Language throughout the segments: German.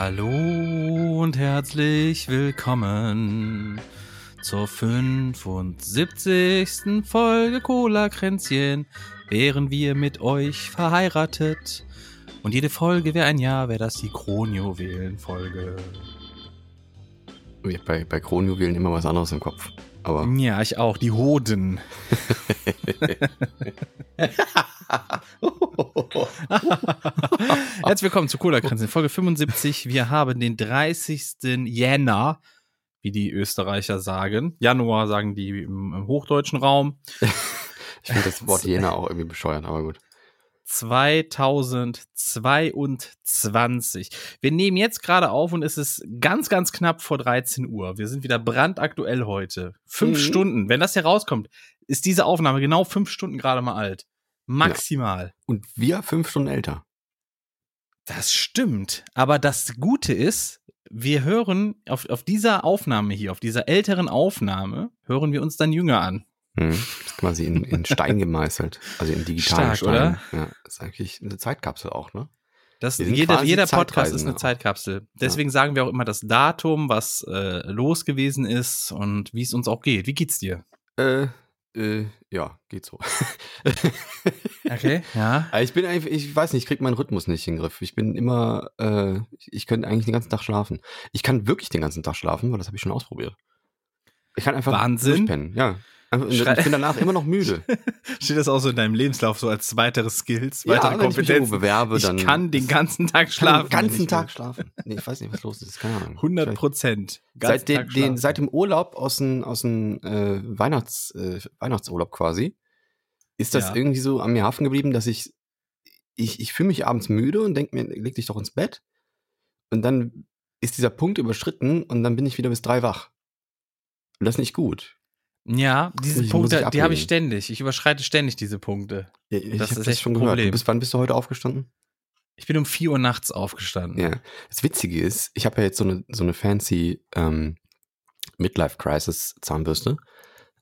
Hallo und herzlich willkommen zur 75. Folge Cola Kränzchen. Wären wir mit euch verheiratet? Und jede Folge wäre ein Jahr, wäre das die Kronjuwelen-Folge. Bei, bei Kronjuwelen immer was anderes im Kopf. Aber ja, ich auch. Die Hoden. Herzlich willkommen zu Cola Grenzen, Folge 75. Wir haben den 30. Jänner, wie die Österreicher sagen. Januar sagen die im, im hochdeutschen Raum. ich finde das Wort Jänner auch irgendwie bescheuert, aber gut. 2022. Wir nehmen jetzt gerade auf und es ist ganz, ganz knapp vor 13 Uhr. Wir sind wieder brandaktuell heute. Fünf mhm. Stunden. Wenn das hier rauskommt, ist diese Aufnahme genau fünf Stunden gerade mal alt. Maximal. Ja. Und wir fünf Stunden älter. Das stimmt. Aber das Gute ist, wir hören auf, auf dieser Aufnahme hier, auf dieser älteren Aufnahme, hören wir uns dann jünger an. Hm, quasi in, in Stein gemeißelt, also in digitalen Stark, Stein. Oder? Ja, ist eigentlich eine Zeitkapsel auch, ne? Das, jede, jeder Podcast ist eine Zeitkapsel. Deswegen ja. sagen wir auch immer das Datum, was äh, los gewesen ist und wie es uns auch geht. Wie geht's dir? Äh, äh, ja, geht so. okay, ja. Ich bin einfach, ich weiß nicht, ich krieg meinen Rhythmus nicht in den Griff. Ich bin immer, äh, ich könnte eigentlich den ganzen Tag schlafen. Ich kann wirklich den ganzen Tag schlafen, weil das habe ich schon ausprobiert. Ich kann einfach Wahnsinn. durchpennen, ja. Ich bin danach immer noch müde. Steht das auch so in deinem Lebenslauf so als weitere Skills, weitere ja, Kompetenzen? Ich, bewerbe, ich kann den ganzen Tag schlafen. Den ganzen Tag schlafen. Nee, ich weiß nicht, was los ist. Keine Ahnung. 100 Prozent. Seit, den, den, seit dem Urlaub aus dem, aus dem äh, Weihnachts, äh, Weihnachtsurlaub quasi, ist das ja. irgendwie so an mir haften geblieben, dass ich, ich, ich fühle mich abends müde und denke mir, leg dich doch ins Bett. Und dann ist dieser Punkt überschritten und dann bin ich wieder bis drei wach. Und das ist nicht gut. Ja, diese ich Punkte, die habe ich ständig. Ich überschreite ständig diese Punkte. Ja, ich das ist das schon gehört. Problem. Bis wann bist du heute aufgestanden? Ich bin um 4 Uhr nachts aufgestanden. Ja. Das Witzige ist, ich habe ja jetzt so eine, so eine fancy ähm, Midlife-Crisis-Zahnbürste,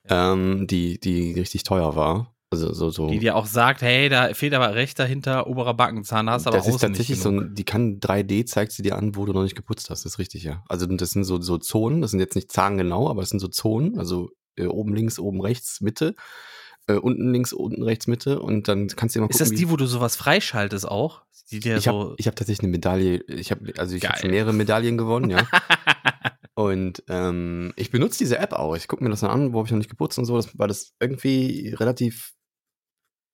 ja. ähm, die, die richtig teuer war. Also so, so. Die dir auch sagt, hey, da fehlt aber recht dahinter, oberer Backenzahn, hast aber Das ist tatsächlich so, die kann 3D, zeigt sie dir an, wo du noch nicht geputzt hast, das ist richtig, ja. Also das sind so, so Zonen, das sind jetzt nicht zahngenau, aber das sind so Zonen, also äh, oben links, oben rechts, Mitte. Äh, unten links, unten rechts, Mitte. Und dann kannst du immer gucken. Ist das die, wo du sowas freischaltest auch? Die dir ich so habe hab tatsächlich eine Medaille. Ich habe also ich habe schon mehrere Medaillen gewonnen, ja. und ähm, ich benutze diese App auch. Ich gucke mir das dann an, wo habe ich noch nicht geputzt und so, das, weil das irgendwie relativ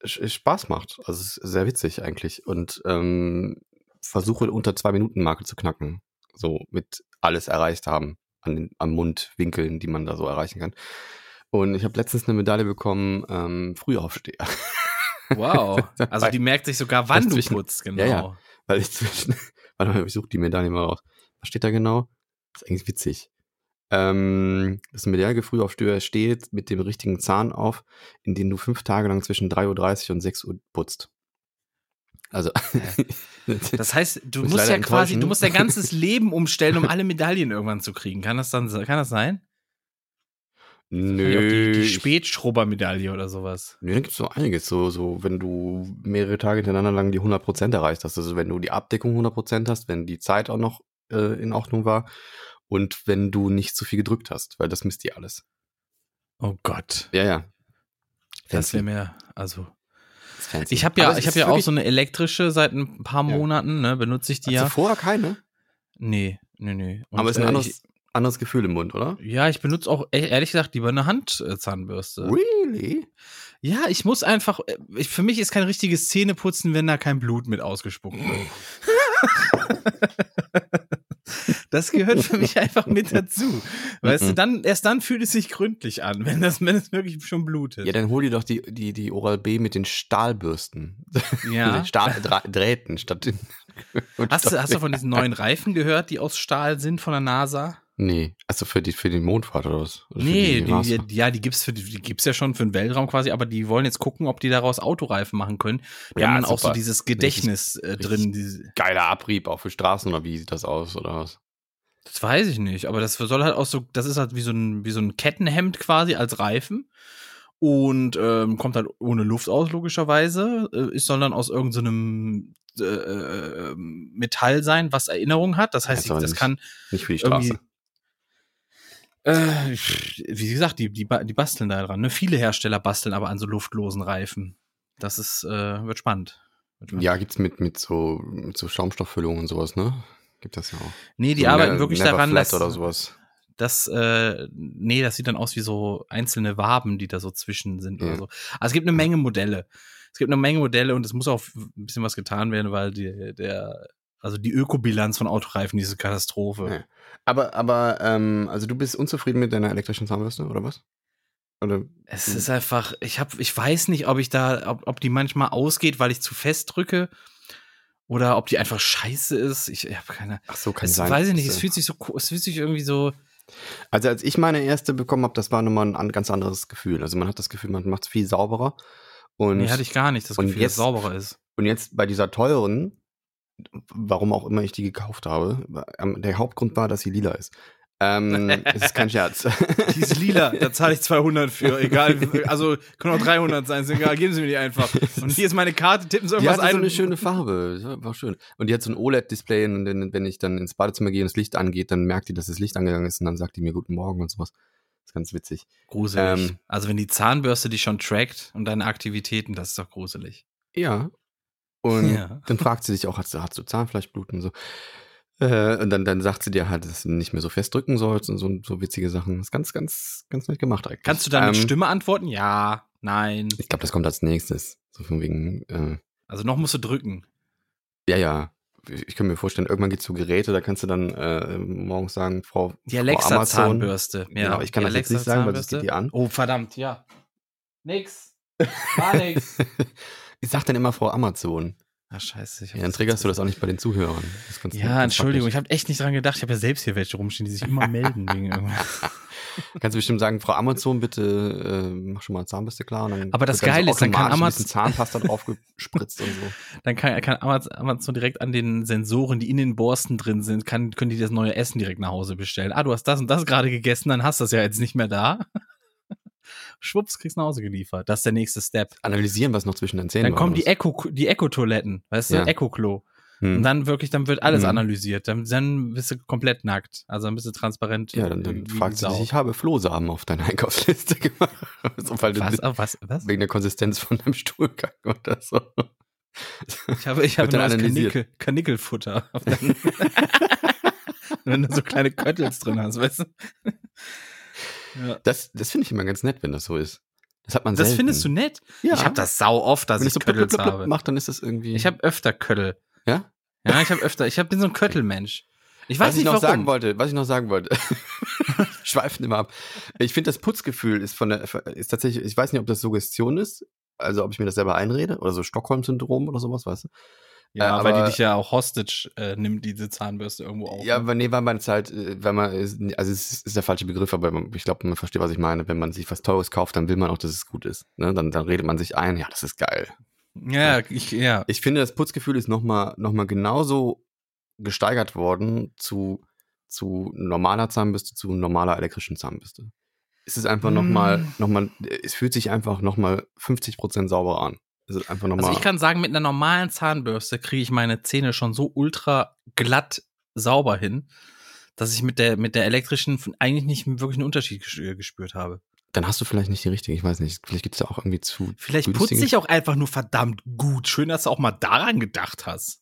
Spaß macht. Also es ist sehr witzig eigentlich. Und ähm, versuche unter zwei Minuten Marke zu knacken. So mit alles erreicht haben an den, am Mundwinkeln, die man da so erreichen kann. Und ich habe letztens eine Medaille bekommen, ähm, Frühaufsteher. Wow. Also die merkt sich sogar, wann du putzt, genau. Ja, ja. Weil ich zwischen, warte mal, ich suche die Medaille mal raus. Was steht da genau? Das ist eigentlich witzig. Ähm, das Medaille Frühaufsteher steht mit dem richtigen Zahn auf, in dem du fünf Tage lang zwischen 3.30 Uhr und 6 Uhr putzt. Also. das heißt, du musst ja quasi, du musst dein ganzes Leben umstellen, um alle Medaillen irgendwann zu kriegen. Kann das dann, kann das sein? Nö. Die, die Spätschrubber-Medaille oder sowas. Nö, da gibt es so einiges. So, so, wenn du mehrere Tage hintereinander lang die 100% erreicht hast. Also, wenn du die Abdeckung 100% hast, wenn die Zeit auch noch äh, in Ordnung war und wenn du nicht zu viel gedrückt hast, weil das misst die alles. Oh Gott. Ja, ja. Das wäre mir, also ich habe ja, ich habe ja auch so eine elektrische seit ein paar Monaten, ne, benutze ich die Hast ja. Du vorher keine? Nee, nee, nee. Und, Aber es ist ein äh, anderes, ich, anderes Gefühl im Mund, oder? Ja, ich benutze auch e-, ehrlich gesagt lieber eine Handzahnbürste. Really? Ja, ich muss einfach, äh, ich, für mich ist kein richtiges Zähneputzen, wenn da kein Blut mit ausgespuckt wird. Das gehört für mich einfach mit dazu. Weißt du, dann, erst dann fühlt es sich gründlich an, wenn das, wenn es wirklich schon blutet. Ja, dann hol dir doch die, die, die Oral-B mit den Stahlbürsten. Ja. den Stahl, Drähten statt den. Hast du, hast du von diesen neuen Reifen gehört, die aus Stahl sind von der NASA? Nee, also für die, für die Mondfahrt oder was? Oder nee, die, die, die, ja, die gibt's für, die gibt's ja schon für den Weltraum quasi, aber die wollen jetzt gucken, ob die daraus Autoreifen machen können. Die Ja, haben dann super. auch so dieses Gedächtnis äh, richtig drin. Diese, Geiler Abrieb auch für Straßen oder wie sieht das aus oder was? das weiß ich nicht, aber das soll halt auch so, das ist halt wie so ein, wie so ein Kettenhemd quasi als Reifen. Und ähm, kommt halt ohne Luft aus, logischerweise. Äh, es soll dann aus irgendeinem so äh, äh, Metall sein, was Erinnerung hat. Das heißt, ist aber das nicht- kann Nicht für die. Straße. Äh, wie gesagt, die, die, die basteln da dran. Ne? Viele Hersteller basteln aber an so luftlosen Reifen. Das ist, äh, wird spannend. Wird spannend. Ja, gibt's mit, mit so, mit so Schaumstofffüllungen und sowas, ne? Gibt das ja auch. Nee, die so arbeiten Ne- wirklich daran, dass, oder sowas. dass äh, nee, das sieht dann aus wie so einzelne Waben, die da so zwischen sind Ja. oder so. Also es gibt eine Menge Modelle. Es gibt eine Menge Modelle und es muss auch ein bisschen was getan werden, weil die, der, also die Ökobilanz von Autoreifen, diese Katastrophe. Ja. Aber, aber, ähm, also du bist unzufrieden mit deiner elektrischen Zahnbürste, oder was? Oder? Es ist einfach, ich habe, ich weiß nicht, ob ich da, ob, ob die manchmal ausgeht, weil ich zu fest drücke oder ob die einfach scheiße ist. Ich habe keine. Ach so, kann Es sein. weiß ich nicht. Es fühlt sich so, es fühlt sich irgendwie so. Also als ich meine erste bekommen habe, das war nochmal ein an- ganz anderes Gefühl. Also man hat das Gefühl, man macht es viel sauberer. Und, Nee, hatte ich gar nicht das Gefühl, dass jetzt- es sauberer ist. und jetzt bei dieser teuren, warum auch immer ich die gekauft habe, ähm, der Hauptgrund war, dass sie lila ist. Ähm, es ist kein Scherz. Die ist lila, da zahle ich 200 für, egal. Also können auch 300 sein, ist egal, geben Sie mir die einfach. Und hier ist meine Karte, tippen Sie Die irgendwas hatte so ein. eine schöne Farbe, war schön. Und die hat so ein OLED-Display und wenn, wenn ich dann ins Badezimmer gehe und das Licht angeht, dann merkt die, dass das Licht angegangen ist und dann sagt die mir Guten Morgen und sowas. Das ist ganz witzig. gruselig. Ähm, also wenn die Zahnbürste dich schon trackt und deine Aktivitäten, das ist doch gruselig. Ja. Und Ja. dann fragt sie dich auch, hast du, hast du Zahnfleischbluten und so. Äh, und dann, dann sagt sie dir halt, dass du nicht mehr so fest drücken sollst und so, so witzige Sachen. Das ist ganz, ganz, ganz nett gemacht eigentlich. Kannst du dann mit Ähm, Stimme antworten? Ja, nein. Ich glaube, das kommt als nächstes. So von wegen, äh, Also noch musst du drücken. ja, ja. Ich kann mir vorstellen, irgendwann gibt es so Geräte, da kannst du dann äh, morgens sagen, Frau, Die Alexa-Zahnbürste. Ja, Genau, ich kann das jetzt nicht sagen, weil das geht die an. Oh, verdammt, ja. Nix. War nix. ich sag dann immer Frau Amazon. Ach, scheiße. Ja, dann triggerst du das auch nicht bei den Zuhörern. Ja, Entschuldigung, ich habe echt nicht dran gedacht. Ich habe ja selbst hier welche rumstehen, die sich immer melden wegen irgendwas. Kannst du bestimmt sagen, Frau Amazon, bitte äh, mach schon mal Zahnbürste klar. Und dann Aber das Geile ist, dann kann automatisch ein Amaz- bisschen Zahnpasta draufgespritzt und so. Dann kann, kann Amaz- Amazon direkt an den Sensoren, die in den Borsten drin sind, kann, können die das neue Essen direkt nach Hause bestellen. Ah, du hast das und das gerade gegessen, dann hast du das ja jetzt nicht mehr da. Schwupps, kriegst nach Hause geliefert. Das ist der nächste Step. Analysieren, was noch zwischen den Zähnen Dann kommen die Echo, die Echo-Toiletten, weißt du, Ja. Echo-Klo. was? Hm. Und dann wirklich, dann wird alles Mhm. analysiert. Dann, dann bist du komplett nackt. Also dann bist du transparent. ja, dann, dann sie Sau. dich, ich habe Flohsamen auf deine Einkaufsliste gemacht. so, weil du Was? Ah, was? Was? wegen der Konsistenz von deinem Stuhlgang oder so. Ich habe, ich habe nur. Kanickel, Kanickelfutter. Wenn du so kleine Köttels drin hast, weißt du? Ja. Das, das finde ich immer ganz nett, wenn das so ist. Das hat man Das selten. findest du nett? Ja. Ich habe das sau oft, dass Wenn ich so blub, blub, Köttels blub, blub habe. macht, dann ist das irgendwie. Ich habe öfter Köttel. ja? Ja, ich habe öfter. Ich hab, bin so ein Köttelmensch. Ich was weiß ich nicht noch warum. sagen wollte, was ich noch sagen wollte, schweifen immer ab. Ich finde das Putzgefühl ist von der ist tatsächlich, ich weiß nicht, ob das Suggestion ist, also ob ich mir das selber einrede oder so Stockholm-Syndrom oder sowas, weißt du? Ja, Äh, weil die dich ja auch hostage äh, nimmt, diese Zahnbürste irgendwo auf. Ja, ne? aber nee, weil man es halt, äh, wenn man, ist- also es ist, der falsche Begriff, aber ich glaube, man versteht, was ich meine. Wenn man sich was Teures kauft, dann will man auch, dass es gut ist. Ne? Dann, dann redet man sich ein, ja, das ist geil. ja, ich, ja. Ich finde, das Putzgefühl ist nochmal noch mal genauso gesteigert worden zu, zu normaler Zahnbürste, zu normaler elektrischen Zahnbürste. Es ist einfach Mm. nochmal, noch mal, es fühlt sich einfach nochmal 50% sauberer an. Ist einfach nochmal. Also ich kann sagen, mit einer normalen Zahnbürste kriege ich meine Zähne schon so ultra glatt sauber hin, dass ich mit der, mit der elektrischen eigentlich nicht wirklich einen Unterschied äh, gespürt habe. dann hast du vielleicht nicht die richtige, ich weiß nicht. Vielleicht gibt es ja auch irgendwie zu. Vielleicht putze ich auch einfach nur verdammt gut. Schön, dass du auch mal daran gedacht hast.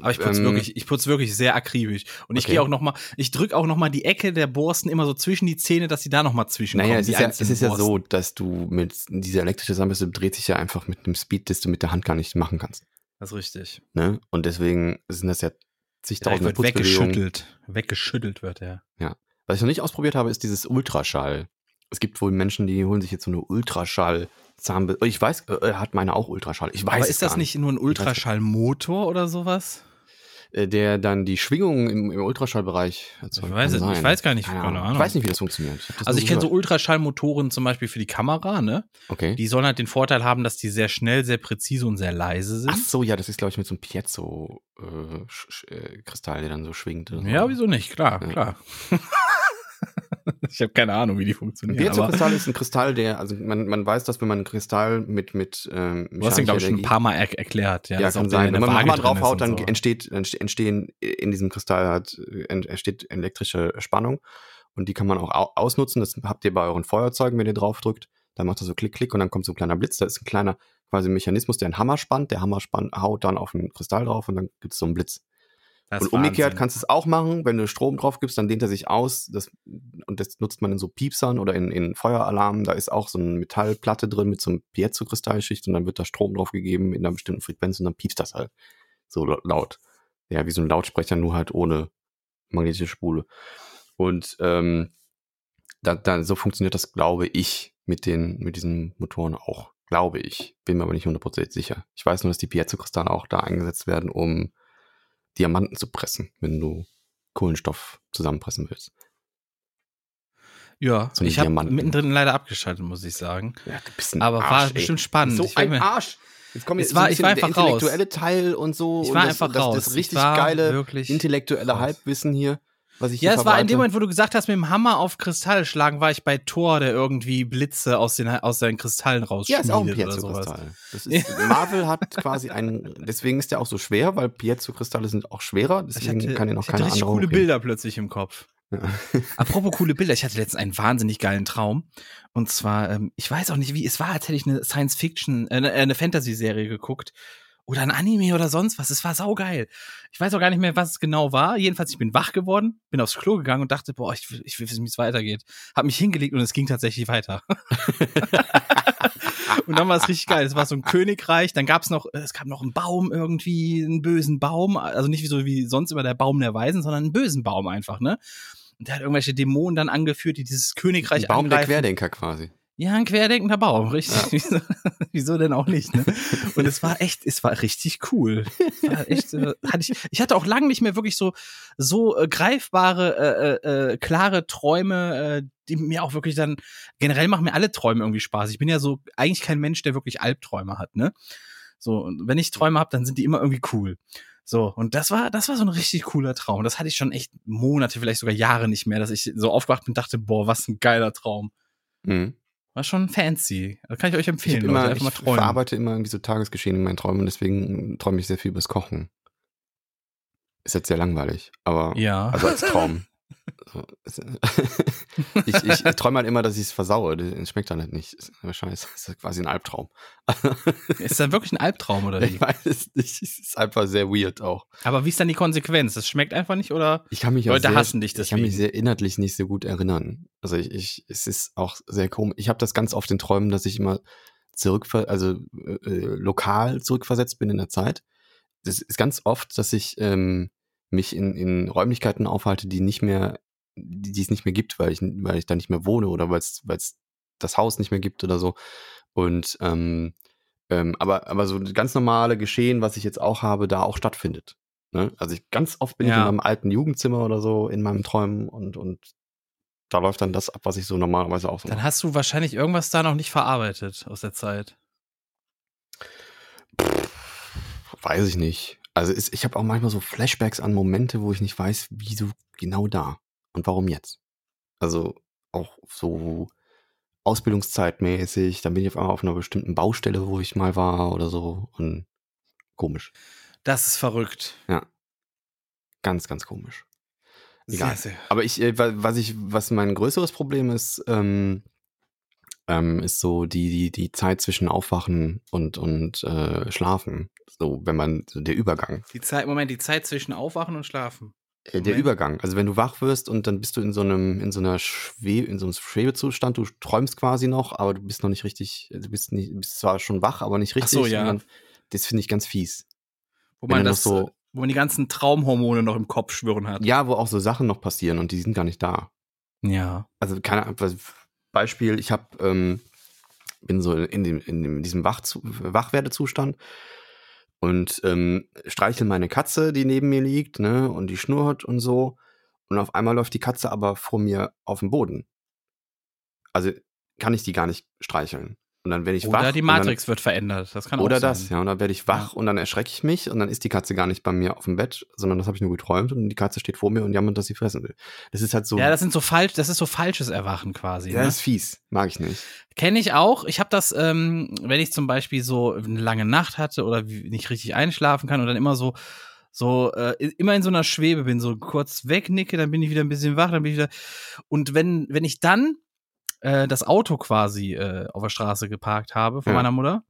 Aber ich putze Ähm, wirklich, ich putze wirklich sehr akribisch. Und ich okay. gehe auch noch mal, ich drücke auch noch mal die Ecke der Borsten immer so zwischen die Zähne, dass sie da noch mal zwischenkommen. Naja, es ist, ja, es ist ja so, dass du mit dieser elektrische Zahnbürste dreht sich ja einfach mit einem Speed, das du mit der Hand gar nicht machen kannst. Das ist richtig. Ne? Und deswegen sind das ja zigtausende ja, wird weggeschüttelt. Weggeschüttelt wird er. Ja. Was ich noch nicht ausprobiert habe, ist dieses Ultraschall. Es gibt wohl Menschen, die holen sich jetzt so eine Ultraschall Zahnbe Ich weiß, äh, hat meine auch Ultraschall. Ich weiß Aber ist das nicht nur ein Ultraschallmotor oder sowas? Äh, der dann die Schwingungen im, im Ultraschallbereich erzeugt. Ich weiß, ich weiß gar nicht, keine Ahnung. Ich weiß nicht, wie das funktioniert. Ich also ich kenne so Ultraschallmotoren zum Beispiel für die Kamera, ne? Okay. Die sollen halt den Vorteil haben, dass die sehr schnell, sehr präzise und sehr leise sind. Ach so, ja, das ist glaube ich mit so einem Piezo-Kristall, äh, der dann so schwingt. So. Ja, wieso nicht? Klar, ja. klar. ich habe keine Ahnung, wie die funktionieren. Ein Piezo-Kristall ist ein Kristall, der, also man, man weiß, dass wenn man einen Kristall mit mit ähm, Du hast ihn glaube ich schon ein paar Mal er erklärt. Ja, ja kann sein. Wenn man Hammer draufhaut, dann so. entsteht entstehen in diesem Kristall halt entsteht elektrische Spannung und die kann man auch ausnutzen. Das habt ihr bei euren Feuerzeugen, wenn ihr draufdrückt. Dann macht er so Klick, Klick und dann kommt so ein kleiner Blitz. Da ist ein kleiner quasi Mechanismus, der einen Hammer spannt. Der Hammer spannt, haut dann auf den Kristall drauf und dann gibt es so einen Blitz. Das und umgekehrt Wahnsinn. kannst du es auch machen, wenn du Strom drauf gibst, dann dehnt er sich aus. Das, und das nutzt man in so Piepsern oder in, in Feueralarmen. Da ist auch so eine Metallplatte drin mit so einem Piezo-Kristallschicht und dann wird da Strom drauf gegeben in einer bestimmten Frequenz und dann piepst das halt so laut. Ja, wie so ein Lautsprecher, nur halt ohne magnetische Spule. Und ähm, da, da, so funktioniert das, glaube ich, mit, den, mit diesen Motoren auch. Glaube ich. Bin mir aber nicht hundertprozentig sicher. Ich weiß nur, dass die Piezo-Kristalle auch da eingesetzt werden, um Diamanten zu pressen, wenn du Kohlenstoff zusammenpressen willst. Ja, so ich habe mittendrin leider abgeschaltet, muss ich sagen. Ja, du bist ein Aber Arsch, war ey. bestimmt spannend. So ein Arsch. Jetzt kommt jetzt war, so ich war einfach der intellektuelle raus. Teil und so. Ich war und das, einfach raus. Das, das richtig geile intellektuelle raus. Halbwissen hier was ich Ja, es war in dem Moment, wo du gesagt hast, mit dem Hammer auf Kristall schlagen, war ich bei Thor, der irgendwie Blitze aus, den, aus seinen Kristallen rausschmiedet. Ja, ist auch ein Piezo-Kristall. Marvel hat quasi einen, deswegen ist der auch so schwer, weil Piezo-Kristalle sind auch schwerer, deswegen hatte, kann er noch keine andere richtig coole Bilder plötzlich im Kopf. Ja. Apropos coole Bilder, ich hatte letztens einen wahnsinnig geilen Traum. Und zwar, ähm, ich weiß auch nicht wie, es war, als hätte ich eine Science-Fiction, äh, eine Fantasy-Serie geguckt oder ein Anime oder sonst was. Es war saugeil. Ich weiß auch gar nicht mehr, was es genau war. Jedenfalls, ich bin wach geworden, bin aufs Klo gegangen und dachte, boah, ich, ich will wissen, wie es weitergeht. Hab mich hingelegt und es ging tatsächlich weiter. und dann war es richtig geil. Es war so ein Königreich, dann gab es noch, es gab noch einen Baum irgendwie, einen bösen Baum. Also nicht wie so wie sonst immer der Baum der Weisen, sondern einen bösen Baum einfach, ne? Und der hat irgendwelche Dämonen dann angeführt, die dieses Königreich ein Baum angreifen. der Querdenker quasi. Ja, ein querdenkender Baum, richtig. Ja. Wieso, denn auch nicht? Ne? Und es war echt, es war richtig cool. War echt, äh, hatte ich, ich hatte auch lange nicht mehr wirklich so so äh, greifbare, äh, äh, äh, klare Träume, äh, die mir auch wirklich dann generell machen mir alle Träume irgendwie Spaß. Ich bin ja so eigentlich kein Mensch, der wirklich Albträume hat. Ne? So, und wenn ich Träume habe, dann sind die immer irgendwie cool. So, und das war, das war so ein richtig cooler Traum. Das hatte ich schon echt Monate, vielleicht sogar Jahre nicht mehr, dass ich so aufgewacht bin und dachte, boah, was ein geiler Traum. Mhm. War schon fancy. Das kann ich euch empfehlen. Ich, immer, Leute, ich verarbeite immer irgendwie so Tagesgeschehen in meinen Träumen und deswegen träume ich sehr viel übers Kochen. Ist jetzt sehr langweilig, aber ja. also als Traum. ich, ich träume halt immer, dass ich es versaue. Das schmeckt dann halt nicht. Wahrscheinlich ist das quasi ein Albtraum. ist das wirklich ein Albtraum oder wie? Ich weiß es nicht. Es ist einfach sehr weird auch. Aber wie ist dann die Konsequenz? Das schmeckt einfach nicht oder ich kann mich Leute sehr, hassen dich deswegen? Ich kann mich sehr inhaltlich nicht so gut erinnern. Also ich, ich es ist auch sehr komisch. Ich habe das ganz oft in Träumen, dass ich immer zurückver also äh, äh, lokal zurückversetzt bin in der Zeit. Das ist ganz oft, dass ich ähm, mich in, in Räumlichkeiten aufhalte, die nicht mehr, die, die es nicht mehr gibt, weil ich, weil ich da nicht mehr wohne oder weil es das Haus nicht mehr gibt oder so. Und ähm, ähm, aber, aber so ganz normale Geschehen, was ich jetzt auch habe, da auch stattfindet. Ne? Also ich ganz oft bin ja. ich in meinem alten Jugendzimmer oder so in meinem Träumen und, und da läuft dann das ab, was ich so normalerweise auch so Dann mache. hast du wahrscheinlich irgendwas da noch nicht verarbeitet aus der Zeit. Pff, weiß ich nicht. Also ist, ich habe auch manchmal so Flashbacks an Momente, wo ich nicht weiß, wieso genau da und warum jetzt. Also auch so Ausbildungszeitmäßig, dann bin ich auf einmal auf einer bestimmten Baustelle, wo ich mal war oder so und komisch. Das ist verrückt. Ja. Ganz, ganz komisch. Egal. Sehr, sehr. Aber ich, äh, was ich, was mein größeres Problem ist, ähm, ähm, ist so die, die, die Zeit zwischen Aufwachen und, und äh, Schlafen. So, wenn man, so der Übergang. Die Zeit, Moment, die Zeit zwischen Aufwachen und Schlafen. Äh, der Übergang. Also wenn du wach wirst und dann bist du in so einem, in so einer Schwe in so einem Schwebezustand, du träumst quasi noch, aber du bist noch nicht richtig, du bist nicht, bist zwar schon wach, aber nicht richtig. Ach so, ja. Dann, das finde ich ganz fies. Wo man das so Wo man die ganzen Traumhormone noch im Kopf schwirren hat. Ja, wo auch so Sachen noch passieren und die sind gar nicht da. Ja. Also keine Ahnung, Beispiel, ich habe ähm, bin so in, dem, in diesem Wach, Wachwerdezustand und ähm, streichel meine Katze, die neben mir liegt, ne, und die schnurrt und so. Und auf einmal läuft die Katze aber vor mir auf dem Boden. Also kann ich die gar nicht streicheln. Und dann werde ich oder wach. Oder die Matrix dann, wird verändert. Das kann oder auch sein. das, ja. Und dann werde ich wach ja. und dann erschrecke ich mich und dann ist die Katze gar nicht bei mir auf dem Bett, sondern das habe ich nur geträumt und die Katze steht vor mir und jammert, dass sie fressen will. Das ist halt so. Ja, das sind so falsch, das ist so falsches Erwachen quasi. Ja, ne? das ist fies. Mag ich nicht. Kenne ich auch. Ich habe das, ähm, wenn ich zum Beispiel so eine lange Nacht hatte oder nicht richtig einschlafen kann und dann immer so so äh, immer in so einer Schwebe bin, so kurz wegnicke, dann bin ich wieder ein bisschen wach, dann bin ich wieder und wenn wenn ich dann äh, das Auto quasi äh, auf der Straße geparkt habe von ja. meiner Mutter.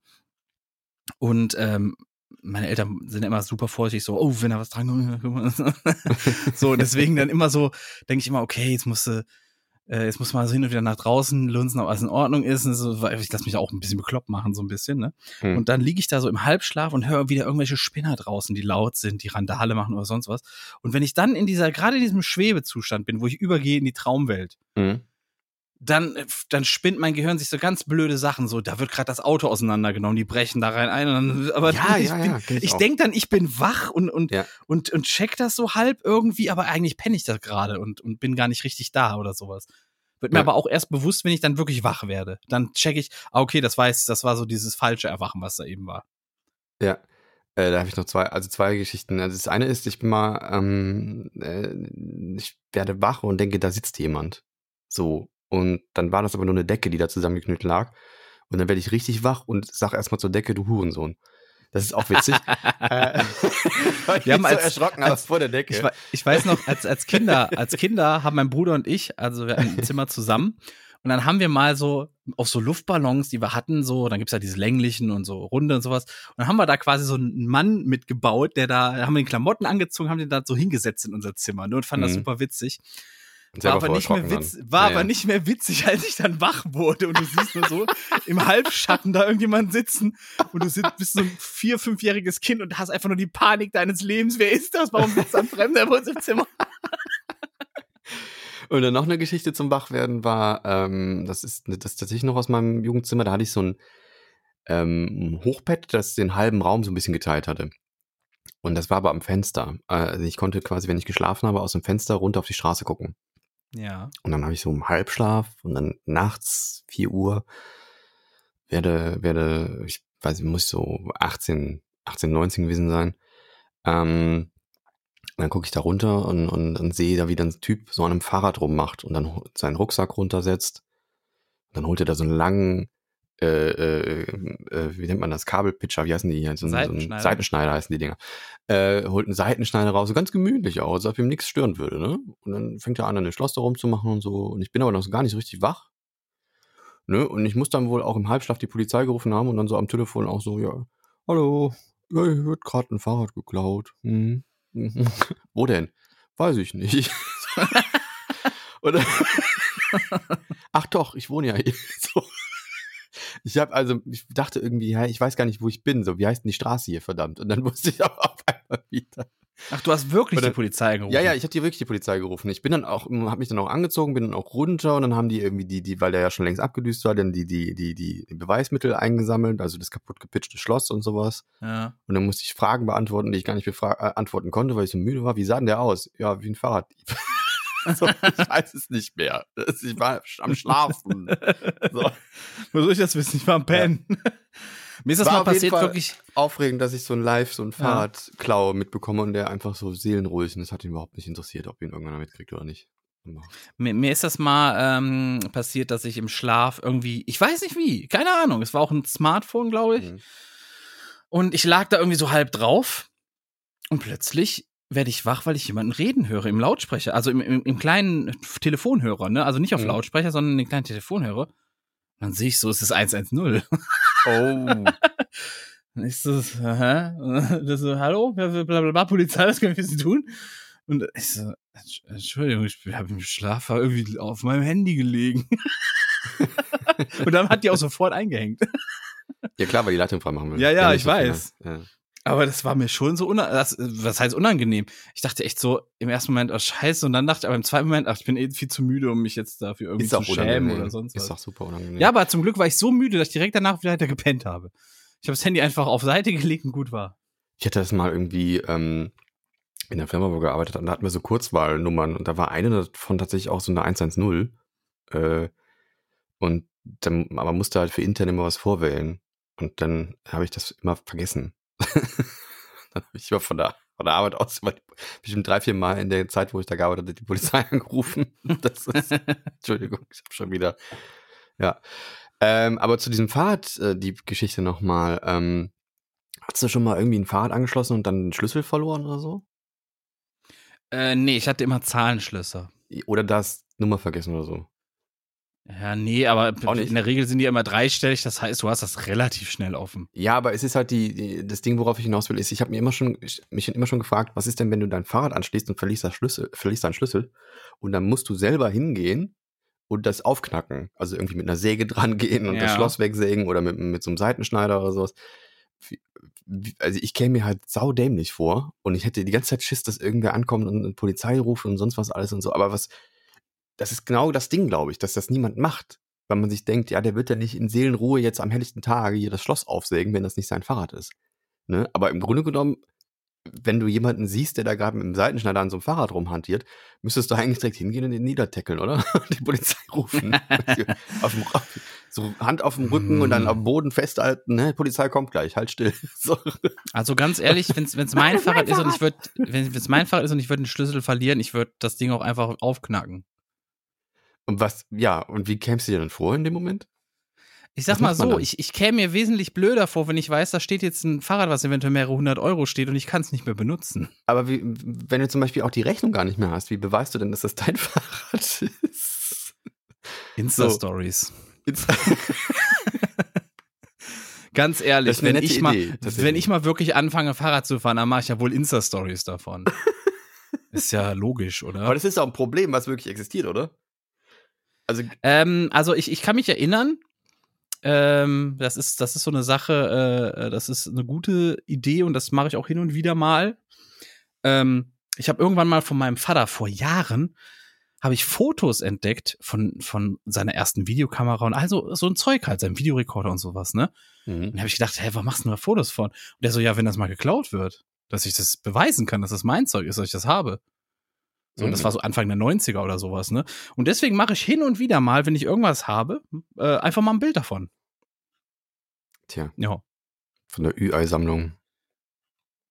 Und ähm, meine Eltern sind immer super vorsichtig, so, oh, wenn da was dran kommt. so, deswegen dann immer so, denke ich immer, okay, jetzt musste, äh, jetzt muss man so hin und wieder nach draußen lunzen, ob alles in Ordnung ist. So, ich lasse mich auch ein bisschen bekloppt machen, so ein bisschen, ne? Hm. Und dann liege ich da so im Halbschlaf und höre wieder irgendwelche Spinner draußen, die laut sind, die Randale machen oder sonst was. Und wenn ich dann in dieser, gerade in diesem Schwebezustand bin, wo ich übergehe in die Traumwelt, hm dann, dann spinnt mein Gehirn sich so ganz blöde Sachen. So, da wird gerade das Auto auseinandergenommen, die brechen da rein ein. Dann, aber ja, ich, ja, ja, ich, ich denke dann, ich bin wach und, und, und, und check das so halb irgendwie, aber eigentlich penne ich das gerade und, und bin gar nicht richtig da oder sowas. Wird mir aber auch erst bewusst, wenn ich dann wirklich wach werde. Dann check ich, ah, okay, das weiß, das war so dieses falsche Erwachen, was da eben war. Ja. Äh, da habe ich noch zwei, also zwei Geschichten. Also das eine ist, ich bin mal, ähm, äh, ich werde wach und denke, da sitzt jemand. So, und dann war das aber nur eine Decke, die da zusammengeknüllt lag. Und dann werde ich richtig wach und sag erstmal zur Decke, du Hurensohn. Das ist auch witzig. äh, wir haben so als, erschrocken als, vor der Decke. Ich, ich, weiß noch, als, als Kinder, als Kinder haben mein Bruder und ich, also wir hatten ein Zimmer zusammen. Und dann haben wir mal so auf so Luftballons, die wir hatten, so, dann gibt's ja diese länglichen und so runde und sowas. Und dann haben wir da quasi so einen Mann mitgebaut, der da, haben wir den Klamotten angezogen, haben den da so hingesetzt in unser Zimmer ne, und fanden mhm. das super witzig. War, aber nicht, mehr witz, war ja, aber nicht mehr witzig, als ich dann wach wurde und du siehst nur so im Halbschatten da irgendjemand sitzen und du bist so ein vier-, fünfjähriges Kind und hast einfach nur die Panik deines Lebens. Wer ist das? Warum sitzt ein Fremder bei uns im Zimmer? Und dann noch eine Geschichte zum Wachwerden war, ähm, das ist das ist tatsächlich noch aus meinem Jugendzimmer, da hatte ich so ein ähm, Hochbett, das den halben Raum so ein bisschen geteilt hatte. Und das war aber am Fenster. Also ich konnte quasi, wenn ich geschlafen habe, aus dem Fenster runter auf die Straße gucken. Ja. Und dann habe ich so im Halbschlaf und dann nachts 4 Uhr werde, werde, ich weiß nicht, muss so 18, 18, 19 gewesen sein. Ähm, dann gucke ich da runter und, und, und sehe da, wie dann ein Typ so an einem Fahrrad rummacht und dann seinen Rucksack runtersetzt. Dann holt er da so einen langen äh, äh, äh, wie nennt man das, Kabelpitcher, wie heißen die hier? So, Seitenschneider. So ein Seitenschneider heißen die Dinger. Äh, holt einen Seitenschneider raus, so ganz gemütlich aus, als ob ihm nichts stören würde, ne? Und dann fängt er an, eine Schloss da rumzumachen und so. Und ich bin aber noch gar nicht so richtig wach. Ne? Und ich muss dann wohl auch im Halbschlaf die Polizei gerufen haben und dann so am Telefon auch so, ja, hallo, ja, hier wird gerade ein Fahrrad geklaut. Hm. Wo denn? Weiß ich nicht. Oder Ach doch, ich wohne ja hier. So. Ich habe also, ich dachte irgendwie, ich weiß gar nicht, wo ich bin. So, wie heißt denn die Straße hier, verdammt? Und dann wusste ich auch auf einmal wieder. Ach, du hast wirklich Oder, die Polizei gerufen? Ja, ja, ich habe dir wirklich die Polizei gerufen. Ich bin dann auch, habe mich dann auch angezogen, bin dann auch runter und dann haben die irgendwie die, die, weil der ja schon längst abgedüst war, dann die, die, die, die, die Beweismittel eingesammelt, also das kaputt gepitchte Schloss und sowas. Ja. Und dann musste ich Fragen beantworten, die ich gar nicht beantworten äh, konnte, weil ich so müde war. Wie sah denn der aus? Ja, wie ein Fahrraddieb. So, ich weiß es nicht mehr. Ich war am Schlafen. So. Wo soll ich das wissen? Ich war am Pennen. Ja. Mir ist das war mal passiert, wirklich. Aufregend, dass ich so ein Live, so ein Fahrradklau ja. mitbekomme und der einfach so seelenruhig und es hat ihn überhaupt nicht interessiert, ob ihn irgendeiner mitkriegt oder nicht. Mir, mir, ist das mal ähm, passiert, dass ich im Schlaf irgendwie, ich weiß nicht wie, keine Ahnung, es war auch ein Smartphone, glaube ich. Mhm. Und ich lag da irgendwie so halb drauf und plötzlich werde ich wach, weil ich jemanden reden höre im Lautsprecher, also im, im, im kleinen Telefonhörer, ne? Also nicht auf mhm. Lautsprecher, sondern den kleinen Telefonhörer. Dann sehe ich so, es ist 110. Oh. Dann ist das, hä? Das so, hallo? Blablabla, Polizei, was können wir für Sie tun? Und ich so, Entschuldigung, ich habe im Schlaf irgendwie auf meinem Handy gelegen. Und dann hat die auch sofort eingehängt. Ja klar, weil die Leitung freimachen will. Ja, ja, ich weiß. Ja. Aber das war mir schon so unangenehm. Was heißt unangenehm? Ich dachte echt so im ersten Moment, oh scheiße, und dann dachte ich aber im zweiten Moment, ach, ich bin eh viel zu müde, um mich jetzt dafür irgendwie zu schämen oder sonst was. Ist doch super unangenehm. Ja, aber zum Glück war ich so müde, dass ich direkt danach wieder gepennt habe. Ich habe das Handy einfach auf Seite gelegt und gut war. Ich hatte das mal irgendwie ähm, in der Firma, wo wir gearbeitet haben, da hatten wir so Kurzwahlnummern und da war eine davon tatsächlich auch so eine 110. Äh, und dann, aber musste halt für intern immer was vorwählen. Und dann habe ich das immer vergessen. dann habe ich immer von der, von der Arbeit aus immer bestimmt drei, vier Mal in der Zeit, wo ich da gearbeitet habe, die Polizei angerufen. Das ist, Entschuldigung, ich habe schon wieder, ja. Ähm, aber zu diesem Fahrrad, äh, die Geschichte nochmal. Ähm, hast du schon mal irgendwie ein Fahrrad angeschlossen und dann den Schlüssel verloren oder so? Äh, nee, ich hatte immer Zahlenschlüssel. Oder das Nummer vergessen oder so. Ja, nee, aber in der Regel sind die immer dreistellig, das heißt, du hast das relativ schnell offen. Ja, aber es ist halt die, die das Ding, worauf ich hinaus will, ist, ich habe mir immer schon, mich immer schon gefragt, was ist denn, wenn du dein Fahrrad anschließt und verlierst, das Schlüssel, verlierst deinen Schlüssel und dann musst du selber hingehen und das aufknacken. Also irgendwie mit einer Säge dran gehen und ja. das Schloss wegsägen oder mit, mit so einem Seitenschneider oder sowas. Also ich käme mir halt saudämlich vor und ich hätte die ganze Zeit Schiss, dass irgendwer ankommt und eine Polizei ruft und sonst was alles und so. Aber was, das ist genau das Ding, glaube ich, dass das niemand macht. Weil man sich denkt, ja, der wird ja nicht in Seelenruhe jetzt am helllichten Tage hier das Schloss aufsägen, wenn das nicht sein Fahrrad ist. Ne? Aber im Grunde genommen, wenn du jemanden siehst, der da gerade mit dem Seitenschneider an so einem Fahrrad rumhantiert, müsstest du eigentlich direkt hingehen und ihn niedertackeln, oder? die Polizei rufen. auf dem, so Hand auf dem Rücken und dann am Boden festhalten, ne? Polizei kommt gleich, halt still. So. Also ganz ehrlich, wenn es mein Fahrrad ist und ich würde, wenn es mein Fahrrad ist und ich würde den Schlüssel verlieren, ich würde das Ding auch einfach aufknacken. Und was, ja, und wie kämst du dir dann vor in dem Moment? Ich sag mal so, ich, ich käme mir wesentlich blöder vor, wenn ich weiß, da steht jetzt ein Fahrrad, was eventuell mehrere hundert Euro steht und ich kann es nicht mehr benutzen. Aber wie, wenn du zum Beispiel auch die Rechnung gar nicht mehr hast, wie beweist du denn, dass das dein Fahrrad ist? Insta-Stories. Insta Ganz ehrlich, wenn ich, mal, wenn ich mal wirklich anfange, Fahrrad zu fahren, dann mache ich ja wohl Insta-Stories davon. ist ja logisch, oder? Aber das ist auch ein Problem, was wirklich existiert, oder? Also, ähm, also ich, ich kann mich erinnern, ähm, das, ist, das ist so eine Sache, äh, das ist eine gute Idee und das mache ich auch hin und wieder mal. Ähm, ich habe irgendwann mal von meinem Vater vor Jahren habe ich Fotos entdeckt von, von seiner ersten Videokamera und also so ein Zeug halt, sein Videorekorder und sowas, ne? Mhm. Und habe ich gedacht, hä, was machst du da Fotos von? Und der so, ja, wenn das mal geklaut wird, dass ich das beweisen kann, dass das mein Zeug ist, dass ich das habe. So, mhm. das war so Anfang der 90er oder sowas, ne? Und deswegen mache ich hin und wieder mal, wenn ich irgendwas habe, äh, einfach mal ein Bild davon. Tja. Ja. Von der Ü-Ei-Sammlung.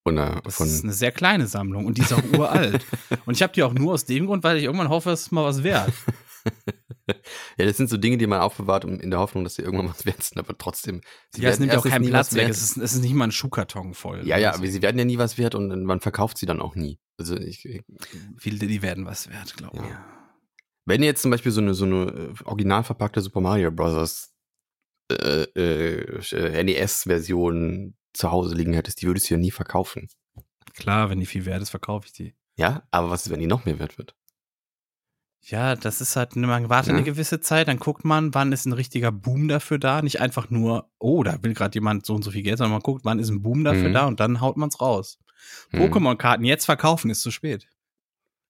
Von der, das von ist eine sehr kleine Sammlung und die ist auch uralt. und ich habe die auch nur aus dem Grund, weil ich irgendwann hoffe, es ist mal was wert. ja, das sind so Dinge, die man aufbewahrt, in der Hoffnung, dass sie irgendwann was wert sind, aber trotzdem. Sie ja, es nimmt ja auch keinen Platz weg. Es ist, es ist nicht mal ein Schuhkarton voll. Ja, ja, aber sie werden ja nie was wert und man verkauft sie dann auch nie. Also ich, ich viele, die werden was wert, glaube ich. Ja. Wenn ihr jetzt zum Beispiel so eine, so eine äh, original verpackte Super Mario Bros. Äh, äh, NES-Version zu Hause liegen hättest, die würdest du ja nie verkaufen. Klar, wenn die viel wert ist, verkaufe ich die. Ja, aber was ist, wenn die noch mehr wert wird? Ja, das ist halt, man wartet ja. eine gewisse Zeit, dann guckt man, wann ist ein richtiger Boom dafür da. Nicht einfach nur, oh, da will gerade jemand so und so viel Geld, sondern man guckt, wann ist ein Boom dafür mhm. da und dann haut man es raus. Hm. Pokémon-Karten jetzt verkaufen ist zu spät.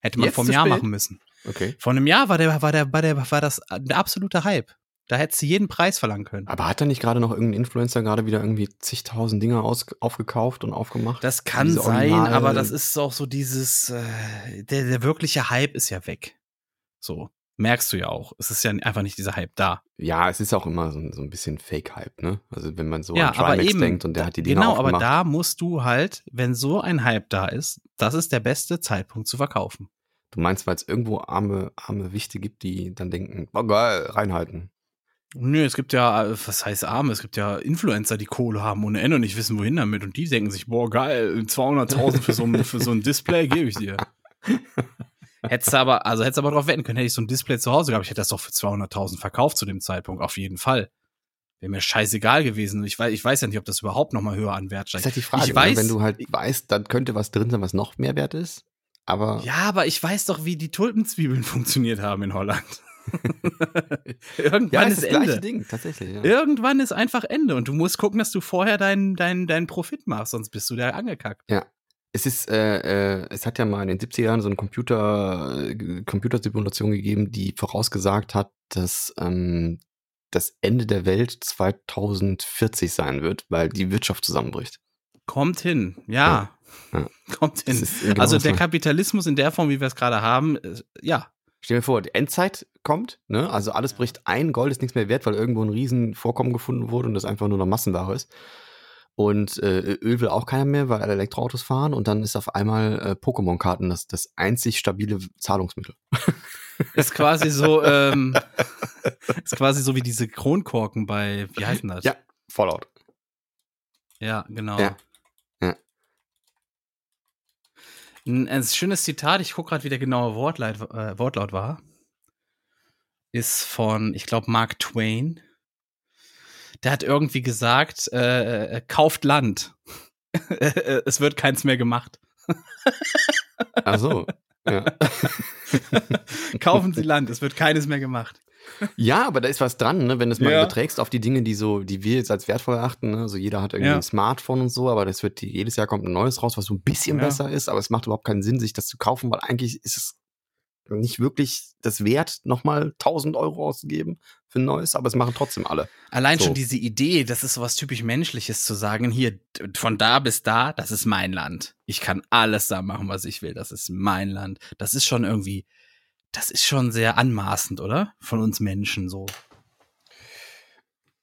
Hätte man jetzt vom Jahr spät? machen müssen. Okay. Vor einem Jahr war der, war der, war der, war das der absolute Hype. Da hättest du jeden Preis verlangen können. Aber hat da nicht gerade noch irgendein Influencer gerade wieder irgendwie zigtausend Dinge aus, aufgekauft und aufgemacht? Das kann sein, aber das ist auch so dieses, äh, der, der wirkliche Hype ist ja weg. So merkst du ja auch. Es ist ja einfach nicht dieser Hype da. Ja, es ist auch immer so, so ein bisschen Fake-Hype, ne? Also wenn man so ja, an Trimax eben, denkt und der hat die Dinge Genau, aufgemacht. aber da musst du halt, wenn so ein Hype da ist, das ist der beste Zeitpunkt zu verkaufen. Du meinst, weil es irgendwo arme, arme Wichte gibt, die dann denken, oh geil, reinhalten. Nö, es gibt ja, was heißt arme? Es gibt ja Influencer, die Kohle haben ohne Ende und nicht wissen, wohin damit. Und die denken sich, boah, geil, 200.000 für so, ein, für so ein Display gebe ich dir. Hättest du aber, also hättest du aber drauf wetten können, hätte ich so ein Display zu Hause gehabt, ich hätte das doch für 200.000 verkauft zu dem Zeitpunkt, auf jeden Fall. Wäre mir scheißegal gewesen. Ich weiß, ich weiß ja nicht, ob das überhaupt noch mal höher an Wert steigt. Das ist halt die Frage, ich weiß, wenn du halt weißt, dann könnte was drin sein, was noch mehr wert ist. Aber ja, aber ich weiß doch, wie die Tulpenzwiebeln funktioniert haben in Holland. Irgendwann ja, ist, ist das Ende. Ding, tatsächlich. Ja. Irgendwann ist einfach Ende und du musst gucken, dass du vorher deinen dein, dein Profit machst, sonst bist du da angekackt. Ja. Es ist, äh, äh, es hat ja mal in den 70er Jahren so eine Computer, äh, Computersimulation gegeben, die vorausgesagt hat, dass ähm, das Ende der Welt 2040 sein wird, weil die Wirtschaft zusammenbricht. Kommt hin, ja. ja. ja. Kommt hin. Genau also der Kapitalismus in der Form, wie wir es gerade haben, äh, ja, Stell dir vor, die Endzeit kommt, ne? Also alles bricht ein, Gold ist nichts mehr wert, weil irgendwo ein Riesenvorkommen gefunden wurde und das einfach nur noch Massenware ist. Und äh, Öl will auch keiner mehr, weil alle Elektroautos fahren und dann ist auf einmal äh, Pokémon-Karten das, das einzig stabile Zahlungsmittel. Ist quasi so, ähm, ist quasi so wie diese Kronkorken bei, wie heißen das? Ja, Fallout. Ja, genau. Ja. Ein, ein schönes Zitat, ich gucke gerade, wie der genaue Wortlaut, äh, Wortlaut war, ist von, ich glaube, Mark Twain. Der hat irgendwie gesagt, äh, äh kauft Land. es wird keins mehr gemacht. Ach so. Ja. Kaufen Sie Land, es wird keines mehr gemacht. Ja, aber da ist was dran, ne? wenn du es mal ja. überträgst auf die Dinge, die so, die wir jetzt als wertvoll erachten. Ne? Also jeder hat irgendwie ja. ein Smartphone und so, aber das wird jedes Jahr kommt ein neues raus, was so ein bisschen ja. besser ist, aber es macht überhaupt keinen Sinn, sich das zu kaufen, weil eigentlich ist es nicht wirklich das wert, nochmal 1000 Euro auszugeben für ein neues, aber es machen trotzdem alle. Allein so. schon diese Idee, das ist so was typisch Menschliches zu sagen, hier von da bis da, das ist mein Land. Ich kann alles da machen, was ich will, das ist mein Land. Das ist schon irgendwie, das ist schon sehr anmaßend, oder? Von uns Menschen so.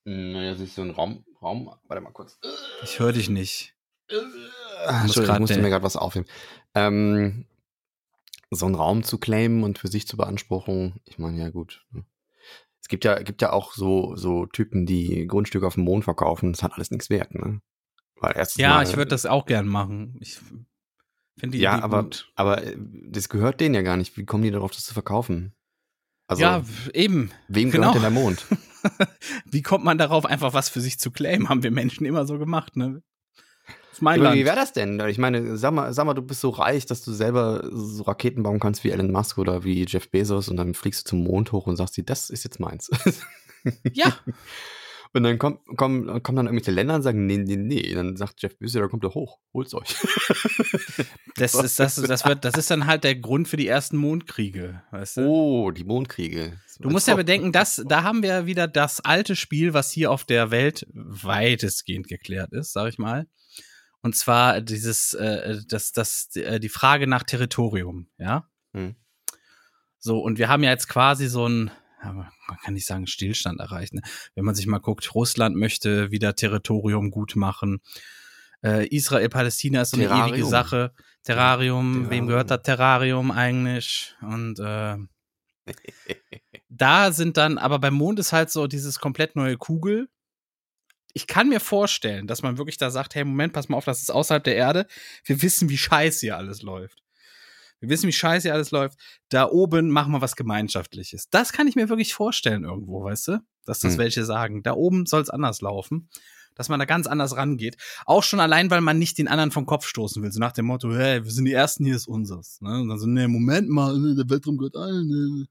Naja, sich so ein Raum, Raum, warte mal kurz. Ich höre dich nicht. Ach, Entschuldigung, ich musste mir gerade was aufnehmen. Ähm, so einen Raum zu claimen und für sich zu beanspruchen, ich meine, ja gut. Ne? Es gibt ja, gibt ja auch so, so Typen, die Grundstücke auf dem Mond verkaufen, das hat alles nichts wert, ne? Weil ja, mal, ich würde das auch gern machen. Ich Finde die ja, Idee aber, gut. aber äh, das gehört denen ja gar nicht. Wie kommen die darauf, das zu verkaufen? Also, ja, eben. Wem genau. gehört denn der Mond? wie kommt man darauf, einfach was für sich zu claimen? Haben wir Menschen immer so gemacht, ne? Das ist mein Land. Wie wäre das denn? Ich meine, sag mal, sag mal, du bist so reich, dass du selber so Raketen bauen kannst wie Elon Musk oder wie Jeff Bezos und dann fliegst du zum Mond hoch und sagst dir, das ist jetzt meins. ja. Und dann kommen, kommen, kommen dann irgendwelche Länder und sagen, nee, nee, nee. Dann sagt Jeff Bezos, da kommt er hoch, holt's euch. Das ist, das, das, wird, das ist dann halt der Grund für die ersten Mondkriege, weißt du? Oh, die Mondkriege. Du musst ja bedenken, dass, da haben wir wieder das alte Spiel, was hier auf der Welt weitestgehend geklärt ist, sag ich mal. Und zwar dieses, äh, das, das, äh, die Frage nach Territorium, ja? Hm. So, und wir haben ja jetzt quasi so ein, man kann nicht sagen Stillstand erreicht. Ne? Wenn man sich mal guckt, Russland möchte wieder Territorium gut machen. Äh, Israel, Palästina ist so eine Terrarium. ewige Sache. Terrarium, Terrarium, wem gehört das Terrarium eigentlich? Und äh, da sind dann, aber beim Mond ist halt so dieses komplett neue Kugel. Ich kann mir vorstellen, dass man wirklich da sagt, hey, Moment, pass mal auf, das ist außerhalb der Erde. Wir wissen, wie scheiße hier alles läuft. Wir wissen, wie scheiße alles läuft. Da oben machen wir was Gemeinschaftliches. Das kann ich mir wirklich vorstellen irgendwo, weißt du? Dass das hm. welche sagen. Da oben soll es anders laufen. Dass man da ganz anders rangeht. Auch schon allein, weil man nicht den anderen vom Kopf stoßen will. So nach dem Motto, hey, wir sind die Ersten, hier ist unseres. Ne? Und dann so, nee, Moment mal, der Weltraum gehört allen. Ne.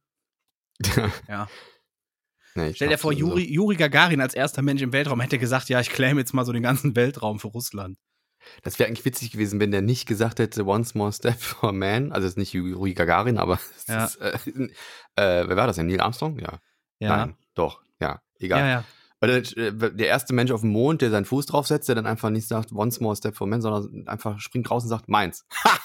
ja. Nee, Stell dir vor, Juri, Juri Gagarin als erster Mensch im Weltraum hätte gesagt, ja, ich claim jetzt mal so den ganzen Weltraum für Russland. Das wäre eigentlich witzig gewesen, wenn der nicht gesagt hätte, one small step for man. Also, es ist nicht Yuri Gagarin, aber ja. ist, äh, äh, wer war das denn? Neil Armstrong? Ja. ja. Nein, doch, ja, egal. Ja, ja. Oder äh, der erste Mensch auf dem Mond, der seinen Fuß draufsetzt, der dann einfach nicht sagt, one small step for man, sondern einfach springt raus und sagt, meins. Ha!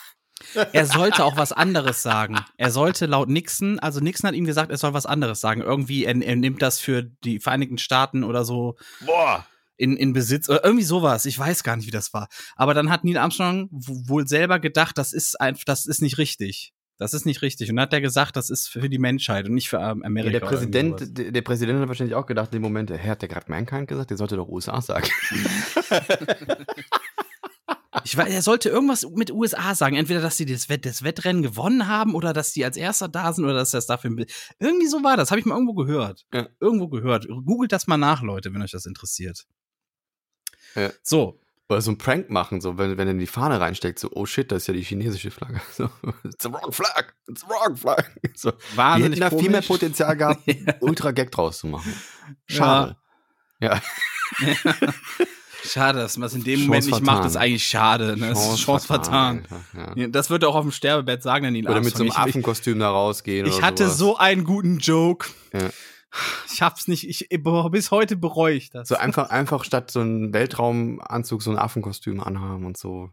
Er sollte auch was anderes sagen. Er sollte laut Nixon, also Nixon hat ihm gesagt, er soll was anderes sagen. Irgendwie, er, er nimmt das für die Vereinigten Staaten oder so. Boah in, in Besitz oder irgendwie sowas. Ich weiß gar nicht, wie das war. Aber dann hat Neil Armstrong wohl selber gedacht, das ist einfach, das ist nicht richtig. Das ist nicht richtig. Und dann hat er gesagt, das ist für die Menschheit und nicht für ähm, Amerika. Ja, der, Präsident, der, der, Präsident hat wahrscheinlich auch gedacht, in dem Moment, Herr, hat der gerade Mankind gesagt? Der sollte doch USA sagen. Ich weiß, er sollte irgendwas mit USA sagen. Entweder, dass sie das, Wett, das Wettrennen gewonnen haben oder dass die als Erster da sind oder dass das dafür. Irgendwie so war das. Habe ich mal irgendwo gehört. Ja. Irgendwo gehört. Googelt das mal nach, Leute, wenn euch das interessiert. Ja. So. Oder so ein Prank machen, so wenn, wenn er in die Fahne reinsteckt, so, oh shit, das ist ja die chinesische Flagge. So, it's the wrong flag, it's the wrong flag. So, Wahnsinnig die hätten da viel mehr. Potenzial gehabt, ultra Gag draus zu machen. Schade. Ja. Schade, dass man es in dem Chance Moment nicht macht, vertan. ist eigentlich schade. Ne? Das ist Chance vertan. Alter, ja. Das wird er auch auf dem Sterbebett sagen an ihn. Oder mit so einem. Ich- Affenkostüm da rausgehen. Ich, hatte sowas. so einen guten Joke. Ja. Ich hab's nicht, ich, bis heute bereue ich das. So einfach, einfach statt so einen Weltraumanzug so ein Affenkostüm anhaben und so.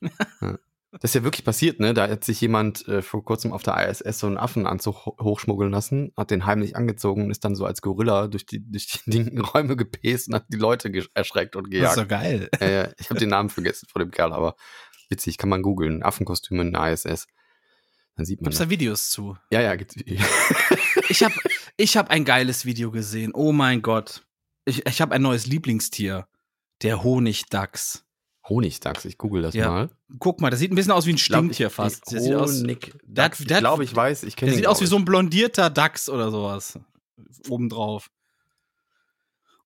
Ja. Das ist ja wirklich passiert, ne? Da hat sich jemand äh, vor kurzem auf der ISS so einen Affenanzug ho hochschmuggeln lassen, hat den heimlich angezogen und ist dann so als Gorilla durch die, durch die linken Räume gepäst und hat die Leute erschreckt und das ist gejagt. doch geil. Äh, ich habe den Namen vergessen von dem Kerl, aber witzig, kann man googeln. Affenkostüme in der ISS. Dann sieht man Gibt's das. da Videos zu? Ja, ja, gibt's. Ich hab, ich hab ein geiles Video gesehen. Oh mein Gott. Ich, ich habe ein neues Lieblingstier. Der Honigdachs. Honigdachs, ich google das Ja. mal. Guck mal, das sieht ein bisschen aus wie ein Stinktier ich- fast. ich- Der sieht aus, Honig- der der hat- ich glaube, ich weiß, ich kenne der sieht aus wie so ein blondierter Dachs oder sowas. Obendrauf.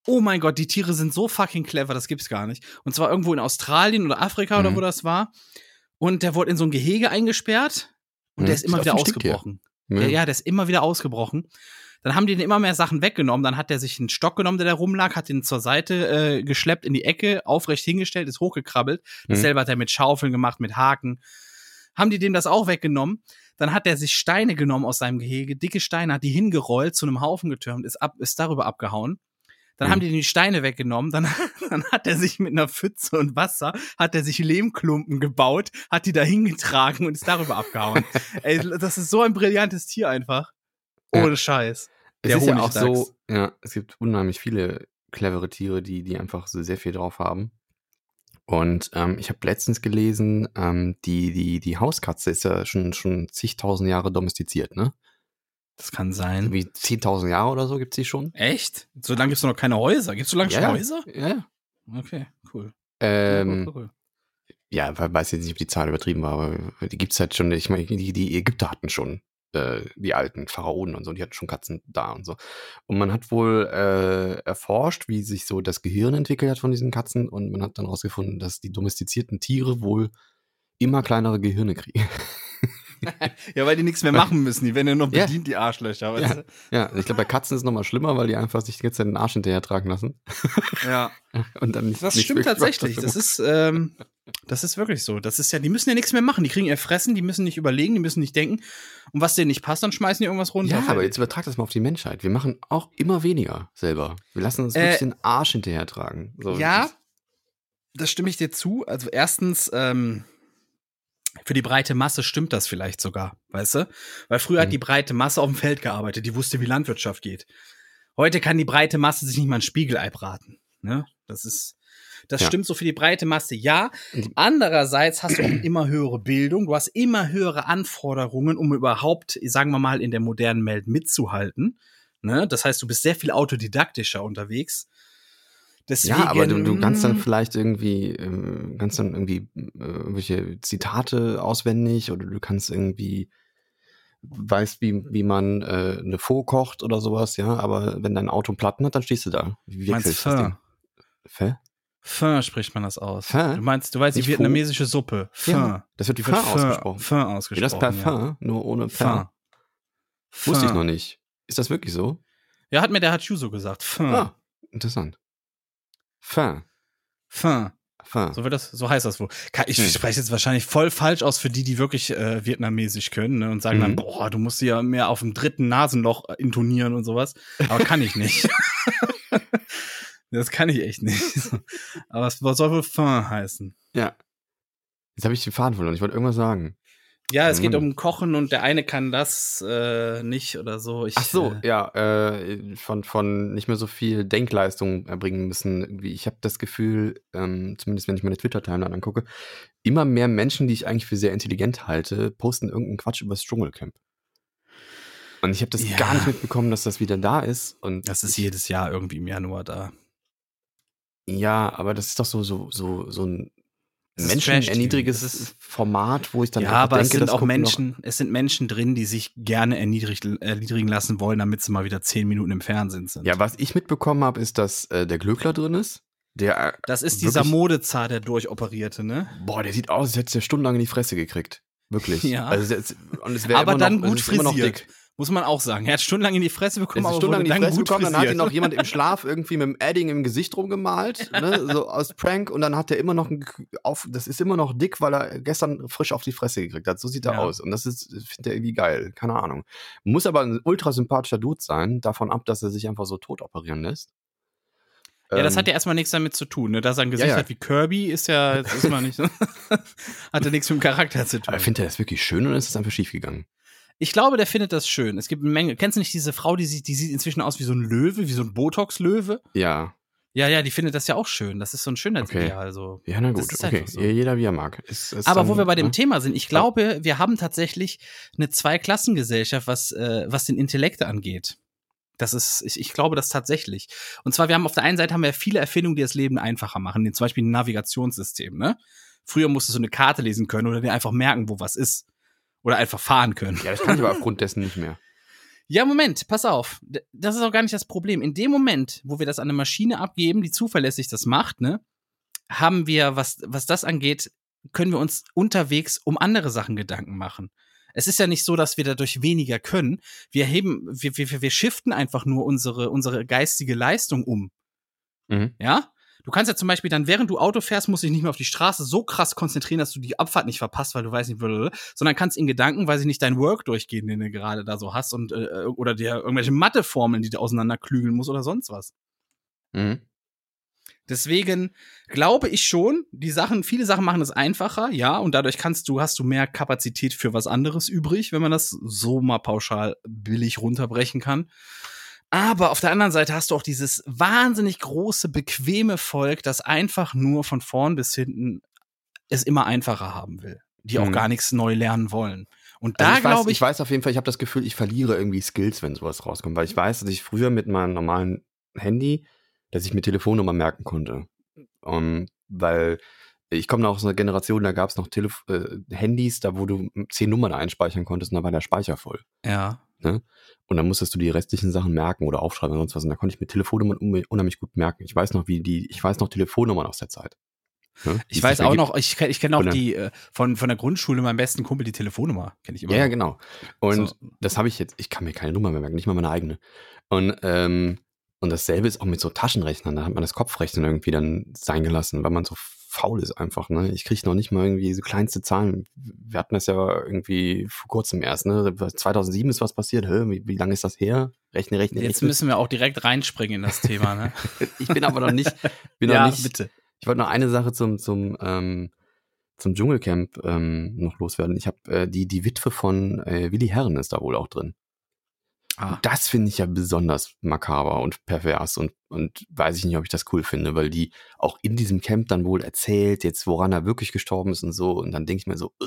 Oh mein Gott, die Tiere sind so fucking clever, das gibt's gar nicht. Und zwar irgendwo in Australien oder Afrika oder Mhm. wo das war. Und der wurde in so ein Gehege eingesperrt und Mhm. der ist immer Sieht wieder ausgebrochen. ich. Ja, ja, der ist immer wieder ausgebrochen. Dann haben die den immer mehr Sachen weggenommen. Dann hat er sich einen Stock genommen, der da rumlag, hat den zur Seite äh, geschleppt, in die Ecke, aufrecht hingestellt, ist hochgekrabbelt. Mhm. Dasselbe hat er mit Schaufeln gemacht, mit Haken. Haben die dem das auch weggenommen? Dann hat er sich Steine genommen aus seinem Gehege, dicke Steine, hat die hingerollt, zu einem Haufen getürmt, ist, ab, ist darüber abgehauen. Dann Mhm. haben die die Steine weggenommen, dann, dann hat er sich mit einer Pfütze und Wasser, hat er sich Lehmklumpen gebaut, hat die da hingetragen und ist darüber abgehauen. Ey, das ist so ein brillantes Tier einfach. Ja. Ohne Scheiß. Es Der ist ja auch so, ja, es gibt unheimlich viele clevere Tiere, die, die einfach so sehr viel drauf haben. Und ähm, ich habe letztens gelesen, ähm, die, die, die Hauskatze ist ja schon, schon zigtausend Jahre domestiziert, ne? Das kann sein. Wie 10.000 Jahre oder so gibt sie schon. Echt? So lange gibt's noch keine Häuser. Gibt's so lange Ja, schon ja. Häuser? Ja, ja. Okay, cool. Ähm, cool, cool, cool. ja, we- weiß jetzt nicht, ob die Zahl übertrieben war, aber die gibt's halt schon. Ich meine, die, die Ägypter hatten schon äh, die alten Pharaonen und so, die hatten schon Katzen da und so. Und man hat wohl äh, erforscht, wie sich so das Gehirn entwickelt hat von diesen Katzen und man hat dann herausgefunden, dass die domestizierten Tiere wohl immer kleinere Gehirne kriegen. Ja, weil die nichts mehr machen müssen. Die werden ja noch Ja. bedient, die Arschlöcher. Ja. Weißt du? ja, ich glaube, bei Katzen ist es nochmal schlimmer, weil die einfach sich die ganze Zeit den Arsch hinterher tragen lassen. ja. Und dann nicht, Das nicht stimmt tatsächlich. Das ist, ähm, das ist wirklich so. Das ist ja, die müssen ja nichts mehr machen. Die kriegen ihr Fressen, die müssen nicht überlegen, die müssen nicht denken. Und was denen nicht passt, dann schmeißen die irgendwas runter. Ja, aber jetzt übertrag das mal auf die Menschheit. Wir machen auch immer weniger selber. Wir lassen uns Äh, wirklich den Arsch hinterher tragen. So, Ja, das- das stimme ich dir zu. Also erstens, ähm, für die breite Masse stimmt das vielleicht sogar, weißt du? Weil früher Mhm. hat die breite Masse auf dem Feld gearbeitet, die wusste, wie Landwirtschaft geht. Heute kann die breite Masse sich nicht mal ein Spiegelei braten. Ne? Das ist, das Ja. stimmt so für die breite Masse, ja. Andererseits hast du immer höhere Bildung, du hast immer höhere Anforderungen, um überhaupt, sagen wir mal, in der modernen Welt mitzuhalten. Ne? Das heißt, du bist sehr viel autodidaktischer unterwegs. Deswegen, Ja, aber du, du kannst dann vielleicht irgendwie, ähm, kannst dann irgendwie äh, irgendwelche Zitate auswendig oder du kannst irgendwie weißt, wie, wie man äh, eine Faux kocht oder sowas, ja, aber wenn dein Auto Platten hat, dann stehst du da. Wie meinst wechselst du das Pho. Ding? Pho? Pho spricht man das aus. Pho? Du meinst, du weißt die vietnamesische Suppe. Pho. Ja, das wird wie Pho ausgesprochen. Pho Wie ausgesprochen. das Parfum, ja. nur ohne Pho. Wusste ich noch nicht. Ist das wirklich so? Ja, hat mir der Hachu so gesagt. Pho. Ah, interessant. Pho. Pho. Pho. So wird das, so heißt das wohl. Ich Hm. spreche jetzt wahrscheinlich voll falsch aus für die, die wirklich äh, vietnamesisch können ne, und sagen dann, Mhm. boah, du musst ja mehr auf dem dritten Nasenloch äh, intonieren und sowas. Aber kann ich nicht. das kann ich echt nicht. Aber es soll wohl Fin heißen. Ja. Jetzt habe ich den Faden verloren. Ich wollte irgendwas sagen. Ja, es Oh geht um Kochen und der eine kann das äh, nicht oder so. Ich, Ach so, äh, ja, äh, von, von nicht mehr so viel Denkleistung erbringen müssen. Irgendwie. Ich habe das Gefühl, ähm, zumindest wenn ich meine Twitter-Timeline angucke, immer mehr Menschen, die ich eigentlich für sehr intelligent halte, posten irgendeinen Quatsch über das Dschungelcamp. Und ich habe das Ja. gar nicht mitbekommen, dass das wieder da ist. Und Das ist jedes Jahr irgendwie im Januar da. Ja, aber das ist doch so, so, so, so ein Trash-TV. Das ist- Format, wo ich dann ja, einfach aber es denke, sind das auch noch- Menschen, es sind Menschen drin, die sich gerne erniedrigt, erniedrigen lassen wollen, damit sie mal wieder zehn Minuten im Fernsehen sind. Ja, was ich mitbekommen habe, ist, dass äh, der Glöckler drin ist. Der, das ist dieser Modezar, der durchoperierte, ne? Boah, der sieht aus, als hätte er stundenlang in die Fresse gekriegt. Wirklich. Ja. Also, jetzt, und es aber dann noch, gut frisiert. Muss man auch sagen. Er hat stundenlang in die Fresse bekommen, aber stundenlang in die Fresse bekommen, dann hat ihn noch jemand im Schlaf irgendwie mit dem Adding im Gesicht rumgemalt, ne, so aus Prank und dann hat er immer noch ein, auf, das ist immer noch dick, weil er gestern frisch auf die Fresse gekriegt hat. So sieht er ja. aus und das ist, finde er irgendwie geil. Keine Ahnung. Muss aber ein ultra sympathischer Dude sein, davon ab, dass er sich einfach so tot operieren lässt. Ja, das hat ja erstmal nichts damit zu tun. Ne? Da sein Gesicht ja, ja. hat wie Kirby, ist ja, ist mal nicht, hat ja nichts mit dem Charakter zu tun. Aber findet er das wirklich schön oder ist es einfach schief gegangen? Ich glaube, der findet das schön. Es gibt eine Menge. Kennst du nicht diese Frau, die sieht, die sieht inzwischen aus wie so ein Löwe, wie so ein Botox-Löwe? Ja. Ja, ja, die findet das ja auch schön. Das ist so ein Schönheitsideal. Okay. Also, ja, na gut. Okay. So. Jeder wie er mag. Ist, ist Aber dann, wo wir bei dem ne? Thema sind, ich glaube, wir haben tatsächlich eine Zweiklassengesellschaft, was, äh, was den Intellekt angeht. Das ist, ich, ich glaube das tatsächlich. Und zwar, wir haben auf der einen Seite haben wir viele Erfindungen, die das Leben einfacher machen. Zum Beispiel ein Navigationssystem, ne? Früher musstest du eine Karte lesen können oder dir einfach merken, wo was ist. Oder einfach fahren können. Ja, das kann ich aber aufgrund dessen nicht mehr. Ja, Moment, pass auf. Das ist auch gar nicht das Problem. In dem Moment, wo wir das an eine Maschine abgeben, die zuverlässig das macht, ne, haben wir, was, was das angeht, können wir uns unterwegs um andere Sachen Gedanken machen. Es ist ja nicht so, dass wir dadurch weniger können. Wir heben, wir, wir, wir shiften einfach nur unsere, unsere geistige Leistung um. Mhm. Ja? Du kannst ja zum Beispiel dann, während du Auto fährst, musst du dich nicht mehr auf die Straße so krass konzentrieren, dass du die Abfahrt nicht verpasst, weil du weißt nicht, sondern kannst in Gedanken, weil sie nicht dein Work durchgehen, den du gerade da so hast und äh, oder dir irgendwelche Matheformeln, die du auseinanderklügeln musst oder sonst was. Mhm. Deswegen glaube ich schon, die Sachen, viele Sachen machen es einfacher, ja, und dadurch kannst du, hast du mehr Kapazität für was anderes übrig, wenn man das so mal pauschal billig runterbrechen kann. Aber auf der anderen Seite hast du auch dieses wahnsinnig große, bequeme Volk, das einfach nur von vorn bis hinten es immer einfacher haben will. Die auch mhm. gar nichts neu lernen wollen. Und also da glaube ich, ich. weiß auf jeden Fall, ich habe das Gefühl, ich verliere irgendwie Skills, wenn sowas rauskommt. Weil ich weiß, dass ich früher mit meinem normalen Handy, dass ich mir Telefonnummer merken konnte. Um, weil ich komme aus einer Generation, da gab es noch Telef äh, Handys, da wo du zehn Nummern einspeichern konntest und da war der Speicher voll. Ja. Ne? Und dann musstest du die restlichen Sachen merken oder aufschreiben oder sonst was. Und da konnte ich mir Telefonnummern unheimlich gut merken. Ich weiß noch, wie die, ich weiß noch Telefonnummern aus der Zeit. Ne? Ich weiß auch noch, ich, ich kenne auch die äh, von, von der Grundschule, meinem besten Kumpel, die Telefonnummer. Kenne ich immer. Ja, ja, genau. Und so. das habe ich jetzt, ich kann mir keine Nummer mehr merken, nicht mal meine eigene. Und, ähm, und dasselbe ist auch mit so Taschenrechnern. Da hat man das Kopfrechnen irgendwie dann sein gelassen, weil man so faul ist einfach, ne? Ich kriege noch nicht mal irgendwie so kleinste Zahlen. Wir hatten das ja irgendwie vor kurzem erst, ne? 2007 ist was passiert. Hä? Wie, wie lange ist das her? Rechne, rechne. Jetzt rechne. müssen wir auch direkt reinspringen in das Thema, ne? ich bin aber noch nicht. Bin ja, noch nicht, bitte. Ich wollte noch eine Sache zum zum ähm, zum Dschungelcamp ähm, noch loswerden. Ich habe äh, die die Witwe von äh, Willi Herren ist da wohl auch drin. Ah. Das finde ich ja besonders makaber und pervers und, und weiß ich nicht, ob ich das cool finde, weil die auch in diesem Camp dann wohl erzählt, jetzt woran er wirklich gestorben ist und so. Und dann denke ich mir so, uh,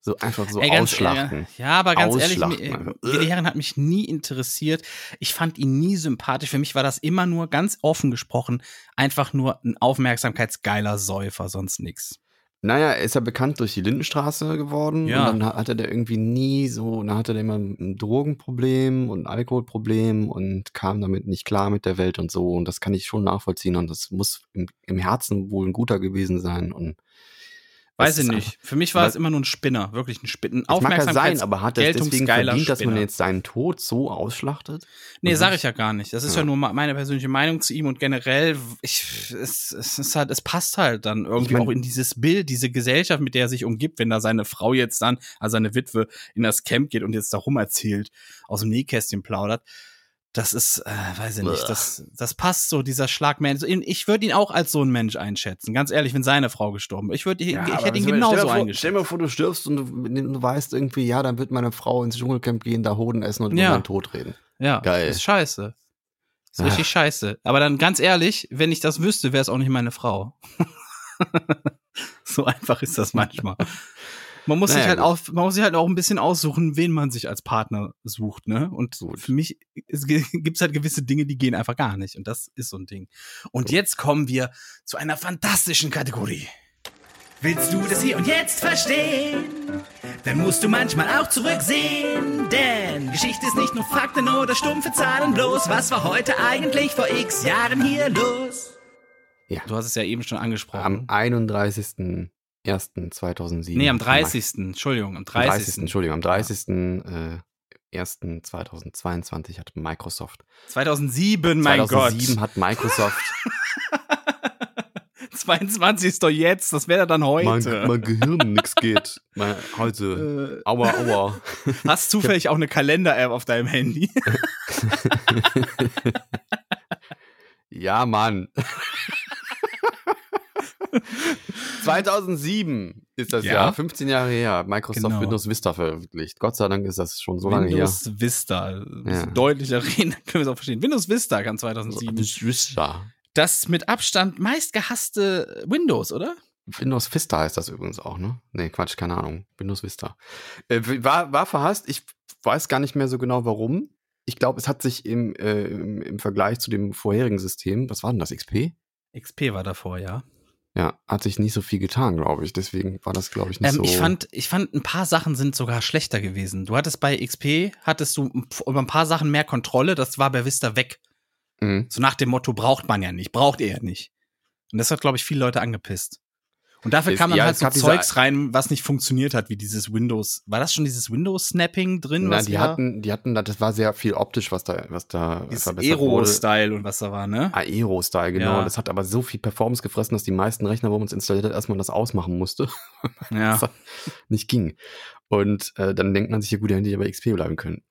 so einfach so Ey, ganz, ausschlachten. Ja, ja aber ganz ehrlich, Willi Herren hat mich nie interessiert. Ich fand ihn nie sympathisch. Für mich war das immer nur, ganz offen gesprochen, einfach nur ein aufmerksamkeitsgeiler Säufer, sonst nichts. Naja, er ist ja bekannt durch die Lindenstraße geworden. Ja. Und dann hatte der irgendwie nie so, dann hatte der immer ein Drogenproblem und ein Alkoholproblem und kam damit nicht klar mit der Welt und so. Und das kann ich schon nachvollziehen. Und das muss im, im Herzen wohl ein guter gewesen sein. Und Weiß ich nicht. Für mich war es immer nur ein Spinner, wirklich ein Spinner. Das mag ja sein, aber hat er deswegen verdient, dass man jetzt seinen Tod so ausschlachtet? Nee, sage ich ja gar nicht. Das ist ja. ja. nur meine persönliche Meinung zu ihm und generell, ich, es, es, ist halt, es passt halt dann irgendwie ich mein, auch in dieses Bild, diese Gesellschaft, mit der er sich umgibt, wenn da seine Frau jetzt dann, also seine Witwe, in das Camp geht und jetzt darum erzählt, aus dem Nähkästchen plaudert das ist, äh, weiß ich nicht, das, das passt so, dieser Schlag Ich würde ihn auch als so ein Mensch einschätzen, ganz ehrlich, wenn seine Frau gestorben Ich würde, ja, ich hätte ihn genauso eingeschätzt. Stell dir mal vor, du stirbst und du, du, weißt irgendwie, ja, dann wird meine Frau ins Dschungelcamp gehen, da Hoden essen und ja. über den Tod reden. Ja, Geil. ist scheiße. Ist Ach. richtig scheiße. Aber dann ganz ehrlich, wenn ich das wüsste, wäre es auch nicht meine Frau. so einfach ist das manchmal. Man muss naja, sich halt auch, man muss sich halt auch ein bisschen aussuchen, wen man sich als Partner sucht, ne? Und gut. für mich es gibt's halt gewisse Dinge, die gehen einfach gar nicht. Und das ist so ein Ding. Und jetzt kommen wir zu einer fantastischen Kategorie. Willst du das hier und jetzt verstehen? Dann musst du manchmal auch zurücksehen. Denn Geschichte ist nicht nur Fakten oder stumpfe Zahlen bloß. Was war heute eigentlich vor x Jahren hier los? Ja. Du hast es ja eben schon angesprochen. Am 31.01.2007. Nee, am 30. Entschuldigung, am 30. 30. Entschuldigung, am 30. Ja. Äh, 1.2022 hat Microsoft. 2007, mein 2007 Gott. 2007 hat Microsoft 22 ist doch jetzt, das wäre dann heute. Mein, mein Gehirn nix geht. Mein, heute. Äh, aua, aua. Hast zufällig auch eine Kalender-App auf deinem Handy? ja, Mann. 2007 ist das ja. Jahr, 15 Jahre her, Microsoft genau. Windows Vista veröffentlicht. Gott sei Dank ist das schon so lange Windows her. Windows Vista, ja. deutlicher reden, können wir es auch verstehen. Windows Vista kann 2007. Windows Vista das mit Abstand meistgehasste Windows, oder? Windows Vista heißt das übrigens auch, ne? Nee, Quatsch, keine Ahnung. Windows Vista. Äh, war, war verhasst. Ich weiß gar nicht mehr so genau warum. Ich glaube, es hat sich im, äh, im, im, Vergleich zu dem vorherigen System, was war denn das, XP? XP war davor, ja. Ja, hat sich nicht so viel getan, glaube ich. Deswegen war das, glaube ich, nicht ähm, so. Ich fand, ich fand, ein paar Sachen sind sogar schlechter gewesen. Du hattest bei XP, hattest du über ein paar Sachen mehr Kontrolle. Das war bei Vista weg. Mhm. So nach dem Motto, braucht man ja nicht, braucht er ja nicht. Und das hat, glaube ich, viele Leute angepisst. Und dafür ist, kam dann ja, halt so Zeugs rein, was nicht funktioniert hat, wie dieses Windows. War das schon dieses Windows-Snapping drin? Nein, die hatten, die hatten, das war sehr viel optisch, was da, was da Dieses Aero-Style und was da war, ne? Aero-Style, genau. Ja. Das hat aber so viel Performance gefressen, dass die meisten Rechner, wo man es installiert hat, erstmal das ausmachen musste. ja. nicht ging. Und äh, dann denkt man sich, ja gut, hätte ich aber XP bleiben können.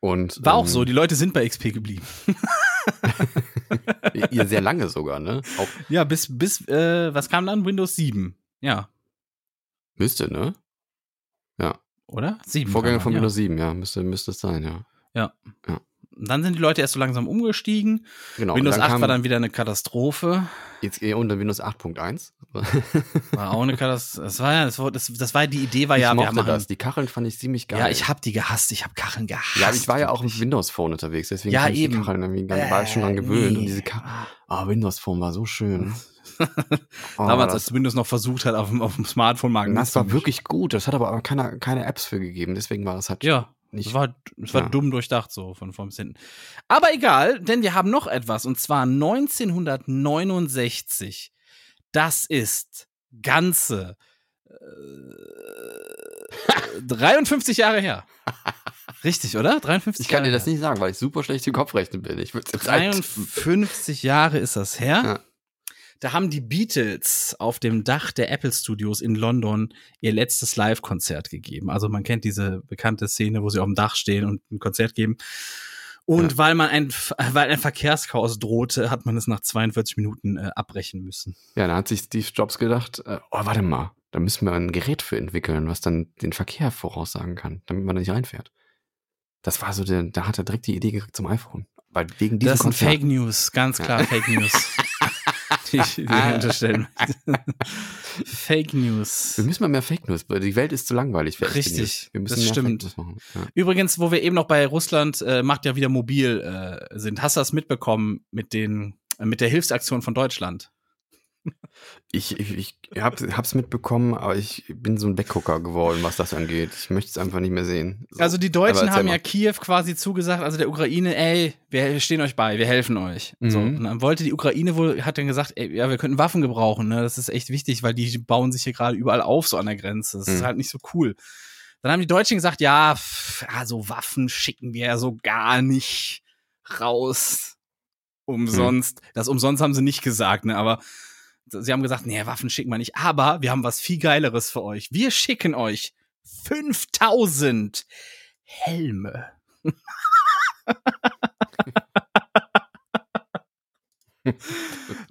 Und, war ähm, auch so, die Leute sind bei XP geblieben. Ihr sehr lange sogar, ne? Auch ja, bis, bis, äh, was kam dann? Windows 7. Ja. Müsste, ne? Ja. Oder? 7. Vorgänger von Windows ja. 7, ja. Müsste, müsste es sein, ja. Ja. Ja dann sind die Leute erst so langsam umgestiegen. Genau, Windows 8 war dann wieder eine Katastrophe. Jetzt eher unter Windows 8.1. War auch eine Katastrophe. Das war ja, das war, das, das war die Idee war ich ja, mochte wir haben das. Die Kacheln fand ich ziemlich geil. Ja, ich habe die gehasst. Ich habe Kacheln gehasst. Ja, ich war ja auch im Windows Phone unterwegs, deswegen ja, eben. die Kacheln irgendwie, äh, war ich schon dran gewöhnt. Nee. Und diese Kacheln, oh, Windows Phone war so schön. oh, Damals, als Windows noch versucht hat, auf dem, auf dem Smartphone mal Das war wirklich gut. Das hat aber keine, keine Apps für gegeben. Deswegen war das halt ja. Nicht, es war, es war ja. dumm durchdacht, so von vorn bis hinten. Aber egal, denn wir haben noch etwas, und zwar 1969. Das ist ganze äh, 53 Jahre her. Richtig, oder? 53 Ich kann Jahre dir das nicht sagen, weil ich super schlecht im Kopfrechnen bin. Ich 53 Jahre ist das her. Ja. Da haben die Beatles auf dem Dach der Apple Studios in London ihr letztes Live-Konzert gegeben. Also man kennt diese bekannte Szene, wo sie auf dem Dach stehen und ein Konzert geben. Und ja. weil man ein, weil ein Verkehrschaos drohte, hat man es nach 42 Minuten äh, abbrechen müssen. Ja, da hat sich Steve Jobs gedacht, äh, oh, warte mal, da müssen wir ein Gerät für entwickeln, was dann den Verkehr voraussagen kann, damit man da nicht reinfährt. Das war so der, da hat er direkt die Idee gekriegt zum iPhone. Weil wegen diesem Das sind Fake News, ganz klar ja. Fake News. die ich dir unterstellen Fake News. Wir müssen mal mehr Fake News, weil die Welt ist zu langweilig für Richtig, wir müssen das stimmt. Ja. Übrigens, wo wir eben noch bei Russland äh, macht ja wieder mobil äh, sind. Hast du das mitbekommen mit den äh, mit der Hilfsaktion von Deutschland? Ich, ich, ich hab, hab's mitbekommen, aber ich bin so ein Weggucker geworden, was das angeht. Ich möchte es einfach nicht mehr sehen. So. Also die Deutschen haben ja Kiew quasi zugesagt, also der Ukraine, ey, wir stehen euch bei, wir helfen euch. Mhm. So, und dann wollte die Ukraine wohl, hat dann gesagt, ey, ja, wir könnten Waffen gebrauchen, ne? Das ist echt wichtig, weil die bauen sich hier gerade überall auf, so an der Grenze. Das mhm. ist halt nicht so cool. Dann haben die Deutschen gesagt, ja, also Waffen schicken wir ja so gar nicht raus. Umsonst. Mhm. Das umsonst haben sie nicht gesagt, ne? Aber sie haben gesagt, nee, Waffen schicken wir nicht, aber wir haben was viel geileres für euch. Wir schicken euch 5000 Helme.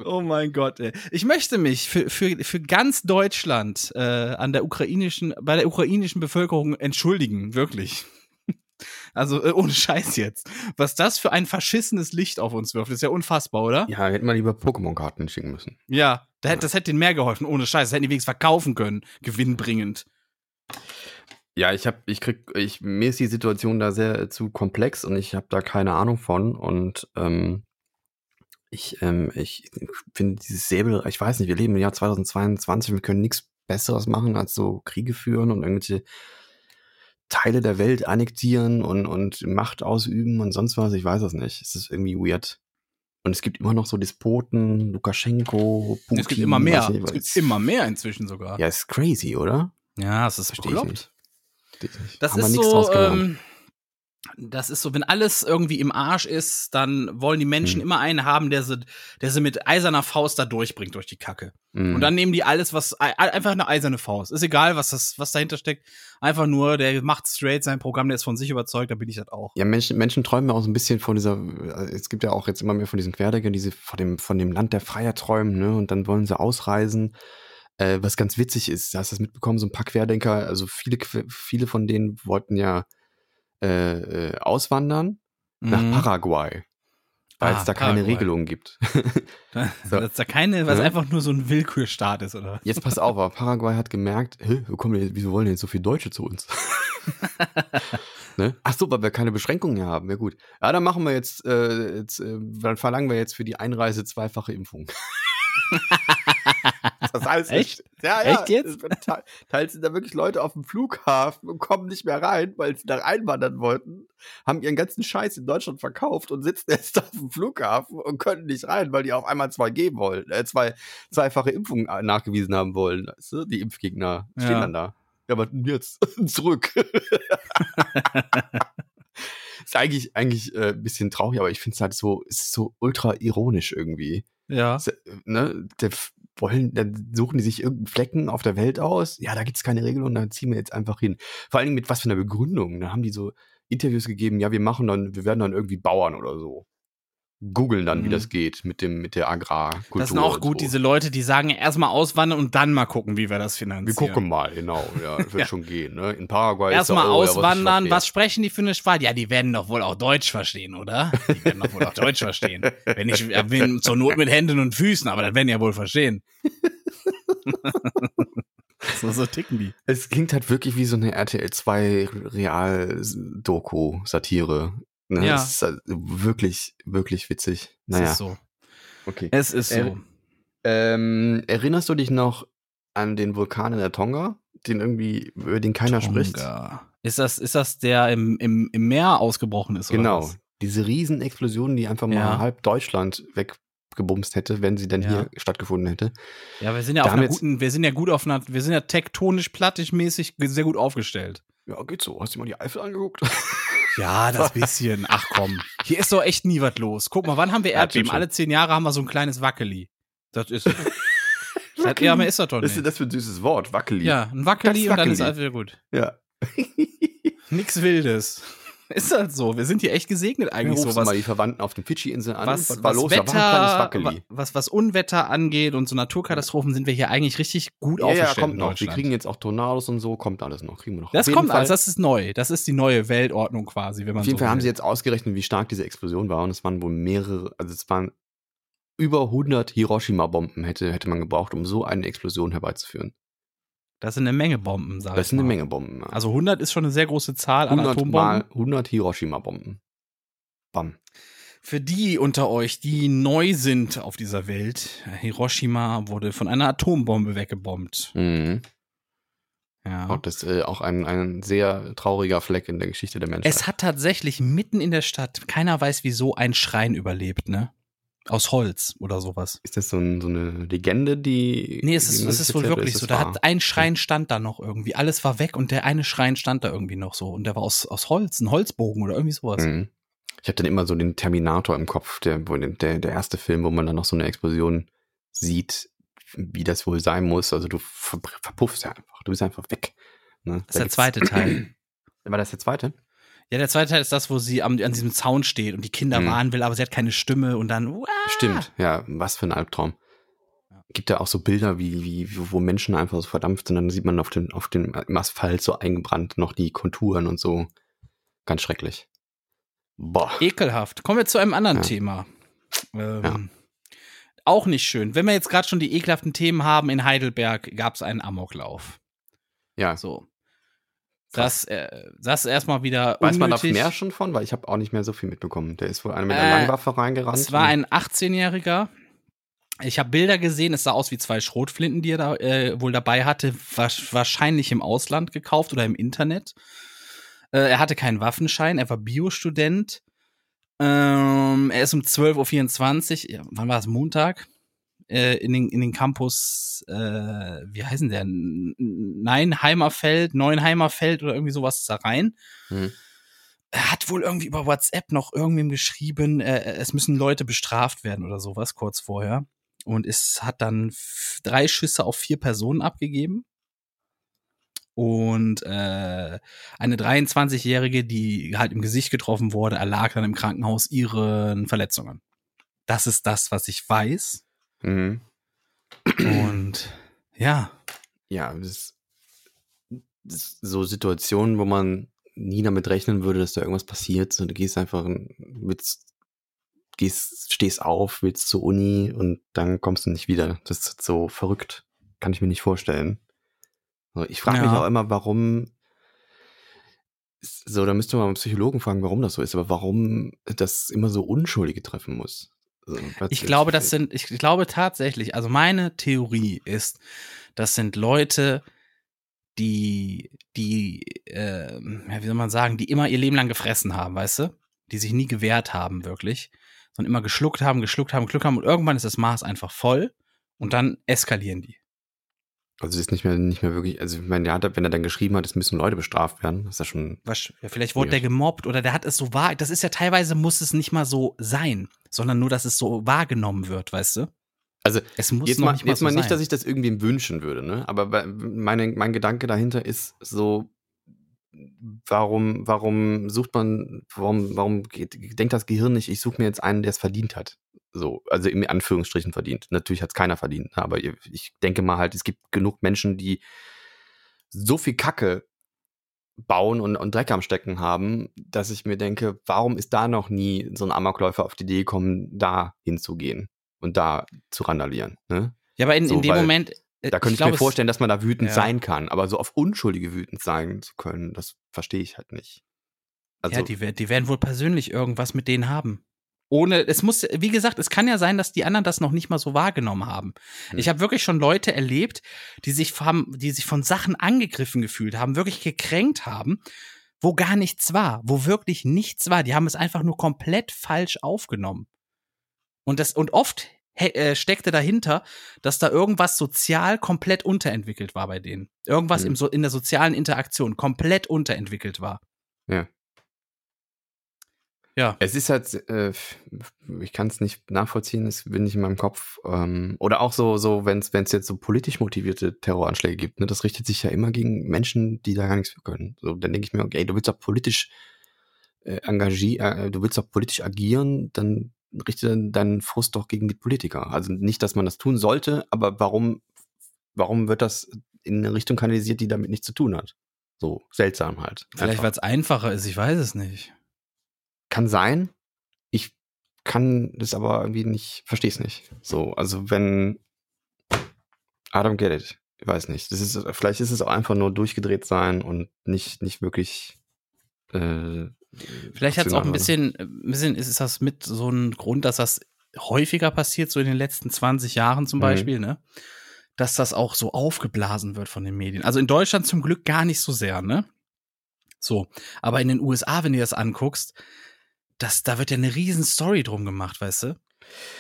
oh mein Gott, ey. Ich möchte mich für, für, für ganz Deutschland äh, an der ukrainischen, bei der ukrainischen Bevölkerung entschuldigen, wirklich. Also äh, ohne Scheiß jetzt. Was das für ein verschissenes Licht auf uns wirft, ist ja unfassbar, oder? Ja, hätten wir lieber Pokémon-Karten schicken müssen. Ja, das, ja. das hätte denen mehr geholfen, ohne Scheiß. Das hätten die wenigstens verkaufen können, gewinnbringend. Ja, ich habe, ich krieg, ich, mir ist die Situation da sehr zu komplex und ich habe da keine Ahnung von und ähm, ich, ähm, ich finde dieses Säbel, ich weiß nicht, wir leben im Jahr 2022, wir können nichts Besseres machen als so Kriege führen und irgendwelche Teile der Welt annektieren und, und Macht ausüben und sonst was. Ich weiß es nicht. Es ist irgendwie weird. Und es gibt immer noch so Despoten, Lukaschenko, Putin. Es gibt immer mehr. Es gibt immer mehr inzwischen sogar. Ja, ist crazy, oder? Ja, es ist bekloppt. Das Haben ist so, ähm, das ist so, wenn alles irgendwie im Arsch ist, dann wollen die Menschen hm. immer einen haben, der sie, der sie mit eiserner Faust da durchbringt durch die Kacke. Hm. Und dann nehmen die alles, was einfach eine eiserne Faust. Ist egal, was das, was dahinter steckt. Einfach nur, der macht straight sein Programm, der ist von sich überzeugt, da bin ich das auch. Ja, Menschen, Menschen träumen auch so ein bisschen von dieser, es gibt ja auch jetzt immer mehr von diesen Querdeckern, die von dem, von dem Land der Freier träumen, ne? Und dann wollen sie ausreisen. Äh, was ganz witzig ist, hast du das mitbekommen, so ein paar Querdenker, also viele, viele von denen wollten ja äh, äh, auswandern mhm. nach Paraguay. Weil ah, es da Paraguay. keine Regelungen gibt. so. Dass da keine, was ja? einfach nur so ein Willkürstaat ist, oder? Jetzt pass auf, aber Paraguay hat gemerkt, wo kommen denn, wieso wollen denn jetzt so viele Deutsche zu uns? ne? Ach so, weil wir keine Beschränkungen mehr haben. Ja gut. Ja, dann machen wir jetzt, äh, jetzt äh, dann verlangen wir jetzt für die Einreise zweifache Impfung. das heißt Echt? Ja, ja. Echt jetzt? Teils sind da wirklich Leute auf dem Flughafen und kommen nicht mehr rein, weil sie da einwandern wollten, haben ihren ganzen Scheiß in Deutschland verkauft und sitzen jetzt auf dem Flughafen und können nicht rein, weil die auf einmal zwei geben wollen, äh, zwei zweifache Impfungen nachgewiesen haben wollen. Weißt du? Die Impfgegner stehen ja. dann da. Ja, aber jetzt zurück. ist eigentlich eigentlich äh, ein bisschen traurig, aber ich finde es halt so, ist so ultra ironisch irgendwie. Ja. Ne, der wollen, dann suchen die sich irgendeinen Flecken auf der Welt aus. Ja, da gibt es keine Regelung, dann ziehen wir jetzt einfach hin. Vor allen Dingen mit was für einer Begründung. Da haben die so Interviews gegeben, ja, wir machen dann, wir werden dann irgendwie Bauern oder so googeln dann, mhm. wie das geht mit dem mit der Agrarkultur. Das sind auch gut, so. diese Leute, die sagen, erstmal auswandern und dann mal gucken, wie wir das finanzieren. Wir gucken mal, genau, ja, wird ja. schon gehen. Ne? In Paraguay erstmal oh, auswandern. Ja, was, was, sprechen die für eine Sprache? Ja, die werden doch wohl auch Deutsch verstehen, oder? Die werden doch wohl auch Deutsch verstehen. Wenn ich bin zur Not mit Händen und Füßen, aber das werden ja wohl verstehen. so, so ticken die. Es klingt halt wirklich wie so eine RTL 2 Real-Doku-Satire. Ne? Ja. Das ist halt wirklich, wirklich witzig. Naja. Es ist so. Okay. Es ist so. Er, ähm, erinnerst du dich noch an den Vulkan in der Tonga? Den irgendwie, über den keiner Tonga. spricht? Ist das, ist das der im, im, im Meer ausgebrochen ist? Genau. Diese Riesenexplosion, die einfach mal ja. halb Deutschland weggebumst hätte, wenn sie denn ja. hier stattgefunden hätte. Ja, wir sind ja auf einer guten, wir sind ja gut auf einer, wir sind ja tektonisch, plattisch mäßig sehr gut aufgestellt. Ja, geht so. Hast du mal die Eifel angeguckt? Ja, das bisschen. Ach komm. Hier ist doch echt nie was los. Guck mal, wann haben wir Erdbeben? Alle zehn Jahre haben wir so ein kleines Wackeli. Das ist. das, ja, mehr ist das doch nicht. Was ist das für ein süßes Wort? Wackeli. Ja, ein Wackeli und dann ist alles wieder gut. Ja. Nix Wildes. Ist das so? Wir sind hier echt gesegnet eigentlich so. Was, mal die Verwandten auf den Fidschi-Inseln an. Was, was war was los? Wetter, da war was, was Unwetter angeht und so Naturkatastrophen sind wir hier eigentlich richtig gut ja, aufgestellt. Ja, kommt noch. Wir kriegen jetzt auch Tornados und so, kommt alles noch. Kriegen wir noch. Das kommt alles, das ist neu. Das ist die neue Weltordnung quasi, wenn man Auf jeden so Fall will. haben sie jetzt ausgerechnet, wie stark diese Explosion war und es waren wohl mehrere, also es waren über 100 Hiroshima-Bomben hätte, hätte man gebraucht, um so eine Explosion herbeizuführen. Das sind eine Menge Bomben, sag Das sind eine Menge Bomben. Ja. Also 100 ist schon eine sehr große Zahl an Atombomben. Mal 100 Hiroshima-Bomben. Bam. Für die unter euch, die neu sind auf dieser Welt, Hiroshima wurde von einer Atombombe weggebombt. Mhm. Ja. Auch das äh, auch ein, ein sehr trauriger Fleck in der Geschichte der Menschheit. Es hat tatsächlich mitten in der Stadt, keiner weiß wieso, ein Schrein überlebt, ne? Aus Holz oder sowas. Ist das so, ein, so eine Legende, die. Nee, es ist, es ist wohl wirklich ist so. Da hat ein Schrein stand da noch irgendwie. Alles war weg und der eine Schrein stand da irgendwie noch so. Und der war aus, aus Holz, ein Holzbogen oder irgendwie sowas. Mhm. Ich hatte dann immer so den Terminator im Kopf, der, der, der erste Film, wo man dann noch so eine Explosion sieht, wie das wohl sein muss. Also du ver verpuffst ja einfach. Du bist einfach weg. Ne? Das ist der zweite Teil. War das der zweite? Ja, der zweite Teil ist das, wo sie am, an diesem Zaun steht und die Kinder mhm. warnen will, aber sie hat keine Stimme und dann. Uah! Stimmt, ja, was für ein Albtraum. Gibt ja auch so Bilder, wie, wie, wo Menschen einfach so verdampft sind, dann sieht man auf dem, auf dem Asphalt so eingebrannt noch die Konturen und so. Ganz schrecklich. Boah. Ekelhaft. Kommen wir zu einem anderen ja. Thema. Ähm, ja. Auch nicht schön. Wenn wir jetzt gerade schon die ekelhaften Themen haben, in Heidelberg gab es einen Amoklauf. Ja. So. Das, äh, das erstmal wieder. Weiß unnötig. man da mehr schon von? Weil ich habe auch nicht mehr so viel mitbekommen. Der ist wohl einer mit einer äh, Langwaffe reingerannt. Es war ein 18-Jähriger. Ich habe Bilder gesehen, es sah aus wie zwei Schrotflinten, die er da äh, wohl dabei hatte, wahrscheinlich im Ausland gekauft oder im Internet. Äh, er hatte keinen Waffenschein, er war Biostudent. Ähm, er ist um 12.24 Uhr, wann war es, Montag? Äh, in, den, in den Campus, äh, wie heißen der? Neinheimerfeld, Neuenheimerfeld oder irgendwie sowas ist da rein. Mhm. Er hat wohl irgendwie über WhatsApp noch irgendwem geschrieben, äh, es müssen Leute bestraft werden oder sowas kurz vorher. Und es hat dann drei Schüsse auf vier Personen abgegeben und äh, eine 23-Jährige, die halt im Gesicht getroffen wurde, erlag dann im Krankenhaus ihren Verletzungen. Das ist das, was ich weiß. Mhm. Und ja. Ja, das, das so Situationen, wo man nie damit rechnen würde, dass da irgendwas passiert. So, du gehst einfach, willst, gehst, stehst auf, willst zur Uni und dann kommst du nicht wieder. Das ist so verrückt. Kann ich mir nicht vorstellen. Ich frage mich auch immer, warum so, da müsste man einen Psychologen fragen, warum das so ist, aber warum das immer so Unschuldige treffen muss. Ich glaube, das sind, ich glaube tatsächlich, also meine Theorie ist, das sind Leute, die, die, äh, wie soll man sagen, die immer ihr Leben lang gefressen haben, weißt du? Die sich nie gewehrt haben, wirklich, sondern immer geschluckt haben, geschluckt haben, geschluckt haben und irgendwann ist das Maß einfach voll und dann eskalieren die. Also ist nicht mehr, nicht mehr wirklich, also ich meine, der hat, wenn er dann geschrieben hat, es müssen Leute bestraft werden, ist ja schon. Was, ja, vielleicht wurde der gemobbt oder der hat es so wahr. Das ist ja teilweise muss es nicht mal so sein, sondern nur, dass es so wahrgenommen wird, weißt du? Also es muss jetzt mal, nicht mal, jetzt so mal nicht, dass ich das irgendwem wünschen würde, ne? Aber meine, mein Gedanke dahinter ist so, warum, warum sucht man, warum, warum denkt das Gehirn nicht, ich suche mir jetzt einen, der es verdient hat? So, also in Anführungsstrichen verdient. Natürlich hat es keiner verdient, ne? aber ich denke mal halt, es gibt genug Menschen, die so viel Kacke bauen und, und Dreck am Stecken haben, dass ich mir denke, warum ist da noch nie so ein Amokläufer auf die Idee gekommen, da hinzugehen und da zu randalieren? Ne? Ja, aber in, so, in dem Moment. Äh, da könnte ich, ich mir vorstellen, dass man da wütend ja. sein kann, aber so auf Unschuldige wütend sein zu können, das verstehe ich halt nicht. Also, ja, die, die werden wohl persönlich irgendwas mit denen haben ohne, es muss, wie gesagt, es kann ja sein, dass die anderen das noch nicht mal so wahrgenommen haben. Hm. Ich habe wirklich schon Leute erlebt, die sich, haben, die sich von Sachen angegriffen gefühlt haben, wirklich gekränkt haben, wo gar nichts war, wo wirklich nichts war. Die haben es einfach nur komplett falsch aufgenommen. Und das, und oft äh, steckte dahinter, dass da irgendwas sozial komplett unterentwickelt war bei denen. Irgendwas hm. im, so, in der sozialen Interaktion komplett unterentwickelt war. Ja. Ja. Es ist halt, äh, ich kann es nicht nachvollziehen, es bin nicht in meinem Kopf. Ähm, oder auch so, so wenn es jetzt so politisch motivierte Terroranschläge gibt, ne, das richtet sich ja immer gegen Menschen, die da gar nichts für können. So, dann denke ich mir, okay, du willst doch politisch äh, engagieren, äh, du willst doch politisch agieren, dann richte deinen Frust doch gegen die Politiker. Also nicht, dass man das tun sollte, aber warum, warum wird das in eine Richtung kanalisiert, die damit nichts zu tun hat? So seltsam halt. Vielleicht, weil es einfacher ist, ich weiß es nicht. Kann sein. Ich kann das aber irgendwie nicht, verstehe es nicht. So, also wenn I don't get it. Ich weiß nicht. Das ist, vielleicht ist es auch einfach nur durchgedreht sein und nicht, nicht wirklich. Äh, vielleicht hat es auch ein bisschen, ein bisschen ist das mit so ein Grund, dass das häufiger passiert, so in den letzten 20 Jahren zum mhm. Beispiel, ne? Dass das auch so aufgeblasen wird von den Medien. Also in Deutschland zum Glück gar nicht so sehr, ne? So. Aber in den USA, wenn du das anguckst, das, da wird ja eine riesen Story drum gemacht, weißt du?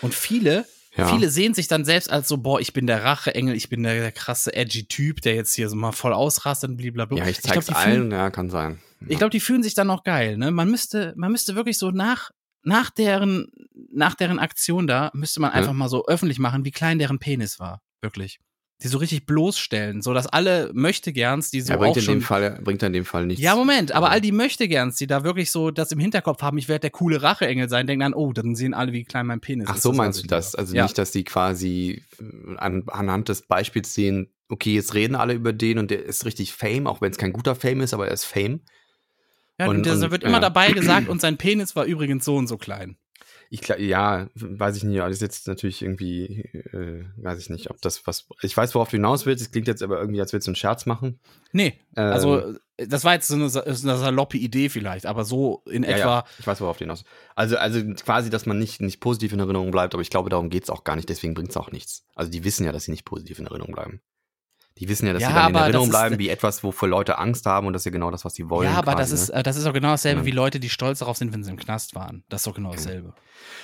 Und viele, ja. viele sehen sich dann selbst als so, boah, ich bin der Racheengel, ich bin der, der krasse edgy Typ, der jetzt hier so mal voll ausrastet und blablabla. Ja, ich zeig's ich glaub, allen, fühlen, ja, kann sein. Ja. Ich glaube, die fühlen sich dann noch geil, ne? Man müsste, man müsste wirklich so nach, nach deren, nach deren Aktion da, müsste man einfach mal so öffentlich machen, wie klein deren Penis war. Wirklich die so richtig bloßstellen, so dass alle Möchtegerns, die so er bringt auch in schon, dem Fall bringt in dem Fall nichts. Ja, Moment, aber all die Möchtegerns, die da wirklich so das im Hinterkopf haben, ich werde der coole Racheengel sein, denken dann, oh, dann sehen alle, wie klein mein Penis Ach ist. Ach so meinst du das? Also ja. nicht, dass die quasi äh, an, anhand des Beispiels sehen, okay, jetzt reden alle über den und der ist richtig Fame, auch wenn es kein guter Fame ist, aber er ist Fame. Ja, und, und, und wird immer ja. dabei gesagt, und sein Penis war übrigens so und so klein. Ich ja, weiß ich nicht, das ist jetzt natürlich irgendwie, äh, weiß ich nicht, ob das was. Ich weiß, worauf du hinaus willst. Es klingt jetzt aber irgendwie, als würdest du einen Scherz machen. Nee, ähm, also das war jetzt so eine, eine saloppe Idee vielleicht, aber so in ja, etwa. Ja, ich weiß, worauf du hinaus Also, also quasi, dass man nicht, nicht positiv in Erinnerung bleibt, aber ich glaube, darum geht es auch gar nicht, deswegen bringt es auch nichts. Also die wissen ja, dass sie nicht positiv in Erinnerung bleiben. Die wissen ja, dass Ja, sie dann in Erinnerung ist- bleiben, wie etwas, wovor Leute Angst haben und das ist ja genau das, was sie wollen. ja, aber quasi, das ist, ne? äh, das ist auch genau dasselbe Ja. wie Leute, die stolz darauf sind, wenn sie im Knast waren. Das ist doch genau dasselbe.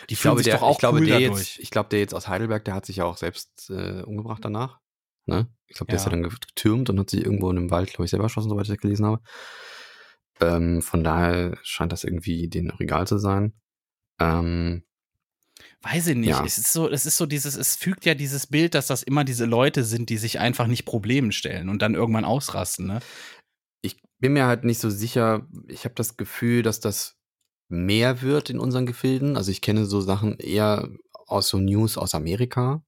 Die ich fühlen glaube, sich der, doch auch ich glaube, cool der dadurch. jetzt, ich glaube, der jetzt aus Heidelberg, der hat sich ja auch selbst äh, umgebracht danach. Ne? Ich glaube, der ist Ja. ja dann getürmt und hat sich irgendwo in einem Wald, glaube ich, selber erschossen, soweit ich das gelesen habe. Ähm, von daher scheint das irgendwie denen auch egal zu sein. Ähm, Weiß ich nicht. Ja. Es ist so, es ist so dieses, es fügt ja dieses Bild, dass das immer diese Leute sind, die sich einfach nicht Problemen stellen und dann irgendwann ausrasten, ne? ich bin mir halt nicht so sicher. Ich habe das Gefühl, dass das mehr wird in unseren Gefilden. Also ich kenne so Sachen eher aus so News aus Amerika.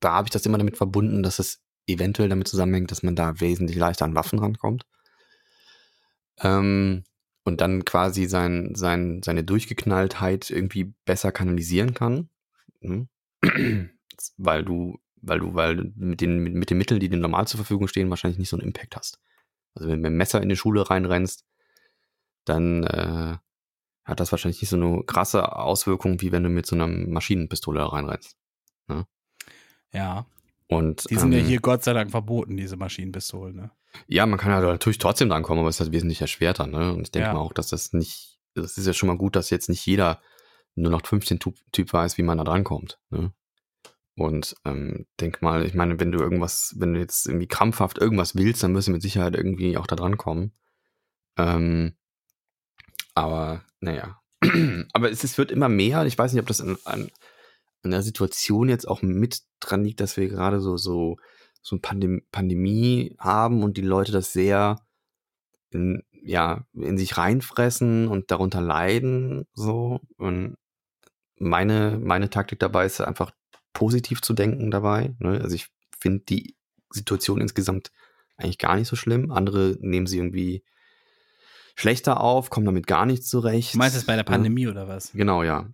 Da habe ich das immer damit verbunden, dass es eventuell damit zusammenhängt, dass man da wesentlich leichter an Waffen rankommt. Ähm, und dann quasi sein, sein, seine Durchgeknalltheit irgendwie besser kanalisieren kann. Hm? weil du, weil du, weil du mit den, mit, mit den Mitteln, die dir normal zur Verfügung stehen, wahrscheinlich nicht so einen Impact hast. Also wenn du mit dem Messer in die Schule reinrennst, dann äh, hat das wahrscheinlich nicht so eine krasse Auswirkung, wie wenn du mit so einer Maschinenpistole da reinrennst. Ja. Und Die sind ja ähm, hier Gott sei Dank verboten, diese Maschinenpistolen, ne? Ja, man kann ja natürlich trotzdem drankommen, aber es ist halt wesentlich erschwerter, ne? Und ich denke Ja. mal auch, dass das nicht, das ist ja schon mal gut, dass jetzt nicht jeder nur noch 15 Typ, typ weiß, wie man da drankommt, ne? Und ähm, denk mal, ich meine, wenn du irgendwas, wenn du jetzt irgendwie krampfhaft irgendwas willst, dann wirst du mit Sicherheit irgendwie auch da drankommen. Ähm, aber naja. aber es, es wird immer mehr. Ich weiß nicht, ob das an, an, an der Situation jetzt auch mit dran liegt, dass wir gerade so, so, so eine Pandem Pandemie haben und die Leute das sehr in, ja, in sich reinfressen und darunter leiden. So. Und meine, meine Taktik dabei ist einfach positiv zu denken dabei. Ne? Also ich finde die Situation insgesamt eigentlich gar nicht so schlimm. Andere nehmen sie irgendwie schlechter auf, kommen damit gar nicht zurecht. Es bei der ne? Pandemie oder was? Genau, ja.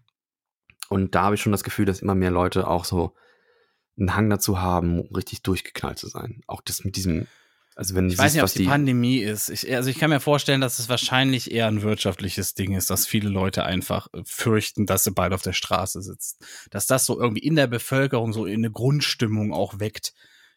Und da habe ich schon das Gefühl, dass immer mehr Leute auch so einen Hang dazu haben, richtig durchgeknallt zu sein. Auch das mit diesem, also wenn Ich weiß nicht, ob es die die, Pandemie ist. Ich, also ich kann mir vorstellen, dass es wahrscheinlich eher ein wirtschaftliches Ding ist, dass viele Leute einfach äh, fürchten, dass sie bald auf der Straße sitzen. Dass das so irgendwie in der Bevölkerung so eine Grundstimmung auch weckt,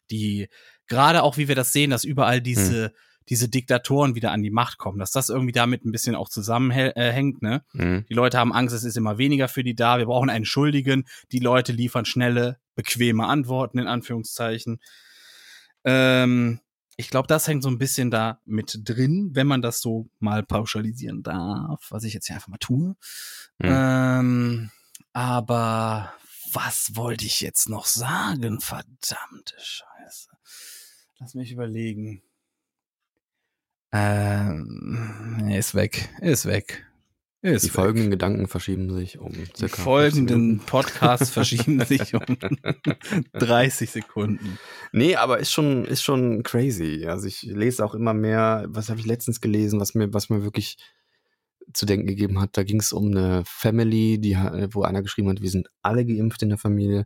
die gerade auch, wie wir das sehen, dass überall diese, diese Diktatoren wieder an die Macht kommen, dass das irgendwie damit ein bisschen auch zusammenhängt, ne? Mhm. Die Leute haben Angst, es ist immer weniger für die da. Wir brauchen einen Schuldigen. Die Leute liefern schnelle, bequeme Antworten, in Anführungszeichen. Ähm, ich glaube, das hängt so ein bisschen da mit drin, wenn man das so mal pauschalisieren darf, was ich jetzt hier einfach mal tue. Mhm. Ähm, aber was wollte ich jetzt noch sagen? Verdammte Scheiße. Lass mich überlegen. Ähm, ist weg. Ist weg. Ist die weg. folgenden Gedanken verschieben sich um Die circa 15 folgenden. Podcasts verschieben sich um 30 Sekunden. Nee, aber ist schon, ist schon crazy. Also ich lese auch immer mehr, was habe ich letztens gelesen, was mir, was mir wirklich zu denken gegeben hat. Da ging es um eine Family, die, wo einer geschrieben hat, wir sind alle geimpft in der Familie.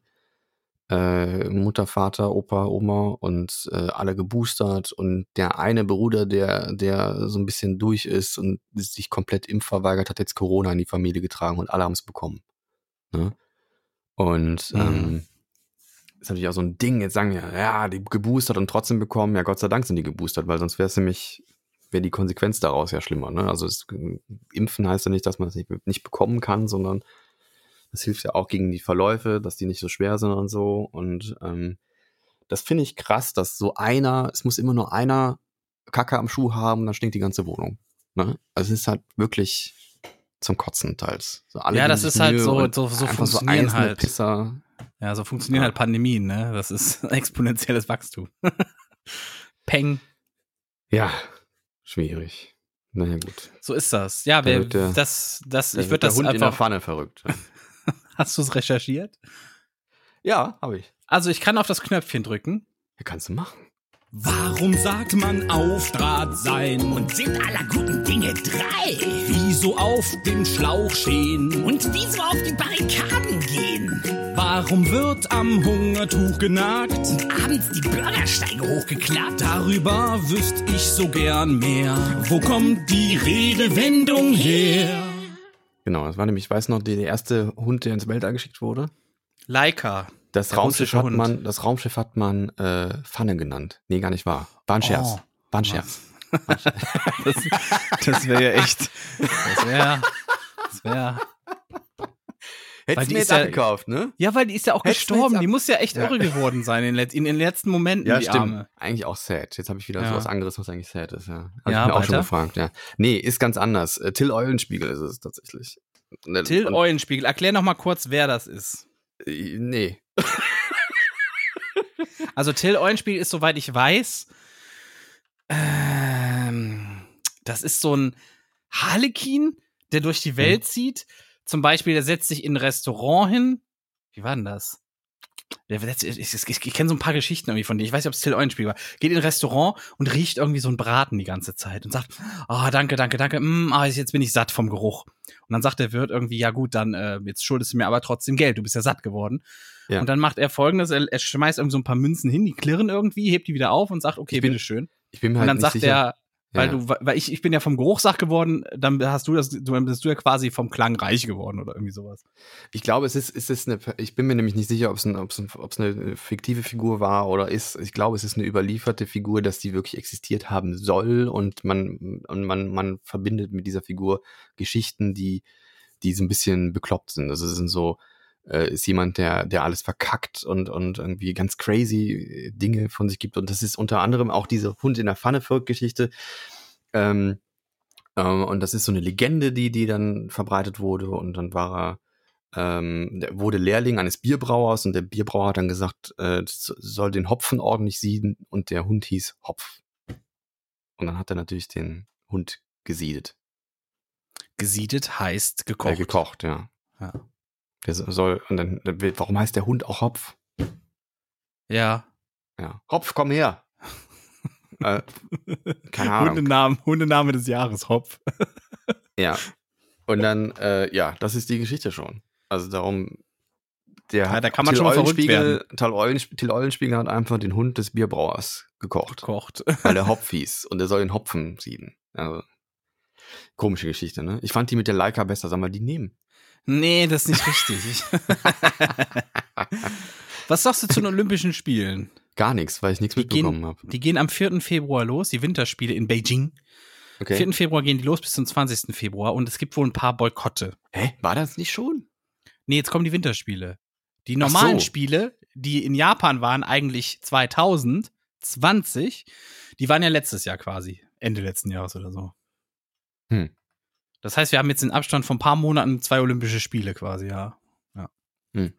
Äh, Mutter, Vater, Opa, Oma und äh, alle geboostert und der eine Bruder, der, der so ein bisschen durch ist und sich komplett impfverweigert, hat jetzt Corona in die Familie getragen und alle haben es bekommen. Ne? Und Mhm. ähm, ist natürlich auch so ein Ding, jetzt sagen ja, ja, die geboostert und trotzdem bekommen, ja Gott sei Dank sind die geboostert, weil sonst wäre es nämlich, wäre die Konsequenz daraus ja schlimmer. Ne? Also es, Impfen heißt ja nicht, dass man es nicht, nicht bekommen kann, sondern das hilft ja auch gegen die Verläufe, dass die nicht so schwer sind und so. Und ähm, das finde ich krass, dass so einer, es muss immer nur einer Kacke am Schuh haben, dann stinkt die ganze Wohnung. Ne? Also es ist halt wirklich zum Kotzen teils. So Ja, das ist halt so- so- so einfach funktionieren einzelne halt. Pisser. Ja, so funktionieren Ja. halt Pandemien, ne? Das ist exponentielles Wachstum. Peng. Ja, schwierig. Naja, gut. So ist das. Ja, Da wer, der- das, das, Da ich würde das Hund in der einfach. Pfanne verrückt. Hast du es recherchiert? Ja, habe ich. Also ich kann auf das Knöpfchen drücken. Ja, kannst du machen. Warum sagt man auf Draht sein und sind aller guten Dinge drei? Wieso auf dem Schlauch stehen und wieso auf die Barrikaden gehen? Warum wird am Hungertuch genagt und abends die Bürgersteige hochgeklappt? Darüber wüsste ich so gern mehr. Wo kommt die Redewendung her? Genau, das war nämlich, ich weiß noch, der, erste Hund, der ins Weltall geschickt wurde. Leica. Das Raumschiff hat Hund. man, das Raumschiff hat man äh, Pfanne genannt. Nee, gar nicht wahr. War ein Scherz. Oh. War ein Scherz. Das, das wäre ja echt. Das wäre. Das wäre. Hättest du mir jetzt ja- abgekauft, ne? Ja, weil die ist ja auch Hättest gestorben. Die muss ja echt Ja. irre geworden sein in, in den letzten Momenten, Ja, die stimmt. Arme. Eigentlich auch sad. Jetzt habe ich wieder Ja. so was anderes, was eigentlich sad ist. Ja, Hab Ja, ich mir auch schon gefragt. Ja. Nee, ist ganz anders. Äh, Till Eulenspiegel ist es tatsächlich. Und- Till und- Eulenspiegel, erklär noch mal kurz, wer das ist. äh, Nee. Also Till Eulenspiegel ist, soweit ich weiß, ähm, das ist so ein Harlekin, der durch die Welt zieht. Zum Beispiel, der setzt sich in ein Restaurant hin. Wie war denn das? Der ich ich, ich, kenne so ein paar Geschichten irgendwie von denen. Ich weiß nicht, ob es Till Eulenspiegel war. Geht in ein Restaurant und riecht irgendwie so einen Braten die ganze Zeit und sagt, ah, danke, danke, danke, mm, ah, jetzt bin ich satt vom Geruch. Und dann sagt der Wirt irgendwie, ja gut, dann äh, jetzt schuldest du mir aber trotzdem Geld, du bist ja satt geworden. Ja. Und dann macht er folgendes, er, er schmeißt irgendwie so ein paar Münzen hin, die klirren irgendwie, hebt die wieder auf und sagt, okay, Ich bin- bitteschön. Ich bin mir Und halt dann nicht sagt sicher. er, weil Ja. du, weil ich, ich bin ja vom Geruch satt geworden, dann hast du das, du bist du ja quasi vom Klang reich geworden oder irgendwie sowas. Ich glaube, es ist, es ist eine, ich bin mir nämlich nicht sicher, ob es, ein, ob, es ein, ob es eine fiktive Figur war oder ist. Ich glaube, es ist eine überlieferte Figur, dass die wirklich existiert haben soll und man, und man, man verbindet mit dieser Figur Geschichten, die, die so ein bisschen bekloppt sind. Also es sind so, äh, ist jemand, der, der alles verkackt und, und irgendwie ganz crazy Dinge von sich gibt. Und das ist unter anderem auch diese Hund in der Pfanne Geschichte. Ähm, ähm, und das ist so eine Legende, die, die dann verbreitet wurde. Und dann war er, ähm, wurde Lehrling eines Bierbrauers und der Bierbrauer hat dann gesagt, äh, soll den Hopfen ordentlich sieden und der Hund hieß Hopf. Und dann hat er natürlich den Hund gesiedet. Gesiedet heißt gekocht. Äh, gekocht, ja. Ja. Der so- soll, und dann, warum heißt der Hund auch Hopf? Ja. Ja. Hopf, komm her. äh, keine Ahnung. Hundename, Hundename des Jahres, Hopf. Ja. Und dann, äh, ja, das ist die Geschichte schon. Also darum, der Ja, da kann man schon mal verrückt Eulenspiegel, Till, Eulenspiegel, Till Eulenspiegel hat einfach den Hund des Bierbrauers gekocht, Gekocht. weil der Hopf hieß und der soll den Hopfen sieden. Also, komische Geschichte, ne? Ich fand die mit der Leica besser, sag mal, die nehmen. Nee, das ist nicht richtig. Was sagst du zu den Olympischen Spielen? Gar nichts, weil ich nichts Die mitbekommen habe. die gehen am 4. Februar los, die Winterspiele in Beijing. Okay. 4. Februar gehen die los bis zum 20. Februar und es gibt wohl ein paar Boykotte. Hä? War das nicht schon? Nee, jetzt kommen die Winterspiele. Die normalen so. Spiele, die in Japan waren, eigentlich 2020, die waren ja letztes Jahr quasi. Ende letzten Jahres oder so. Hm. Das heißt, wir haben jetzt in Abstand von ein paar Monaten zwei Olympische Spiele quasi, ja. ja. Hm.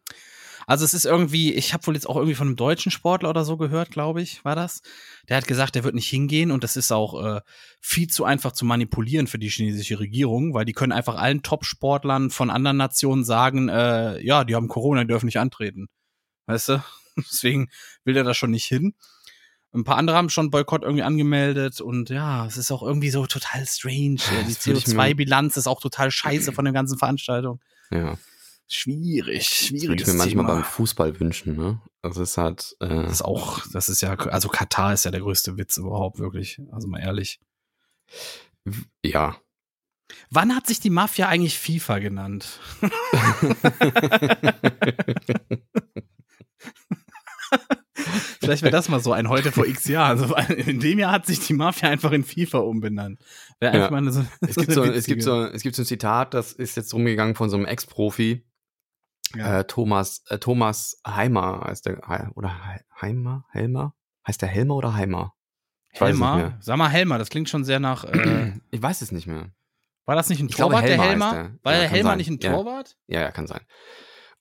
Also es ist irgendwie, ich habe wohl jetzt auch irgendwie von einem deutschen Sportler oder so gehört, glaube ich, war das. Der hat gesagt, der wird nicht hingehen und das ist auch äh, viel zu einfach zu manipulieren für die chinesische Regierung, weil die können einfach allen Top-Sportlern von anderen Nationen sagen, äh, ja, die haben Corona, die dürfen nicht antreten. Weißt du? Deswegen will der da schon nicht hin. Ein paar andere haben schon Boykott irgendwie angemeldet und ja, es ist auch irgendwie so total strange. Die ich mir- CO2-Bilanz ist auch total scheiße von der ganzen Veranstaltung. Ja. Schwierig, Das würde ich mir manchmal Thema. beim Fußball wünschen, ne? Also es halt, äh, Das ist auch, das ist ja, also Katar ist ja der größte Witz überhaupt, wirklich. Also mal ehrlich. ja. Wann hat sich die Mafia eigentlich FIFA genannt? Vielleicht wäre das mal so ein heute vor x Jahren. Also in dem Jahr hat sich die Mafia einfach in FIFA umbenannt. Wäre Ja. einfach mal so, Es gibt, so, es, gibt so, es gibt so ein Zitat, das ist jetzt rumgegangen von so einem Ex-Profi, Ja. äh, Thomas, äh, Thomas Heimer heißt der, oder Hei- Heimer, Helmer? Heißt der Helmer oder Heimer? Ich weiß es nicht Helmer. mehr. Sag mal Helmer, das klingt schon sehr nach. Äh, Ich weiß es nicht mehr. war das nicht ein Ich glaube, Torwart, Helmer der Helmer? der. War Ja, der Helmer sein. nicht ein. Torwart? Ja, ja, kann sein.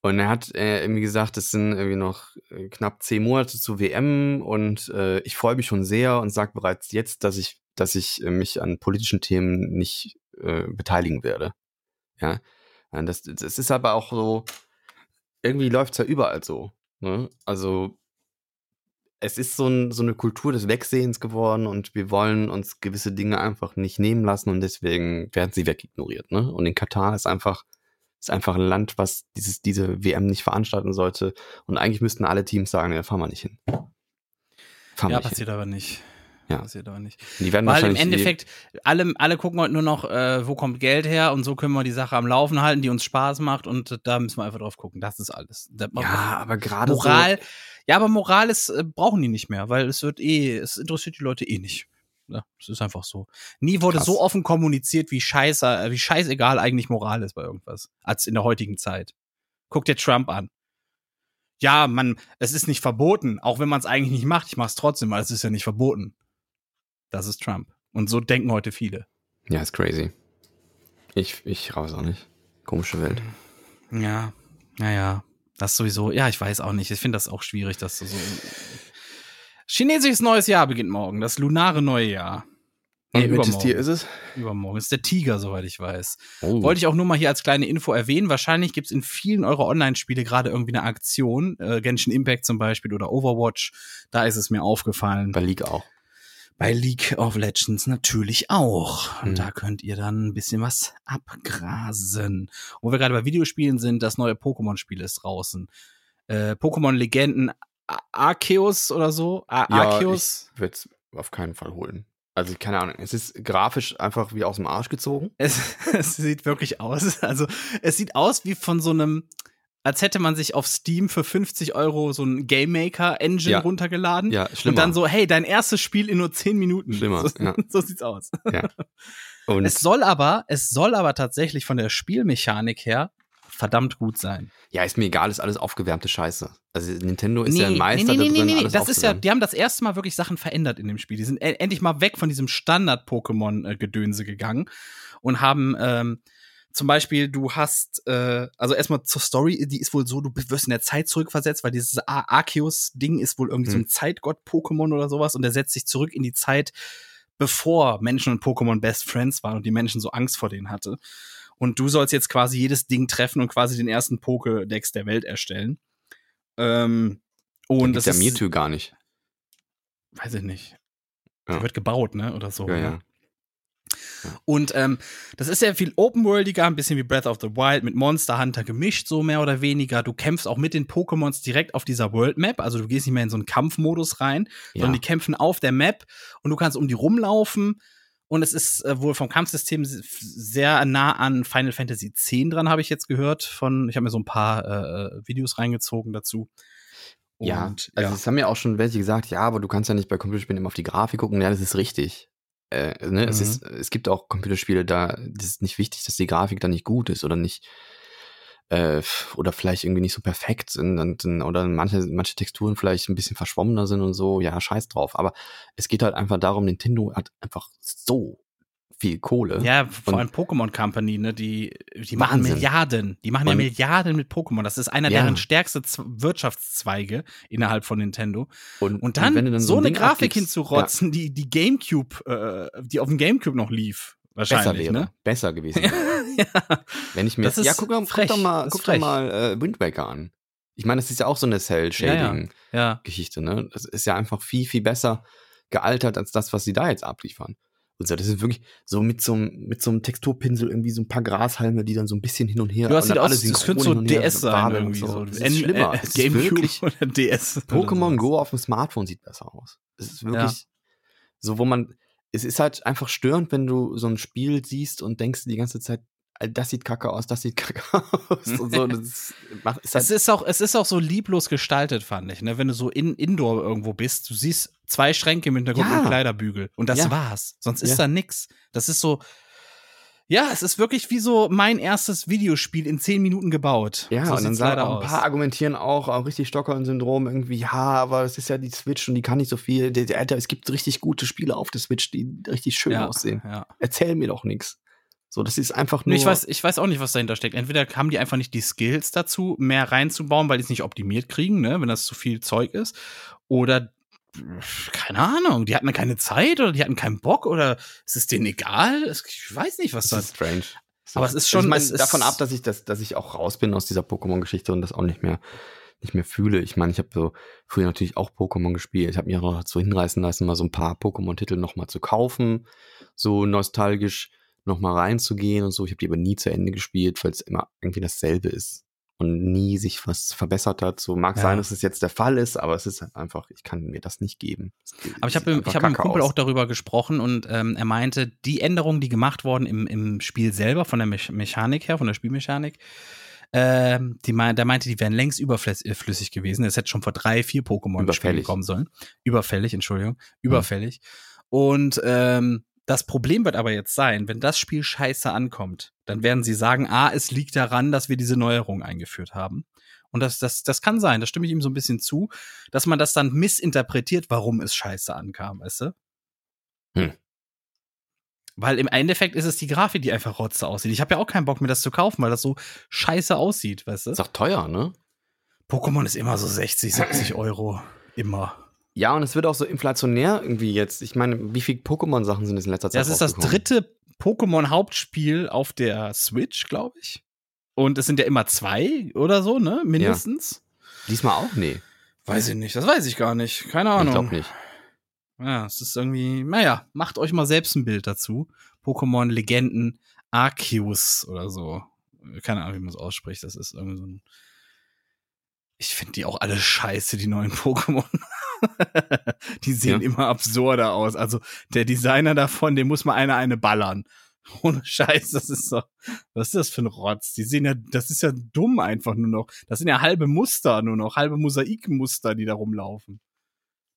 Und er hat äh, irgendwie gesagt, es sind irgendwie noch äh, knapp zehn Monate zur WM und äh, ich freue mich schon sehr und sage bereits jetzt, dass ich, dass ich äh, mich an politischen Themen nicht äh, beteiligen werde. Ja, Ja, das, das ist aber auch so, irgendwie läuft's ja überall so. Ne? Also es ist so, ein, so eine Kultur des Wegsehens geworden und wir wollen uns gewisse Dinge einfach nicht nehmen lassen und deswegen werden sie wegignoriert. Ne? Und in Katar ist einfach ist einfach ein Land, was dieses, diese WM nicht veranstalten sollte. Und eigentlich müssten alle Teams sagen, ja, fahren wir nicht hin. Fahren Ja, nicht hin. passiert aber nicht. Ja. Passiert aber nicht. Die werden Weil im wahrscheinlich eh- Endeffekt, alle, alle gucken heute nur noch, äh, wo kommt Geld her und so können wir die Sache am Laufen halten, die uns Spaß macht und da müssen wir einfach drauf gucken. Das ist alles. Da- ja, aber gerade Moral, ja, aber Moral ist, äh, brauchen die nicht mehr, weil es wird eh, es interessiert die Leute eh nicht. Ja, es ist einfach so. Nie wurde Krass. so offen kommuniziert, wie scheiße, äh, wie scheißegal eigentlich Moral ist bei irgendwas, als in der heutigen Zeit. Guck dir Trump an. Ja, man, es ist nicht verboten, auch wenn man es eigentlich nicht macht. Ich mache es trotzdem, weil es ist ja nicht verboten. Das ist Trump. Und so denken heute viele. Ja, ist crazy. Ich, ich raus auch nicht. Komische Welt. Ja, naja, das sowieso. Ja, ich weiß auch nicht. Ich finde das auch schwierig, dass du so. Chinesisches neues Jahr beginnt morgen, das lunare neue Jahr. Nee, Und welches übermorgen. Tier ist es? Übermorgen ist der Tiger, soweit ich weiß. Oh. Wollte ich auch nur mal hier als kleine Info erwähnen. Wahrscheinlich gibt's in vielen eurer Online-Spiele gerade irgendwie eine Aktion. Äh, Genshin Impact zum Beispiel oder Overwatch. Da ist es mir aufgefallen. Bei League auch. Bei League of Legends natürlich auch. Und Mhm. da könnt ihr dann ein bisschen was abgrasen. Wo wir gerade bei Videospielen sind, das neue Pokémon-Spiel ist draußen. Äh, Pokémon Legenden Arceus oder so. A Arceus. ich würde es auf keinen Fall holen. Also, keine Ahnung. Es ist grafisch einfach wie aus dem Arsch gezogen. Es, es sieht wirklich aus. Also, es sieht aus wie von so einem, als hätte man sich auf Steam für 50 Euro so ein Game Maker Engine Ja. runtergeladen. Ja, Und schlimmer. dann so, hey, dein erstes Spiel in nur 10 Minuten. Schlimmer, So, ja. so sieht's aus. Und Es soll aber, es soll aber tatsächlich von der Spielmechanik her verdammt gut sein. ja, ist mir egal, ist alles aufgewärmte Scheiße. Also, Nintendo ist ja ein Meister da drin, alles Das ist ja, die haben das erste Mal wirklich Sachen verändert in dem Spiel. Die sind e- endlich mal weg von diesem Standard-Pokémon-Gedönse gegangen und haben ähm, zum Beispiel, du hast, äh, also erstmal zur Story, die ist wohl so, du wirst in der Zeit zurückversetzt, weil dieses Ar- Arceus-Ding ist wohl irgendwie so Hm. ein Zeitgott-Pokémon oder sowas und der setzt sich zurück in die Zeit, bevor Menschen und Pokémon Best Friends waren und die Menschen so Angst vor denen hatte. Und du sollst jetzt quasi jedes Ding treffen und quasi den ersten Pokédex der Welt erstellen. Ähm, und das das ist ja Mewtwo gar nicht. weiß ich nicht. Ja. Der wird gebaut, ne? Oder so. Ja, ne? ja. Und ähm, das ist ja viel open-worldiger, ein bisschen wie Breath of the Wild mit Monster Hunter gemischt, so mehr oder weniger. Du kämpfst auch mit den Pokémons direkt auf dieser World Map, also du gehst nicht mehr in so einen Kampfmodus rein, Ja. sondern die kämpfen auf der Map und du kannst um die rumlaufen. Und es ist äh, wohl vom Kampfsystem sehr nah an Final Fantasy X dran, habe ich jetzt gehört. Von, ich habe mir so ein paar äh, Videos reingezogen dazu. Ja, Und, also es haben ja auch schon welche gesagt, ja, aber du kannst ja nicht bei Computerspielen immer auf die Grafik gucken. Ja, das ist richtig. Äh, ne? es, Mhm. ist, es gibt auch Computerspiele, da ist nicht wichtig, dass die Grafik da nicht gut ist oder nicht äh, oder vielleicht irgendwie nicht so perfekt sind und, und, oder manche, manche Texturen vielleicht ein bisschen verschwommener sind und so, ja, scheiß drauf. Aber es geht halt einfach darum, Nintendo hat einfach so viel Kohle. Ja, vor Und- allem Pokémon Company, ne, die, die machen. Milliarden. Die machen ja Und- Milliarden mit Pokémon. Das ist einer Ja. deren stärkste Z Wirtschaftszweige innerhalb von Nintendo. Und, Und dann, wenn du so ein eine Ding Grafik abgibst, hinzurotzen, die, die Gamecube, äh, die auf dem Gamecube noch lief. ja, besser Wahrscheinlich, wäre. ne? Besser gewesen. ja. Wenn ich mir Das ist ja, guck, mal, frech, guck doch mal, ist guck doch mal äh, Wind Waker an. Ich meine, das ist ja auch so eine Cell-Shading-Geschichte, ja. ne? Das ist ja einfach viel, viel besser gealtert als das, was sie da jetzt abliefern. Und so, das ist wirklich so mit so, einem- mit so einem Texturpinsel irgendwie so ein paar Grashalme, die dann so ein bisschen hin und her. Du hast und sieht dann aus, alle das könnte so DS sein irgendwie und so. Das N- ist schlimmer. äh, Es ist Gamecube wirklich, oder DS. Pokémon. Go auf dem Smartphone sieht besser aus. Es ist wirklich so, wo man, es ist halt einfach störend, wenn du so ein Spiel siehst und denkst die ganze Zeit, "Alter, das sieht kacke aus, das sieht kacke aus und so. Das ist, macht, ist halt, Es ist auch, es ist auch so lieblos gestaltet, fand ich, ne? Wenn du so in, indoor irgendwo bist, du siehst zwei Schränke im Hintergrund Ja. und Kleiderbügel. Und das Ja. war's. Sonst ist Ja. da nix. Das ist so, ja, es ist wirklich wie so mein erstes Videospiel in zehn Minuten gebaut. Ja, so und dann sagen auch ein aus. paar argumentieren auch, auch richtig Stockholm-Syndrom irgendwie, ja, aber es ist ja die Switch und die kann nicht so viel. Alter, es gibt richtig gute Spiele auf der Switch, die richtig schön aussehen. Ja. Erzähl mir doch nichts. So, das ist einfach Nur ich weiß, ich weiß auch nicht, was dahinter steckt. Entweder haben die einfach nicht die Skills dazu, mehr reinzubauen, weil die es nicht optimiert kriegen, ne, wenn das zu viel Zeug ist. Oder keine Ahnung, die hatten keine Zeit oder die hatten keinen Bock oder ist es denen egal? Ich weiß nicht, was das das ist strange. Aber es ist schon- Ich meine, es ist- davon ab, dass ich, das, dass ich auch raus bin aus dieser Pokémon-Geschichte und das auch nicht mehr, nicht mehr fühle. Ich meine, ich habe so früher natürlich auch Pokémon gespielt. Ich habe mich auch noch dazu hinreißen lassen, mal so ein paar Pokémon-Titel nochmal zu kaufen, so nostalgisch nochmal reinzugehen und so. Ich habe die aber nie zu Ende gespielt, weil es immer irgendwie dasselbe ist. und nie sich was verbessert hat. So mag ja. sein, dass es jetzt der Fall ist, aber es ist halt einfach, ich kann mir das nicht geben. aber ich habe ich hab mit einem Kumpel aus. auch darüber gesprochen und ähm, er meinte, die Änderungen, die gemacht wurden im, im Spiel selber, von der Me Mechanik her, von der Spielmechanik, ähm, die mein, der meinte, die wären längst überflüssig gewesen. Es hätte schon vor drei, vier Pokémon kommen sollen. Überfällig, Entschuldigung. Überfällig. Hm. Und ähm, das Problem wird aber jetzt sein, wenn das Spiel scheiße ankommt, dann werden sie sagen, ah, es liegt daran, dass wir diese Neuerung eingeführt haben. Und das, das, das kann sein, da stimme ich ihm so ein bisschen zu, dass man das dann missinterpretiert, warum es scheiße ankam, weißt du? Hm. Weil im Endeffekt ist es die Grafik, die einfach rotze aussieht. Ich habe ja auch keinen Bock, mir das zu kaufen, weil das so scheiße aussieht, weißt du? Ist auch teuer, ne? Pokémon ist immer so 60, 70 Euro. Immer. Ja, und es wird auch so inflationär irgendwie jetzt. Ich meine, wie viele Pokémon-Sachen sind es in letzter Zeit? Das ist das dritte Pokémon-Hauptspiel auf der Switch, glaube ich. Und es sind ja immer zwei oder so, ne? Mindestens. Ja. Diesmal auch? Nee. Weiß ich nicht. Das weiß ich gar nicht. Keine Ahnung. Ich glaube nicht. Ja, es ist irgendwie, naja, macht euch mal selbst ein Bild dazu. Pokémon Legenden Arceus oder so. Keine Ahnung, wie man es ausspricht. Das ist irgendwie so ein. Ich finde die auch alle scheiße, die neuen Pokémon. die sehen ja. immer absurder aus. Also der Designer davon, dem muss mal einer eine ballern. Ohne Scheiß, das ist so, was ist das für ein Rotz? Die sehen ja, das ist ja dumm einfach nur noch. Das sind ja halbe Muster nur noch, halbe Mosaikmuster, die da rumlaufen.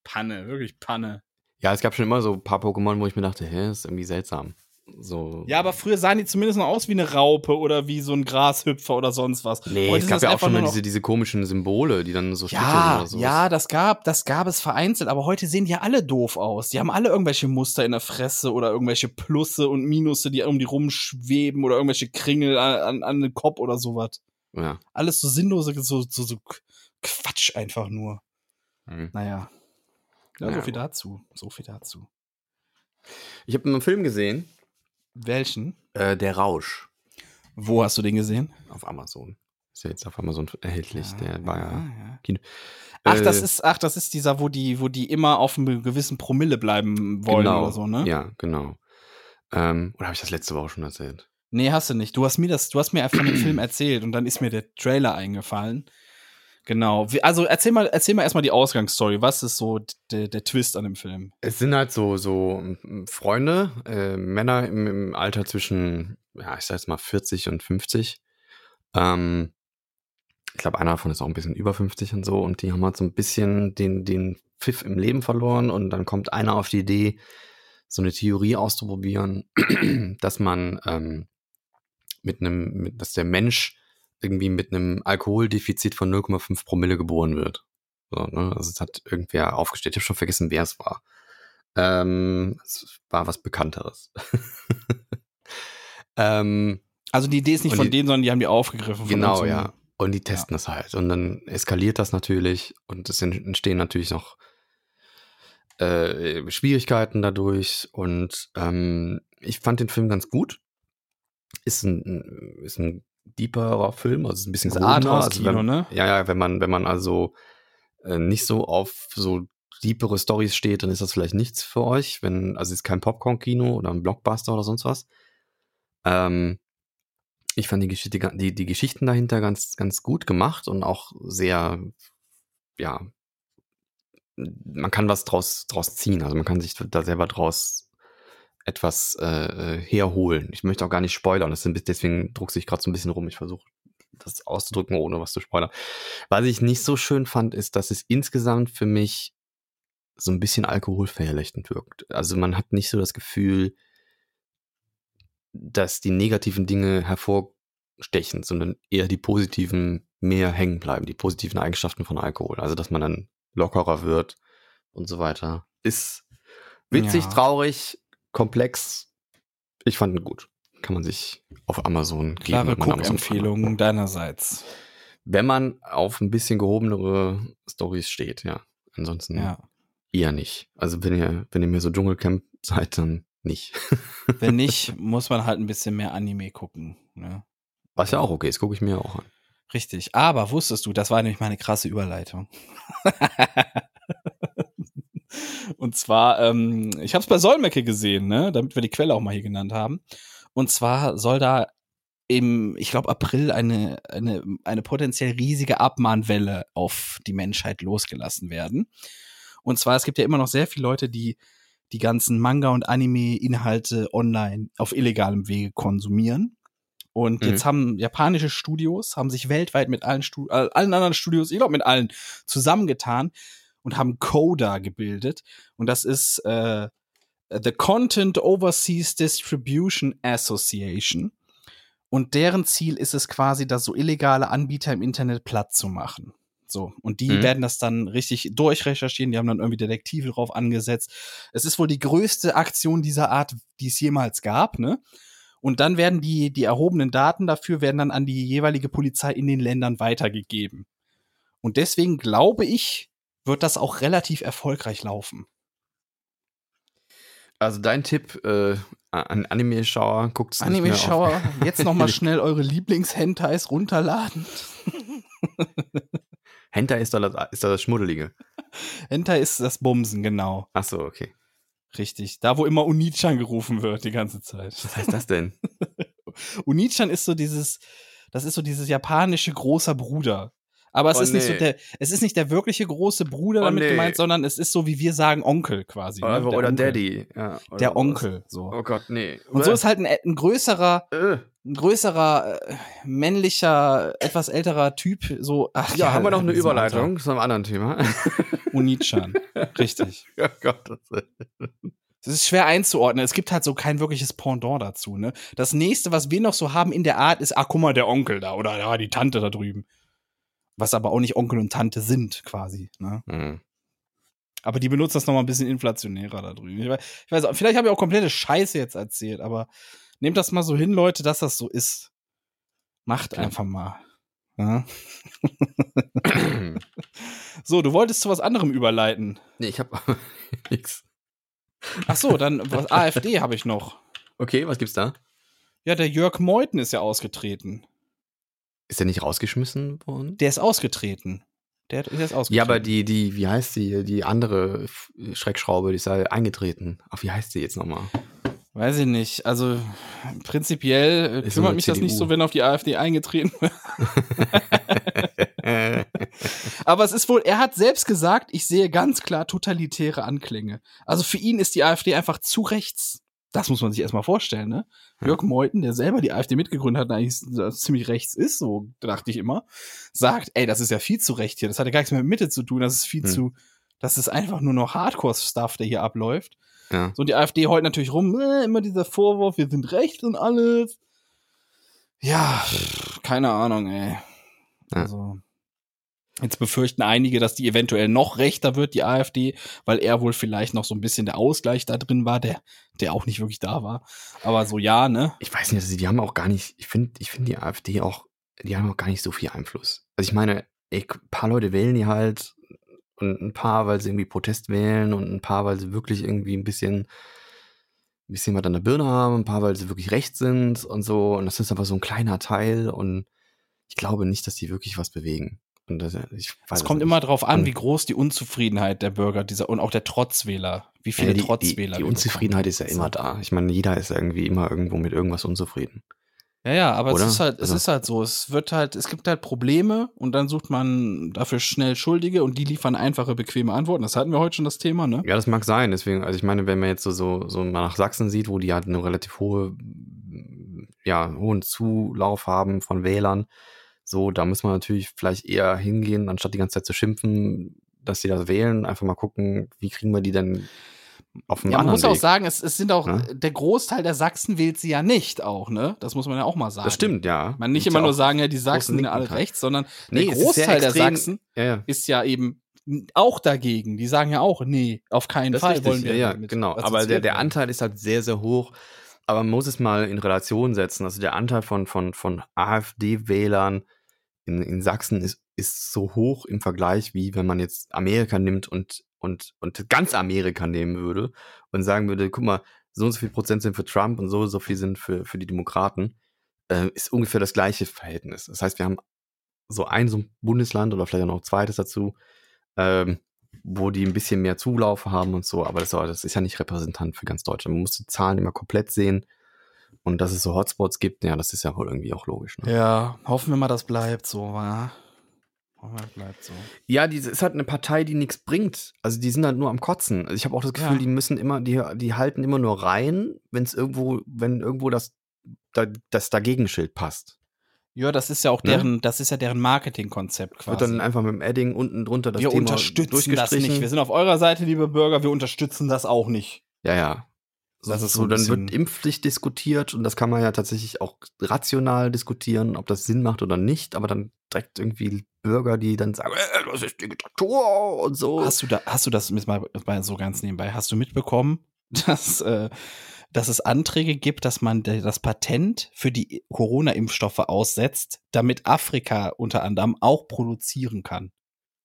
Panne, wirklich Panne. Ja, es gab schon immer so ein paar Pokémon, wo ich mir dachte, hä, ist irgendwie seltsam. So. Ja, aber früher sahen die zumindest noch aus wie eine Raupe oder wie so ein Grashüpfer oder sonst was. Nee, Heute es gab ja auch schon mal diese, diese komischen Symbole, die dann so ja, oder so. Ja, das gab, das gab es vereinzelt, aber heute sehen die ja alle doof aus. Die haben alle irgendwelche Muster in der Fresse oder irgendwelche Plusse und Minusse, die um die rumschweben oder irgendwelche Kringel an, an, an den Kopf oder sowas. Ja. Alles so sinnlose, so, so, so Quatsch einfach nur. Mhm. Naja. Ja, ja, so viel dazu. So viel dazu. Ich habe einen Film gesehen. Welchen? Äh, der Rausch. Wo hast du den gesehen? Auf Amazon. Ist ja jetzt auf Amazon erhältlich. Ja, der war ja, ja. Kino. Ach, das äh, ist, ach, das ist dieser, wo die, wo die immer auf einem gewissen Promille bleiben wollen genau, oder so, ne? Ja, genau. Ähm, oder habe ich das letzte Woche schon erzählt? Nee, hast du nicht. Du hast mir das, du hast mir einfach von dem Film erzählt und dann ist mir der Trailer eingefallen. Genau. Also erzähl mal, erzähl mal erstmal die Ausgangsstory. Was ist so der, Twist an dem Film? Es sind halt so, so Freunde, äh, Männer im, im, Alter zwischen, ja, ich sag jetzt mal 40 und 50. Ähm, ich glaube, einer davon ist auch ein bisschen über 50 und so. Und die haben halt so ein bisschen den, den Pfiff im Leben verloren. Und dann kommt einer auf die Idee, so eine Theorie auszuprobieren, dass man ähm, mit einem, mit, dass der Mensch irgendwie mit einem Alkoholdefizit von 0,5 Promille geboren wird. So, ne? Also es hat irgendwer aufgestellt. Ich habe schon vergessen, wer es war. Ähm, es war was Bekannteres. ähm, also die Idee ist nicht von die, denen, sondern die haben die aufgegriffen. genau, ja. Und die testen ja. das halt. Und dann eskaliert das natürlich und es entstehen natürlich noch äh, Schwierigkeiten dadurch. Und ähm, ich fand den Film ganz gut. Ist ein, ist ein deeperer Film, also ist ein bisschen das Arthouse-Kino, also ne? Ja, ja, wenn man, wenn man also äh, nicht so auf so deepere Stories steht, dann ist das vielleicht nichts für euch, wenn, also ist kein Popcorn-Kino oder ein Blockbuster oder sonst was. Ähm, ich fand die, Geschichte, die, die Geschichten dahinter ganz, ganz gut gemacht und auch sehr, ja, man kann was draus, draus ziehen, also man kann sich da selber draus etwas äh, herholen. Ich möchte auch gar nicht spoilern, das sind, deswegen druckse ich gerade so ein bisschen rum. Ich versuche das auszudrücken, ohne was zu spoilern. Was ich nicht so schön fand, ist, dass es insgesamt für mich so ein bisschen alkoholverherrlichtend wirkt. Also man hat nicht so das Gefühl, dass die negativen Dinge hervorstechen, sondern eher die positiven mehr hängen bleiben, die positiven Eigenschaften von Alkohol. Also dass man dann lockerer wird und so weiter. Ist witzig, ja. traurig, komplex. Ich fand ihn gut. Kann man sich auf Amazon geben. Klare Empfehlung deinerseits. Wenn man auf ein bisschen gehobenere Stories steht, ja. Ansonsten ja. eher nicht. Also wenn ihr, wenn ihr mir so Dschungelcamp seid, dann nicht. wenn nicht, muss man halt ein bisschen mehr Anime gucken. Ne? Was ja auch okay ist, gucke ich mir auch an. Richtig. Aber wusstest du, das war nämlich meine krasse Überleitung. Und zwar, ähm, ich habe es bei Solmecke gesehen, ne, damit wir die Quelle auch mal hier genannt haben. Und zwar soll da im, ich glaube, April eine, eine, eine potenziell riesige Abmahnwelle auf die Menschheit losgelassen werden. Und zwar, es gibt ja immer noch sehr viele Leute, die die ganzen Manga- und Anime-Inhalte online auf illegalem Wege konsumieren. Und mhm. jetzt haben japanische Studios, haben sich weltweit mit allen, Stu äh, allen anderen Studios, ich glaube mit allen, zusammengetan und haben Coda gebildet. Und das ist äh, The Content Overseas Distribution Association. Und deren Ziel ist es quasi, das so illegale Anbieter im Internet platt zu machen. So. Und die mhm. werden das dann richtig durchrecherchieren. Die haben dann irgendwie Detektive drauf angesetzt. Es ist wohl die größte Aktion dieser Art, die es jemals gab, ne? Und dann werden die, die erhobenen Daten dafür werden dann an die jeweilige Polizei in den Ländern weitergegeben. Und deswegen glaube ich, wird das auch relativ erfolgreich laufen. Also dein Tipp äh, an Anime-Schauer, guckt's Anime-Schauer, jetzt noch mal schnell eure Lieblings-Hentais runterladen. Hentai ist doch das, ist das Schmuddelige. Hentai ist das Bumsen, genau. Ach so, okay. Richtig. Da, wo immer Unichan gerufen wird die ganze Zeit. Was heißt das denn? Unichan ist so dieses, das ist so dieses japanische großer Bruder. Aber es oh, ist nicht so der, es ist nicht der wirkliche große Bruder oh, damit nee. gemeint, sondern es ist so, wie wir sagen, Onkel quasi. Oder, ne? oder Daddy. Ja, oder der Onkel, so. Oh Gott, nee. Und so ist halt ein, ein größerer, äh. ein größerer, äh, männlicher, etwas älterer Typ, so. Ach, ja, ja, haben wir noch eine Überleitung zu einem anderen Thema. Unichan. Richtig. Oh Gott. Das ist schwer einzuordnen. Es gibt halt so kein wirkliches Pendant dazu, ne? Das nächste, was wir noch so haben in der Art, ist, ah, guck mal, der Onkel da oder ja, die Tante da drüben was aber auch nicht Onkel und Tante sind, quasi. Ne? Mhm. Aber die benutzen das noch mal ein bisschen inflationärer da drüben. Ich weiß, ich weiß vielleicht habe ich auch komplette Scheiße jetzt erzählt, aber nehmt das mal so hin, Leute, dass das so ist. Macht okay. einfach mal. Ja? so, du wolltest zu was anderem überleiten. Nee, ich habe nichts. Ach so, dann was AfD habe ich noch. Okay, was gibt's da? Ja, der Jörg Meuthen ist ja ausgetreten. Ist er nicht rausgeschmissen worden? Der ist ausgetreten. Der, der ist ausgetreten. Ja, aber die, die, wie heißt die, die andere Schreckschraube, die ist ja eingetreten. Ach, wie heißt die jetzt nochmal? Weiß ich nicht. Also prinzipiell ist kümmert mich CDU. das nicht so, wenn auf die AfD eingetreten wird. Aber es ist wohl, er hat selbst gesagt, ich sehe ganz klar totalitäre Anklänge. Also für ihn ist die AfD einfach zu rechts. Das muss man sich erstmal vorstellen, ne? Ja. Jörg Meuthen, der selber die AfD mitgegründet hat, eigentlich ziemlich rechts ist, so dachte ich immer, sagt, ey, das ist ja viel zu recht hier. Das hat ja gar nichts mehr mit Mitte zu tun. Das ist viel hm. zu, das ist einfach nur noch Hardcore-Stuff, der hier abläuft. Ja. So, und die AfD heult natürlich rum, äh, immer dieser Vorwurf, wir sind rechts und alles. Ja, keine Ahnung, ey. Ja. Also, Jetzt befürchten einige, dass die eventuell noch rechter wird, die AfD, weil er wohl vielleicht noch so ein bisschen der Ausgleich da drin war, der, der auch nicht wirklich da war. Aber so ja, ne? Ich weiß nicht, also die haben auch gar nicht, ich finde, ich finde die AfD auch, die haben auch gar nicht so viel Einfluss. Also ich meine, ey, ein paar Leute wählen die halt und ein paar, weil sie irgendwie Protest wählen und ein paar, weil sie wirklich irgendwie ein bisschen, ein bisschen was an der Birne haben, ein paar, weil sie wirklich recht sind und so. Und das ist aber so ein kleiner Teil und ich glaube nicht, dass die wirklich was bewegen. Und das, es kommt immer darauf an, wie groß die Unzufriedenheit der Bürger dieser und auch der Trotzwähler, wie viele ja, die, Trotzwähler. Die, die Unzufriedenheit ist ja immer da. Ich meine, jeder ist irgendwie immer irgendwo mit irgendwas unzufrieden. Ja, ja, aber Oder? es ist halt, es also. ist halt so. Es wird halt, es gibt halt Probleme und dann sucht man dafür schnell Schuldige und die liefern einfache, bequeme Antworten. Das hatten wir heute schon das Thema, ne? Ja, das mag sein. Deswegen, also ich meine, wenn man jetzt so, so, so mal nach Sachsen sieht, wo die halt eine relativ hohe, ja, hohen Zulauf haben von Wählern, so, da muss man natürlich vielleicht eher hingehen, anstatt die ganze Zeit zu schimpfen, dass sie das wählen, einfach mal gucken, wie kriegen wir die denn auf dem ja, man muss Weg. auch sagen, es, es sind auch, ja? der Großteil der Sachsen wählt sie ja nicht auch, ne? Das muss man ja auch mal sagen. Das stimmt, ja. Man nicht immer nur sagen, ja, die Sachsen sind alle rechts, sondern nee, der Großteil der Sachsen ja, ja. ist ja eben auch dagegen. Die sagen ja auch, nee, auf keinen das Fall wollen wir. Ja, ja genau. Aber der, der Anteil ist halt sehr, sehr hoch. Aber man muss es mal in Relation setzen. Also der Anteil von, von, von AfD-Wählern in, in Sachsen ist, ist so hoch im Vergleich, wie wenn man jetzt Amerika nimmt und, und, und ganz Amerika nehmen würde und sagen würde, guck mal, so und so viel Prozent sind für Trump und so und so viel sind für, für die Demokraten, äh, ist ungefähr das gleiche Verhältnis. Das heißt, wir haben so ein so ein Bundesland oder vielleicht auch noch ein zweites dazu, ähm, wo die ein bisschen mehr Zulauf haben und so, aber das, das ist ja nicht repräsentant für ganz Deutschland. Man muss die Zahlen immer komplett sehen Und dass es so Hotspots gibt, ja, das ist ja wohl irgendwie auch logisch. Ne? Ja, hoffen wir mal, das bleibt so, wa? Hoffen wir, bleibt so. Ja, die ist halt eine Partei, die nichts bringt. Also die sind halt nur am Kotzen. Also ich habe auch das Gefühl, ja. die müssen immer, die, die halten immer nur rein, wenn es irgendwo, wenn irgendwo das, das Dagegenschild passt. Ja, das ist ja auch ne? deren, ne? das ist ja deren Marketingkonzept quasi. Wird dann einfach mit dem Adding unten drunter das wir Thema unterstützen das nicht. Wir sind auf eurer Seite, liebe Bürger, wir unterstützen das auch nicht. Ja, ja. Das ist so, dann wird Impfpflicht diskutiert und das kann man ja tatsächlich auch rational diskutieren, ob das Sinn macht oder nicht, aber dann direkt irgendwie Bürger, die dann sagen, äh, das ist Diktatur und so. Hast du da, hast du das mal, mal so ganz nebenbei, hast du mitbekommen, dass, äh, dass es Anträge gibt, dass man das Patent für die Corona-Impfstoffe aussetzt, damit Afrika unter anderem auch produzieren kann?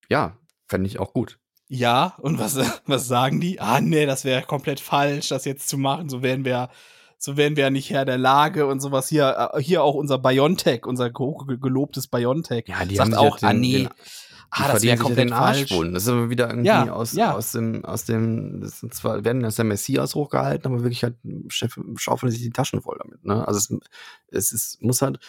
Ja, fände ich auch gut. Ja, und was, was sagen die? Ah, nee, das wäre komplett falsch, das jetzt zu machen. So wären wir, so wären wir ja nicht Herr der Lage und sowas. Hier, äh, hier auch unser Biontech, unser gelobtes Biontech. Ja, die sagt auch, den, ah, nee. Den, ah, das wäre komplett falsch. Das ist aber wieder irgendwie ja, aus, ja. aus dem, aus dem, das sind zwar, werden das der Messias hochgehalten, aber wirklich halt, Chef, schaufeln sich die Taschen voll damit, ne? Also es, es ist, muss halt,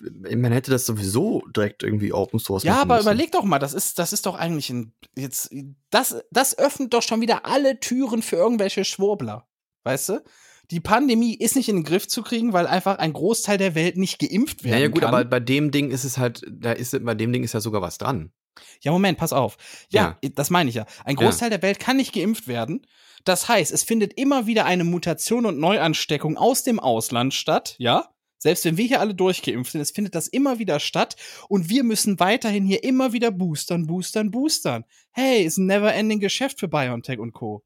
man hätte das sowieso direkt irgendwie Open Source Ja, aber müssen. überleg doch mal, das ist, das ist doch eigentlich ein, jetzt, das, das öffnet doch schon wieder alle Türen für irgendwelche Schwurbler. Weißt du? Die Pandemie ist nicht in den Griff zu kriegen, weil einfach ein Großteil der Welt nicht geimpft werden naja, gut, kann. aber bei dem Ding ist es halt, da ist, bei dem Ding ist ja sogar was dran. Ja, Moment, pass auf. Ja, ja. das meine ich ja. Ein Großteil ja. der Welt kann nicht geimpft werden. Das heißt, es findet immer wieder eine Mutation und Neuansteckung aus dem Ausland statt, ja? Selbst wenn wir hier alle durchgeimpft sind, es findet das immer wieder statt und wir müssen weiterhin hier immer wieder boostern, boostern, boostern. Hey, ist ein never-ending Geschäft für BioNTech und Co.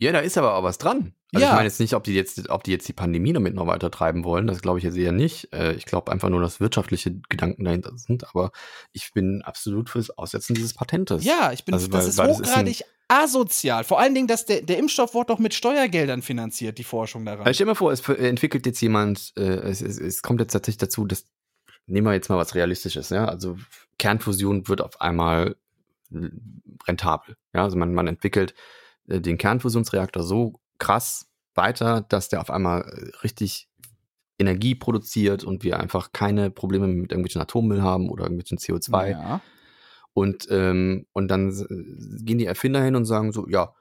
Ja, da ist aber auch was dran. Also ja. ich meine jetzt nicht, ob die jetzt, ob die jetzt die Pandemie damit noch weiter treiben wollen. Das glaube ich jetzt eher nicht. Äh, ich glaube einfach nur, dass wirtschaftliche Gedanken dahinter sind. Aber ich bin absolut fürs Aussetzen dieses Patentes. Ja, ich bin, also, das weil, ist hochgradig asozial. Vor allen Dingen, dass der, der Impfstoff wird doch mit Steuergeldern finanziert, die Forschung daran. Also stell dir mal vor, es entwickelt jetzt jemand, äh, es, es, es kommt jetzt tatsächlich dazu, dass, nehmen wir jetzt mal was Realistisches, ja, also Kernfusion wird auf einmal rentabel. Ja, also man, man entwickelt äh, den Kernfusionsreaktor so krass weiter, dass der auf einmal äh, richtig Energie produziert und wir einfach keine Probleme mit irgendwelchen Atommüll haben oder irgendwelchen CO2. Ja. Und, ähm, und dann gehen die Erfinder hin und sagen so, ja,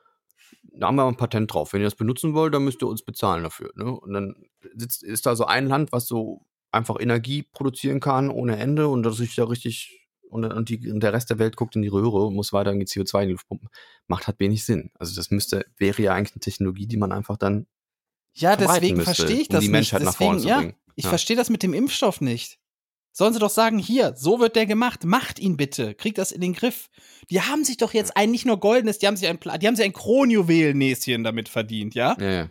da haben wir ein Patent drauf. Wenn ihr das benutzen wollt, dann müsst ihr uns bezahlen dafür. Ne? Und dann sitzt, ist da so ein Land, was so einfach Energie produzieren kann ohne Ende und das sich da richtig und, und, die, und der Rest der Welt guckt in die Röhre und muss weiter irgendwie CO2 in die Luft pumpen. Macht halt wenig Sinn. Also das müsste, wäre ja eigentlich eine Technologie, die man einfach dann ja, deswegen verstehe ich das um die Menschheit nicht. Deswegen, nach vorne ja, zu bringen. Ich ja. verstehe das mit dem Impfstoff nicht. Sollen sie doch sagen, hier, so wird der gemacht, macht ihn bitte, kriegt das in den Griff. Die haben sich doch jetzt ein nicht nur goldenes, die haben sich ein, die haben sich ein Kronjuwelennäschen damit verdient, ja? Ja, ja.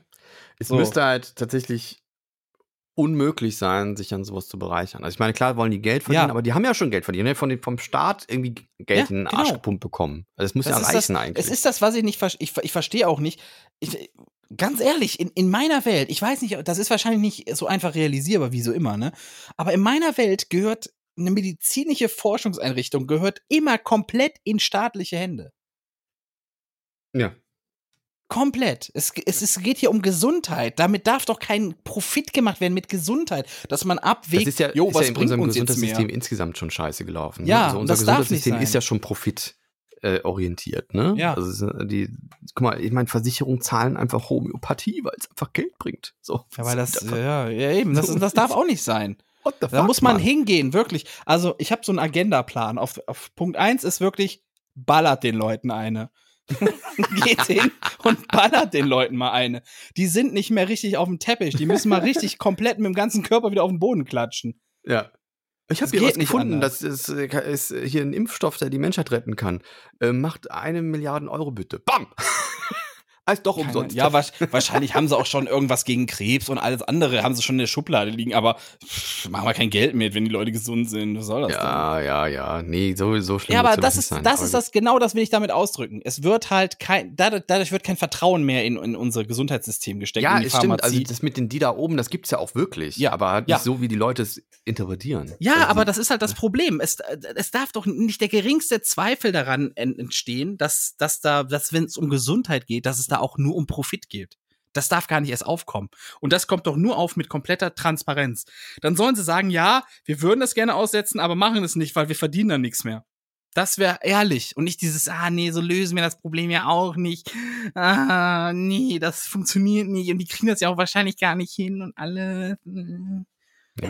Es so. müsste halt tatsächlich unmöglich sein, sich an sowas zu bereichern. Also ich meine, klar wollen die Geld verdienen, ja. aber die haben ja schon Geld verdient, die haben ja von dem, vom Staat irgendwie Geld ja, in den Arsch genau. gepumpt bekommen. Also es muss das ja reichen das, eigentlich. Es ist das, was ich nicht verstehe. Ich, ich verstehe auch nicht. Ich, ganz ehrlich, in, in meiner Welt, ich weiß nicht, das ist wahrscheinlich nicht so einfach realisierbar wie so immer, ne? Aber in meiner Welt gehört eine medizinische Forschungseinrichtung gehört immer komplett in staatliche Hände. Ja. Komplett. Es, es, es geht hier um Gesundheit. Damit darf doch kein Profit gemacht werden mit Gesundheit, dass man abwägt, das ist ja, jo, ist was ja in bringt unserem uns Gesundheitssystem insgesamt schon scheiße gelaufen. Ne? Ja, also unser das Gesundheitssystem ist ja schon Profit äh, orientiert, ne? Ja. Also die, guck mal, ich meine, Versicherungen zahlen einfach Homöopathie, weil es einfach Geld bringt. So. Ja, weil das, ja, ja, eben, das, das darf auch nicht sein. da fuck, muss man Mann? hingehen, wirklich. Also, ich habe so einen Agendaplan. Auf, auf Punkt 1 ist wirklich, ballert den Leuten eine. Geht hin und ballert den Leuten mal eine. Die sind nicht mehr richtig auf dem Teppich. Die müssen mal richtig komplett mit dem ganzen Körper wieder auf den Boden klatschen. Ja. Ich habe hier was gefunden, das ist, äh, ist, hier ein Impfstoff, der die Menschheit retten kann. Äh, macht eine Milliarde Euro bitte. Bam! Heißt doch Keine, umsonst. Ja, wahrscheinlich haben sie auch schon irgendwas gegen Krebs und alles andere haben sie schon in der Schublade liegen, aber pff, machen wir kein Geld mit, wenn die Leute gesund sind. Was soll das Ja, denn? ja, ja. Nee, so, so schlimm. Ja, aber das ist, sein. das ist das, genau das will ich damit ausdrücken. Es wird halt kein, dadurch, dadurch wird kein Vertrauen mehr in, in unser Gesundheitssystem gesteckt. Ja, es stimmt. Also das mit den die da oben, das gibt's ja auch wirklich. Ja, aber halt ja. nicht so, wie die Leute es interpretieren. Ja, also, aber das ist halt das Problem. Es, es darf doch nicht der geringste Zweifel daran entstehen, dass, dass da, dass wenn es um Gesundheit geht, dass es da auch nur um Profit geht. Das darf gar nicht erst aufkommen. Und das kommt doch nur auf mit kompletter Transparenz. Dann sollen sie sagen, ja, wir würden das gerne aussetzen, aber machen es nicht, weil wir verdienen dann nichts mehr. Das wäre ehrlich und nicht dieses, ah nee, so lösen wir das Problem ja auch nicht. Ah, nee, das funktioniert nicht und die kriegen das ja auch wahrscheinlich gar nicht hin und alle. Ja.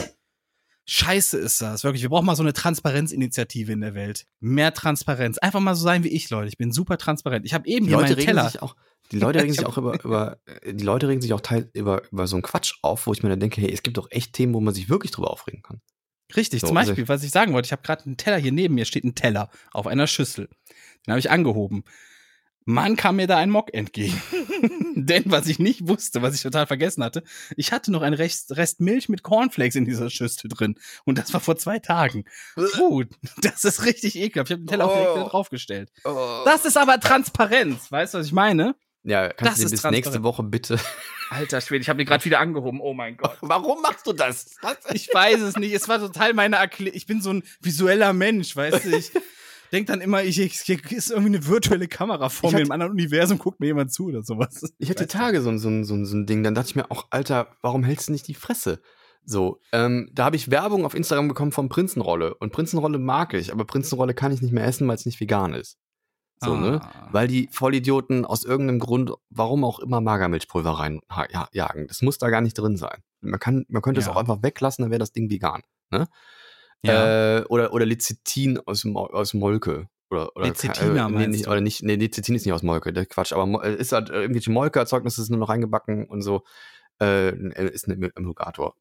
Scheiße ist das, wirklich. Wir brauchen mal so eine Transparenzinitiative in der Welt. Mehr Transparenz. Einfach mal so sein wie ich, Leute. Ich bin super transparent. Ich habe eben die hier Leute meinen Teller. Sich auch, die Leute regen sich auch über, über, die Leute regen sich auch teil, über, über so einen Quatsch auf, wo ich mir dann denke, hey, es gibt doch echt Themen, wo man sich wirklich drüber aufregen kann. Richtig, so, zum also Beispiel, also was ich sagen wollte, ich habe gerade einen Teller hier neben mir, steht ein Teller auf einer Schüssel. Den habe ich angehoben. Mann kam mir da ein Mock entgegen. Denn was ich nicht wusste, was ich total vergessen hatte, ich hatte noch einen Rest, Rest Milch mit Cornflakes in dieser Schüssel drin. Und das war vor zwei Tagen. Puh, das ist richtig ekelhaft. Ich habe den Teller oh. auf draufgestellt. Oh. Das ist aber Transparenz. Weißt du, was ich meine? Ja, kannst das du bis nächste Woche bitte. Alter Schwede, ich habe den gerade wieder angehoben. Oh mein Gott. Warum machst du das? Was? Ich weiß es nicht. Es war total meine Erklärung. Ich bin so ein visueller Mensch, weißt du? Ich, denke dann immer, ich, ich, hier ist irgendwie eine virtuelle Kamera vor ich mir im anderen Universum, guckt mir jemand zu oder sowas. Ich hatte Tage so, so, so, so ein Ding, dann dachte ich mir auch, Alter, warum hältst du nicht die Fresse? So, ähm, da habe ich Werbung auf Instagram bekommen von Prinzenrolle. Und Prinzenrolle mag ich, aber Prinzenrolle kann ich nicht mehr essen, weil es nicht vegan ist. So, ne? ah. ne? Weil die Vollidioten aus irgendeinem Grund, warum auch immer, Magermilchpulver reinjagen. Das muss da gar nicht drin sein. Man, kann, man könnte ja. es auch einfach weglassen, dann wäre das Ding vegan. Ne? Ja. Äh, oder, oder Lecithin aus, aus Molke. Oder, oder Lecithina äh, nee, nicht, Oder nicht, nee, Lecithin ist nicht aus Molke, der Quatsch, aber äh, ist halt irgendwelche Molke-Erzeugnisse sind nur noch reingebacken und so. Äh, äh ist ein Emulgator.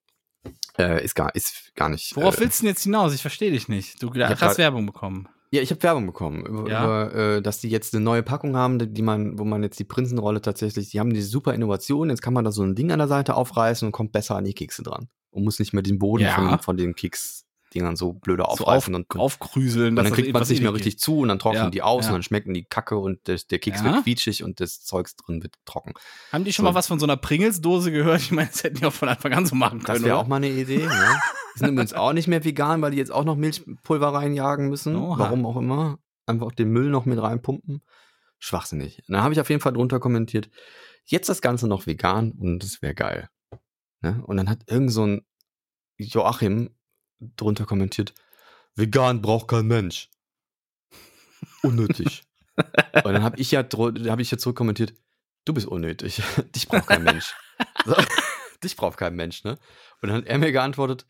Äh, ist gar, ist gar nicht. Worauf äh, willst du denn jetzt hinaus? Ich verstehe dich nicht. Du hast grad, Werbung bekommen. Ja, ich habe Werbung bekommen, über, ja? über äh, dass die jetzt eine neue Packung haben, die man, wo man jetzt die Prinzenrolle tatsächlich, die haben diese super Innovation, jetzt kann man da so ein Ding an der Seite aufreißen und kommt besser an die Kekse dran. Und muss nicht mehr den Boden ja. von, von den Keks Dingern so blöde aufreißen so auf, und aufkrüseln. Und dann kriegt man es nicht mehr richtig zu und dann trocknen ja, die aus ja. und dann schmecken die Kacke und das, der Keks ja? wird quietschig und das Zeugs drin wird trocken. Haben die schon so. mal was von so einer Pringles-Dose gehört? Ich meine, das hätten die auch von Anfang an so machen können. Das wäre auch mal eine Idee. ne? Die sind übrigens auch nicht mehr vegan, weil die jetzt auch noch Milchpulver reinjagen müssen. Oha. Warum auch immer. Einfach den Müll noch mit reinpumpen. Schwachsinnig. Und dann habe ich auf jeden Fall drunter kommentiert, jetzt das Ganze noch vegan und das wäre geil. Ne? Und dann hat irgend so ein Joachim drunter kommentiert, vegan braucht kein Mensch. Unnötig. Und dann habe ich ja habe ich ja zurückkommentiert, du bist unnötig. Dich braucht kein Mensch. Dich braucht kein Mensch, ne? Und dann hat er mir geantwortet,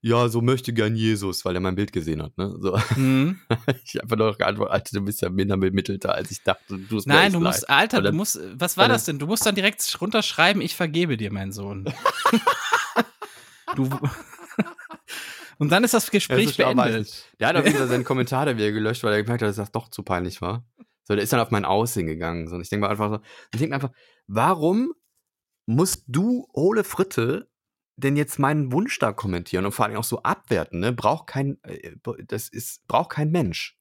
ja, so möchte gern Jesus, weil er mein Bild gesehen hat, ne? So. Mhm. ich habe nur geantwortet, Alter, du bist ja minder bemittelter, als ich dachte. Du Nein, du musst, leid. Alter, dann, du musst, was war das denn? Du musst dann direkt runterschreiben, ich vergebe dir, mein Sohn. du, und dann ist das Gespräch ja, beendet. Der hat auf jeden Fall seinen Kommentar da wieder gelöscht, weil er gemerkt hat, dass das doch zu peinlich war. So, der ist dann auf mein Aussehen gegangen. So, und ich denke mir einfach so, ich denke mir einfach, warum musst du, Ole Fritte, denn jetzt meinen Wunsch da kommentieren und vor allem auch so abwerten, ne? Braucht kein, äh, das ist, braucht kein Mensch.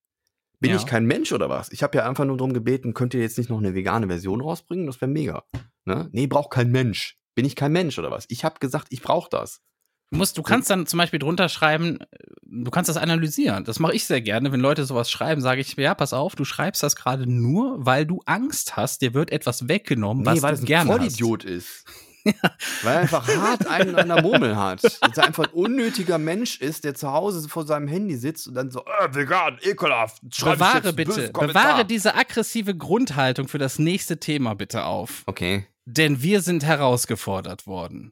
Bin ja. ich kein Mensch oder was? Ich habe ja einfach nur darum gebeten, könnt ihr jetzt nicht noch eine vegane Version rausbringen? Das wäre mega. Ne? Nee, braucht kein Mensch. Bin ich kein Mensch oder was? Ich habe gesagt, ich brauche das. Du, musst, du kannst dann zum Beispiel drunter schreiben, du kannst das analysieren. Das mache ich sehr gerne. Wenn Leute sowas schreiben, sage ich, ja, pass auf, du schreibst das gerade nur, weil du Angst hast, dir wird etwas weggenommen, nee, was weil du gerne ein Vollidiot ist. Weil er einfach hart einen an der Murmel hat. Dass er einfach ein unnötiger Mensch ist, der zu Hause vor seinem Handy sitzt und dann so, äh, vegan, ekelhaft. Bewahre bitte, bewahre diese aggressive Grundhaltung für das nächste Thema bitte auf. Okay. Denn wir sind herausgefordert worden.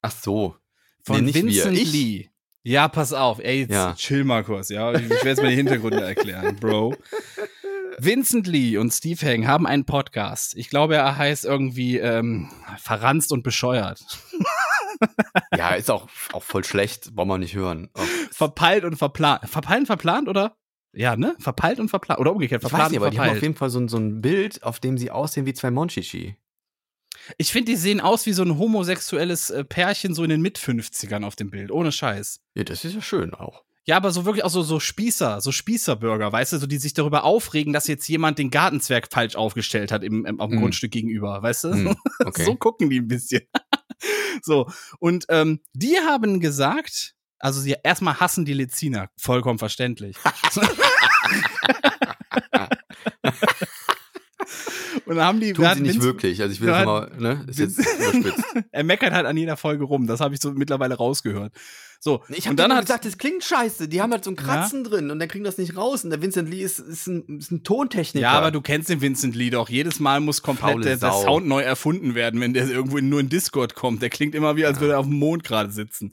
Ach so. Von nee, Vincent Lee. Ja, pass auf, ey, jetzt ja. chill mal kurz, ja. Ich werde jetzt mal die Hintergründe erklären, Bro. Vincent Lee und Steve Hang haben einen Podcast. Ich glaube, er heißt irgendwie ähm, verranzt und bescheuert. ja, ist auch, auch voll schlecht, wollen wir nicht hören. Oh. Verpeilt und verplant. Verpeilt und verplant, oder? Ja, ne? Verpeilt und verplant. Oder umgekehrt, verplant ich weiß nicht, aber die haben auf jeden Fall so, so ein Bild, auf dem sie aussehen wie zwei Monchichi. Ich finde, die sehen aus wie so ein homosexuelles äh, Pärchen so in den Mit-50ern auf dem Bild, ohne Scheiß. Ja, das ist ja schön auch. Ja, aber so wirklich auch so, so Spießer, so Spießerbürger, weißt du, so die sich darüber aufregen, dass jetzt jemand den Gartenzwerg falsch aufgestellt hat im, im, dem mm. Grundstück gegenüber, weißt du? Mm, okay. so gucken die ein bisschen. so, und ähm, die haben gesagt, also sie erstmal hassen die Leziner, vollkommen Und dann haben die. Tun sie nicht Vince, wirklich. Also ich will das mal, ne? Ist jetzt er meckert halt an jeder Folge rum. Das habe ich so mittlerweile rausgehört. So, ich habe dann hat gesagt, das klingt scheiße. Die haben halt so ein Kratzen ja? drin und dann kriegen das nicht raus. Und der Vincent Lee ist, ist, ein, ist ein Tontechniker. Ja, aber du kennst den Vincent Lee doch. Jedes Mal muss komplett der, der, Sound neu erfunden werden, wenn der irgendwo in, nur in Discord kommt. Der klingt immer wie, als ja. würde er auf dem Mond gerade sitzen.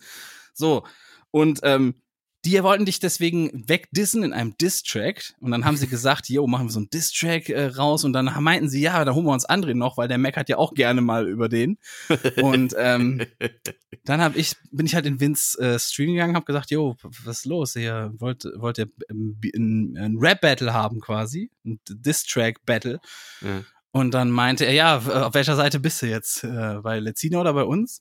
So. Und ähm, die wollten dich deswegen wegdissen in einem Diss-Track. Und dann haben sie gesagt, yo, machen wir so einen Diss-Track äh, raus. Und dann meinten sie, ja, da holen wir uns André noch, weil der Mac hat ja auch gerne mal über den. Und ähm, dann hab ich, bin ich halt in Vince äh, Stream gegangen, hab gesagt, yo, was ist los? Ihr wollt, wollt ihr ein, ein Rap-Battle haben quasi, ein Diss-Track-Battle. Ja. Und dann meinte er, ja, auf welcher Seite bist du jetzt? Äh, bei Lezina oder bei uns?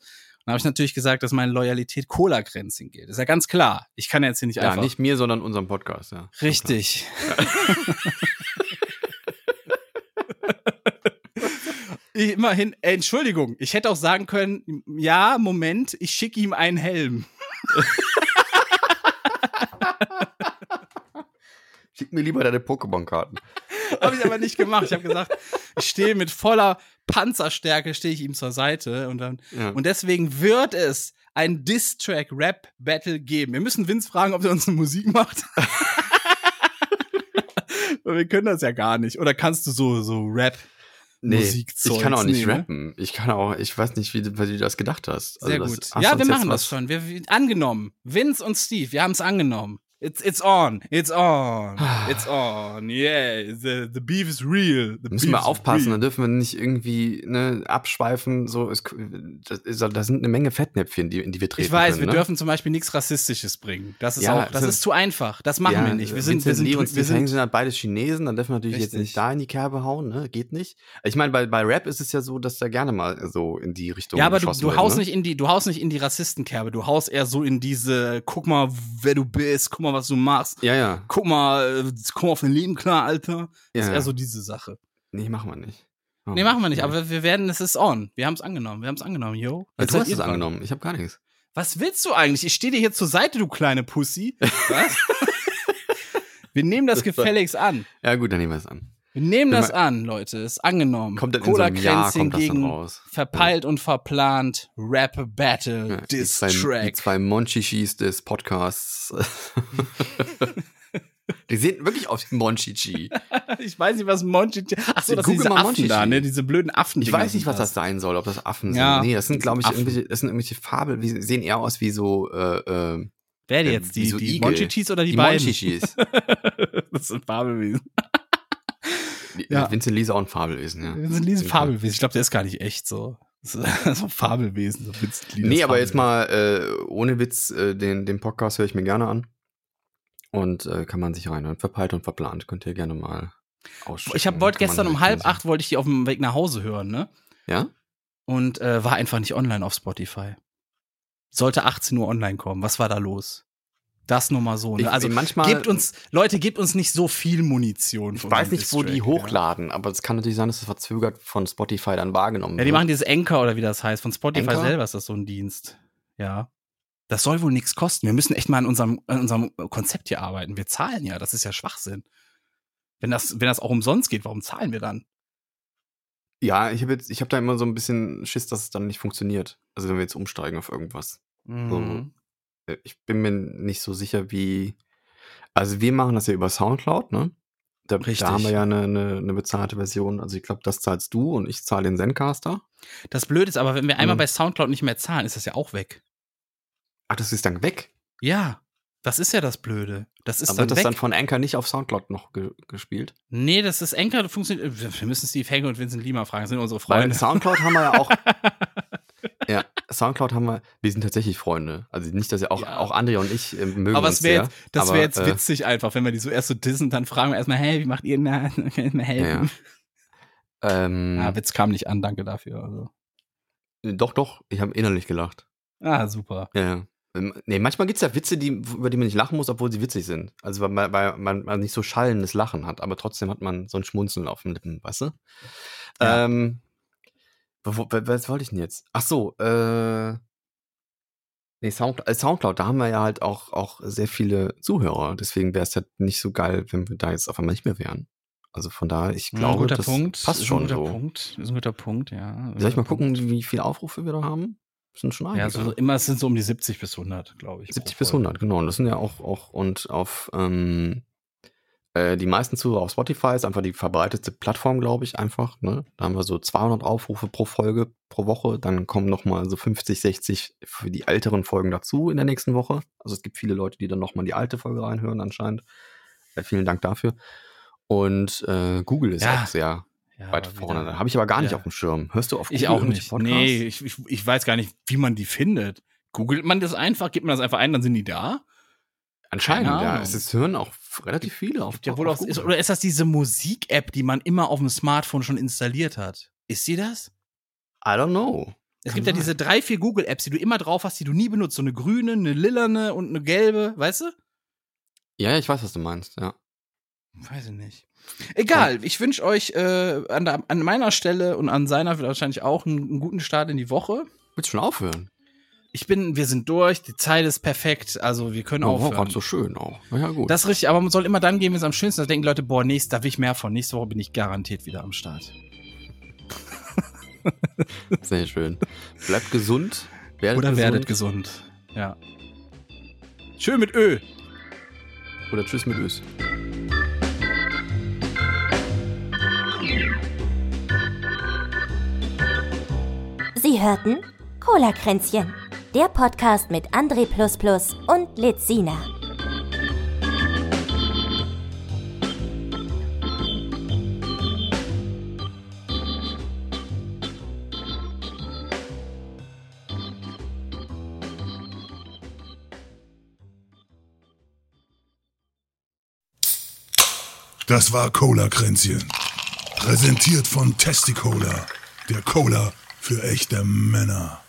Dann habe ich natürlich gesagt, dass meine Loyalität Cola-Grenzing geht. ist ja ganz klar. Ich kann jetzt hier nicht einfach. Ja, nicht mir, sondern unserem Podcast, ja. Richtig. ich, immerhin, äh, Entschuldigung, ich hätte auch sagen können, ja, Moment, ich schicke ihm einen Helm. Schick mir lieber deine Pokémon-Karten. habe ich aber nicht gemacht. Ich habe gesagt, ich stehe mit voller Panzerstärke, stehe ich ihm zur Seite. Und, dann, ja. und deswegen wird es ein Diss-Track-Rap-Battle geben. Wir müssen Vince fragen, ob er uns eine Musik macht. wir können das ja gar nicht. Oder kannst du so, so Rap? Nee, ich kann auch nicht nehmen. rappen. Ich kann auch, ich weiß nicht, wie, wie du das gedacht hast. Also Sehr gut. ja, wir machen das schon. Wir, wir, angenommen. Vince und Steve, wir haben es angenommen. It's it's on. It's on. It's on. Yeah. The, the beef is real. The Müssen wir aufpassen, da dürfen wir nicht irgendwie ne, abschweifen. So, es, das, da sind eine Menge Fettnäpfchen, die, in die wir treten. Ich weiß, können, wir ne? dürfen zum Beispiel nichts Rassistisches bringen. Das ist ja, auch, das, ist zu einfach. Das machen ja, wir nicht. Wir sind, wir sind, Lee und wir sind, sind halt beide Chinesen, dann dürfen wir natürlich richtig. jetzt nicht da in die Kerbe hauen, ne? Geht nicht. Ich meine, bei, bei Rap ist es ja so, dass da gerne mal so in die Richtung Ja, aber du, du haust wird, ne? nicht in die, du haust nicht in die Rassistenkerbe. Du haust eher so in diese, guck mal, wer du bist, guck mal, was du machst. Ja, ja. Guck mal, äh, komm auf dein Leben klar, Alter. Das ja, ist eher so diese Sache. Nee, machen wir nicht. Oh, nee, machen wir nicht, ja. aber wir werden, es ist on. Wir haben es angenommen, wir haben es angenommen, yo. Jetzt du hast es angenommen, ich habe gar nichts. Was willst du eigentlich? Ich stehe dir hier zur Seite, du kleine Pussy. Was? wir nehmen das gefälligst an. Ja gut, dann nehmen wir es an. Wir nehmen das an, Leute. Ist angenommen. Kommt dann Cola in so Kränzchen gegen verpeilt ja. und verplant Rap Battle ja, Diss die zwei, Track. Die zwei Monchichis des Podcasts. die sehen wirklich aus wie Monchichi. ich weiß nicht, was Monchichi. Achso, das sind diese Affen Monchichi. da, ne? Diese blöden Affen. Ich weiß nicht, was das sein soll, ob das Affen ja. sind. Nee, das sind, glaube ich, irgendwelche, das sind irgendwelche Fabel, die sehen eher aus wie so, äh, äh, Wer jetzt? Die, so die Monchichis oder die, die beiden? Monchichis. das sind Fabelwesen. Ja. Vincent Lee ist auch ein Fabelwesen, ja. Vincent ein Fabelwesen. Ich glaube, der ist gar nicht echt so. so ein Fabelwesen. So Vincent Lee nee, aber jetzt mal äh, ohne Witz, äh, den, den Podcast höre ich mir gerne an. Und äh, kann man sich reinhören. Verpeilt und verplant. Könnt ihr gerne mal aussprechen. Ich wollte gestern um halb acht, wollte ich die auf dem Weg nach Hause hören, ne? Ja? Und äh, war einfach nicht online auf Spotify. Sollte 18 Uhr online kommen. Was war da los? Das nur mal so. Ne? Also manchmal, gebt uns, Leute, gebt uns nicht so viel Munition. Ich weiß nicht, wo die hochladen, ja. aber es kann natürlich sein, dass es verzögert von Spotify dann wahrgenommen wird. Ja, die machen dieses Anchor oder wie das heißt. Von Spotify Anchor? selber ist das so ein Dienst. Ja. Das soll wohl nichts kosten. Wir müssen echt mal an unserem, an unserem Konzept hier arbeiten. Wir zahlen ja. Das ist ja Schwachsinn. Wenn das, wenn das auch umsonst geht, warum zahlen wir dann? Ja, ich habe ich habe da immer so ein bisschen Schiss, dass es dann nicht funktioniert. Also wenn wir jetzt umsteigen auf irgendwas. Mhm. So, ich bin mir nicht so sicher, wie. Also wir machen das ja über Soundcloud, ne? Da, da haben wir ja eine, eine, eine bezahlte Version. Also ich glaube, das zahlst du und ich zahle den Zencaster. Das Blöde ist aber, wenn wir einmal mhm. bei Soundcloud nicht mehr zahlen, ist das ja auch weg. Ach, das ist dann weg? Ja, das ist ja das Blöde. Das ist aber dann wird das weg. dann von Anchor nicht auf Soundcloud noch ge gespielt? Nee, das ist Anchor funktioniert. Wir müssen Steve Henke und Vincent Lima fragen, das sind unsere Freunde. Weil Soundcloud haben wir ja auch. ja, Soundcloud haben wir, wir sind tatsächlich Freunde. Also nicht, dass ja auch, ja. auch Andrea und ich äh, mögen aber uns wär jetzt, Das wäre jetzt äh, witzig einfach, wenn wir die so erst so dissen, dann fragen wir erstmal, hey, wie macht ihr denn da? Kann helfen? Ja. Ähm, ah, Witz kam nicht an, danke dafür. Also. Doch, doch, ich habe innerlich gelacht. Ah, super. Ja, ja. Ähm, nee, manchmal gibt es ja Witze, die, über die man nicht lachen muss, obwohl sie witzig sind. Also weil, weil man, man nicht so schallendes Lachen hat, aber trotzdem hat man so ein Schmunzeln auf den Lippen, weißt du? Ja. Ähm, wo, was wollte ich denn jetzt? Ach so, äh. Nee, Soundcloud, äh, Soundcloud, da haben wir ja halt auch, auch sehr viele Zuhörer. Deswegen wäre es halt nicht so geil, wenn wir da jetzt auf einmal nicht mehr wären. Also von daher, ich glaube, das Punkt. passt schon ist ein so. guter Punkt. Ist ein guter Punkt, ja. Soll ich mal gucken, wie viele Aufrufe wir da haben? Das sind schon einige. Ja, so immer es sind so um die 70 bis 100, glaube ich. 70 pro bis Folge. 100, genau. Und das sind ja auch, auch und auf ähm, äh, die meisten Zuhörer auf Spotify ist einfach die verbreitetste Plattform, glaube ich, einfach. Ne? Da haben wir so 200 Aufrufe pro Folge pro Woche. Dann kommen nochmal so 50, 60 für die älteren Folgen dazu in der nächsten Woche. Also es gibt viele Leute, die dann nochmal die alte Folge reinhören anscheinend. Äh, vielen Dank dafür. Und äh, Google ist Ja. auch sehr Ja, weit vorne. Da habe ich aber gar nicht Ja. auf dem Schirm. Hörst du auf Ich Google auch irgendwelche nicht. Nee, ich, ich, ich weiß gar nicht, wie man die findet. Googelt man das einfach, gibt man das einfach ein, dann sind die da? Anscheinend, ja. Es ist, hören auch relativ viele auf, ja auf wohl Google. ist, oder ist das diese Musik-App, die man immer auf dem Smartphone schon installiert hat? Ist sie das? I don't know. Es Kann gibt ja sein. diese drei, vier Google-Apps, die du immer drauf hast, die du nie benutzt. So eine grüne, eine lilane und eine gelbe, weißt du? Ja, ja, ich weiß, was du meinst, ja. Weiß ich nicht. Egal, ich wünsche euch äh, an, der, an meiner Stelle und an seiner wahrscheinlich auch einen, einen guten Start in die Woche. Willst du schon aufhören? Ich bin, wir sind durch, die Zeit ist perfekt, also wir können Oh, aufhören. gerade so schön auch. Na ja, gut. Das ist richtig, aber man soll immer dann gehen, wenn es am schönsten ist. Da denken Leute, boah, nächst, da will ich mehr von. Nächste Woche bin ich garantiert wieder am Start. Sehr schön. Bleibt gesund. Werdet Oder gesund. werdet gesund. Ja. Schön mit Ö. Oder tschüss mit Ös. Sie hörten Cola-Kränzchen, der Podcast mit André und Lizina. Das war Cola-Kränzchen. Präsentiert von Testicola, der Cola für echte Männer.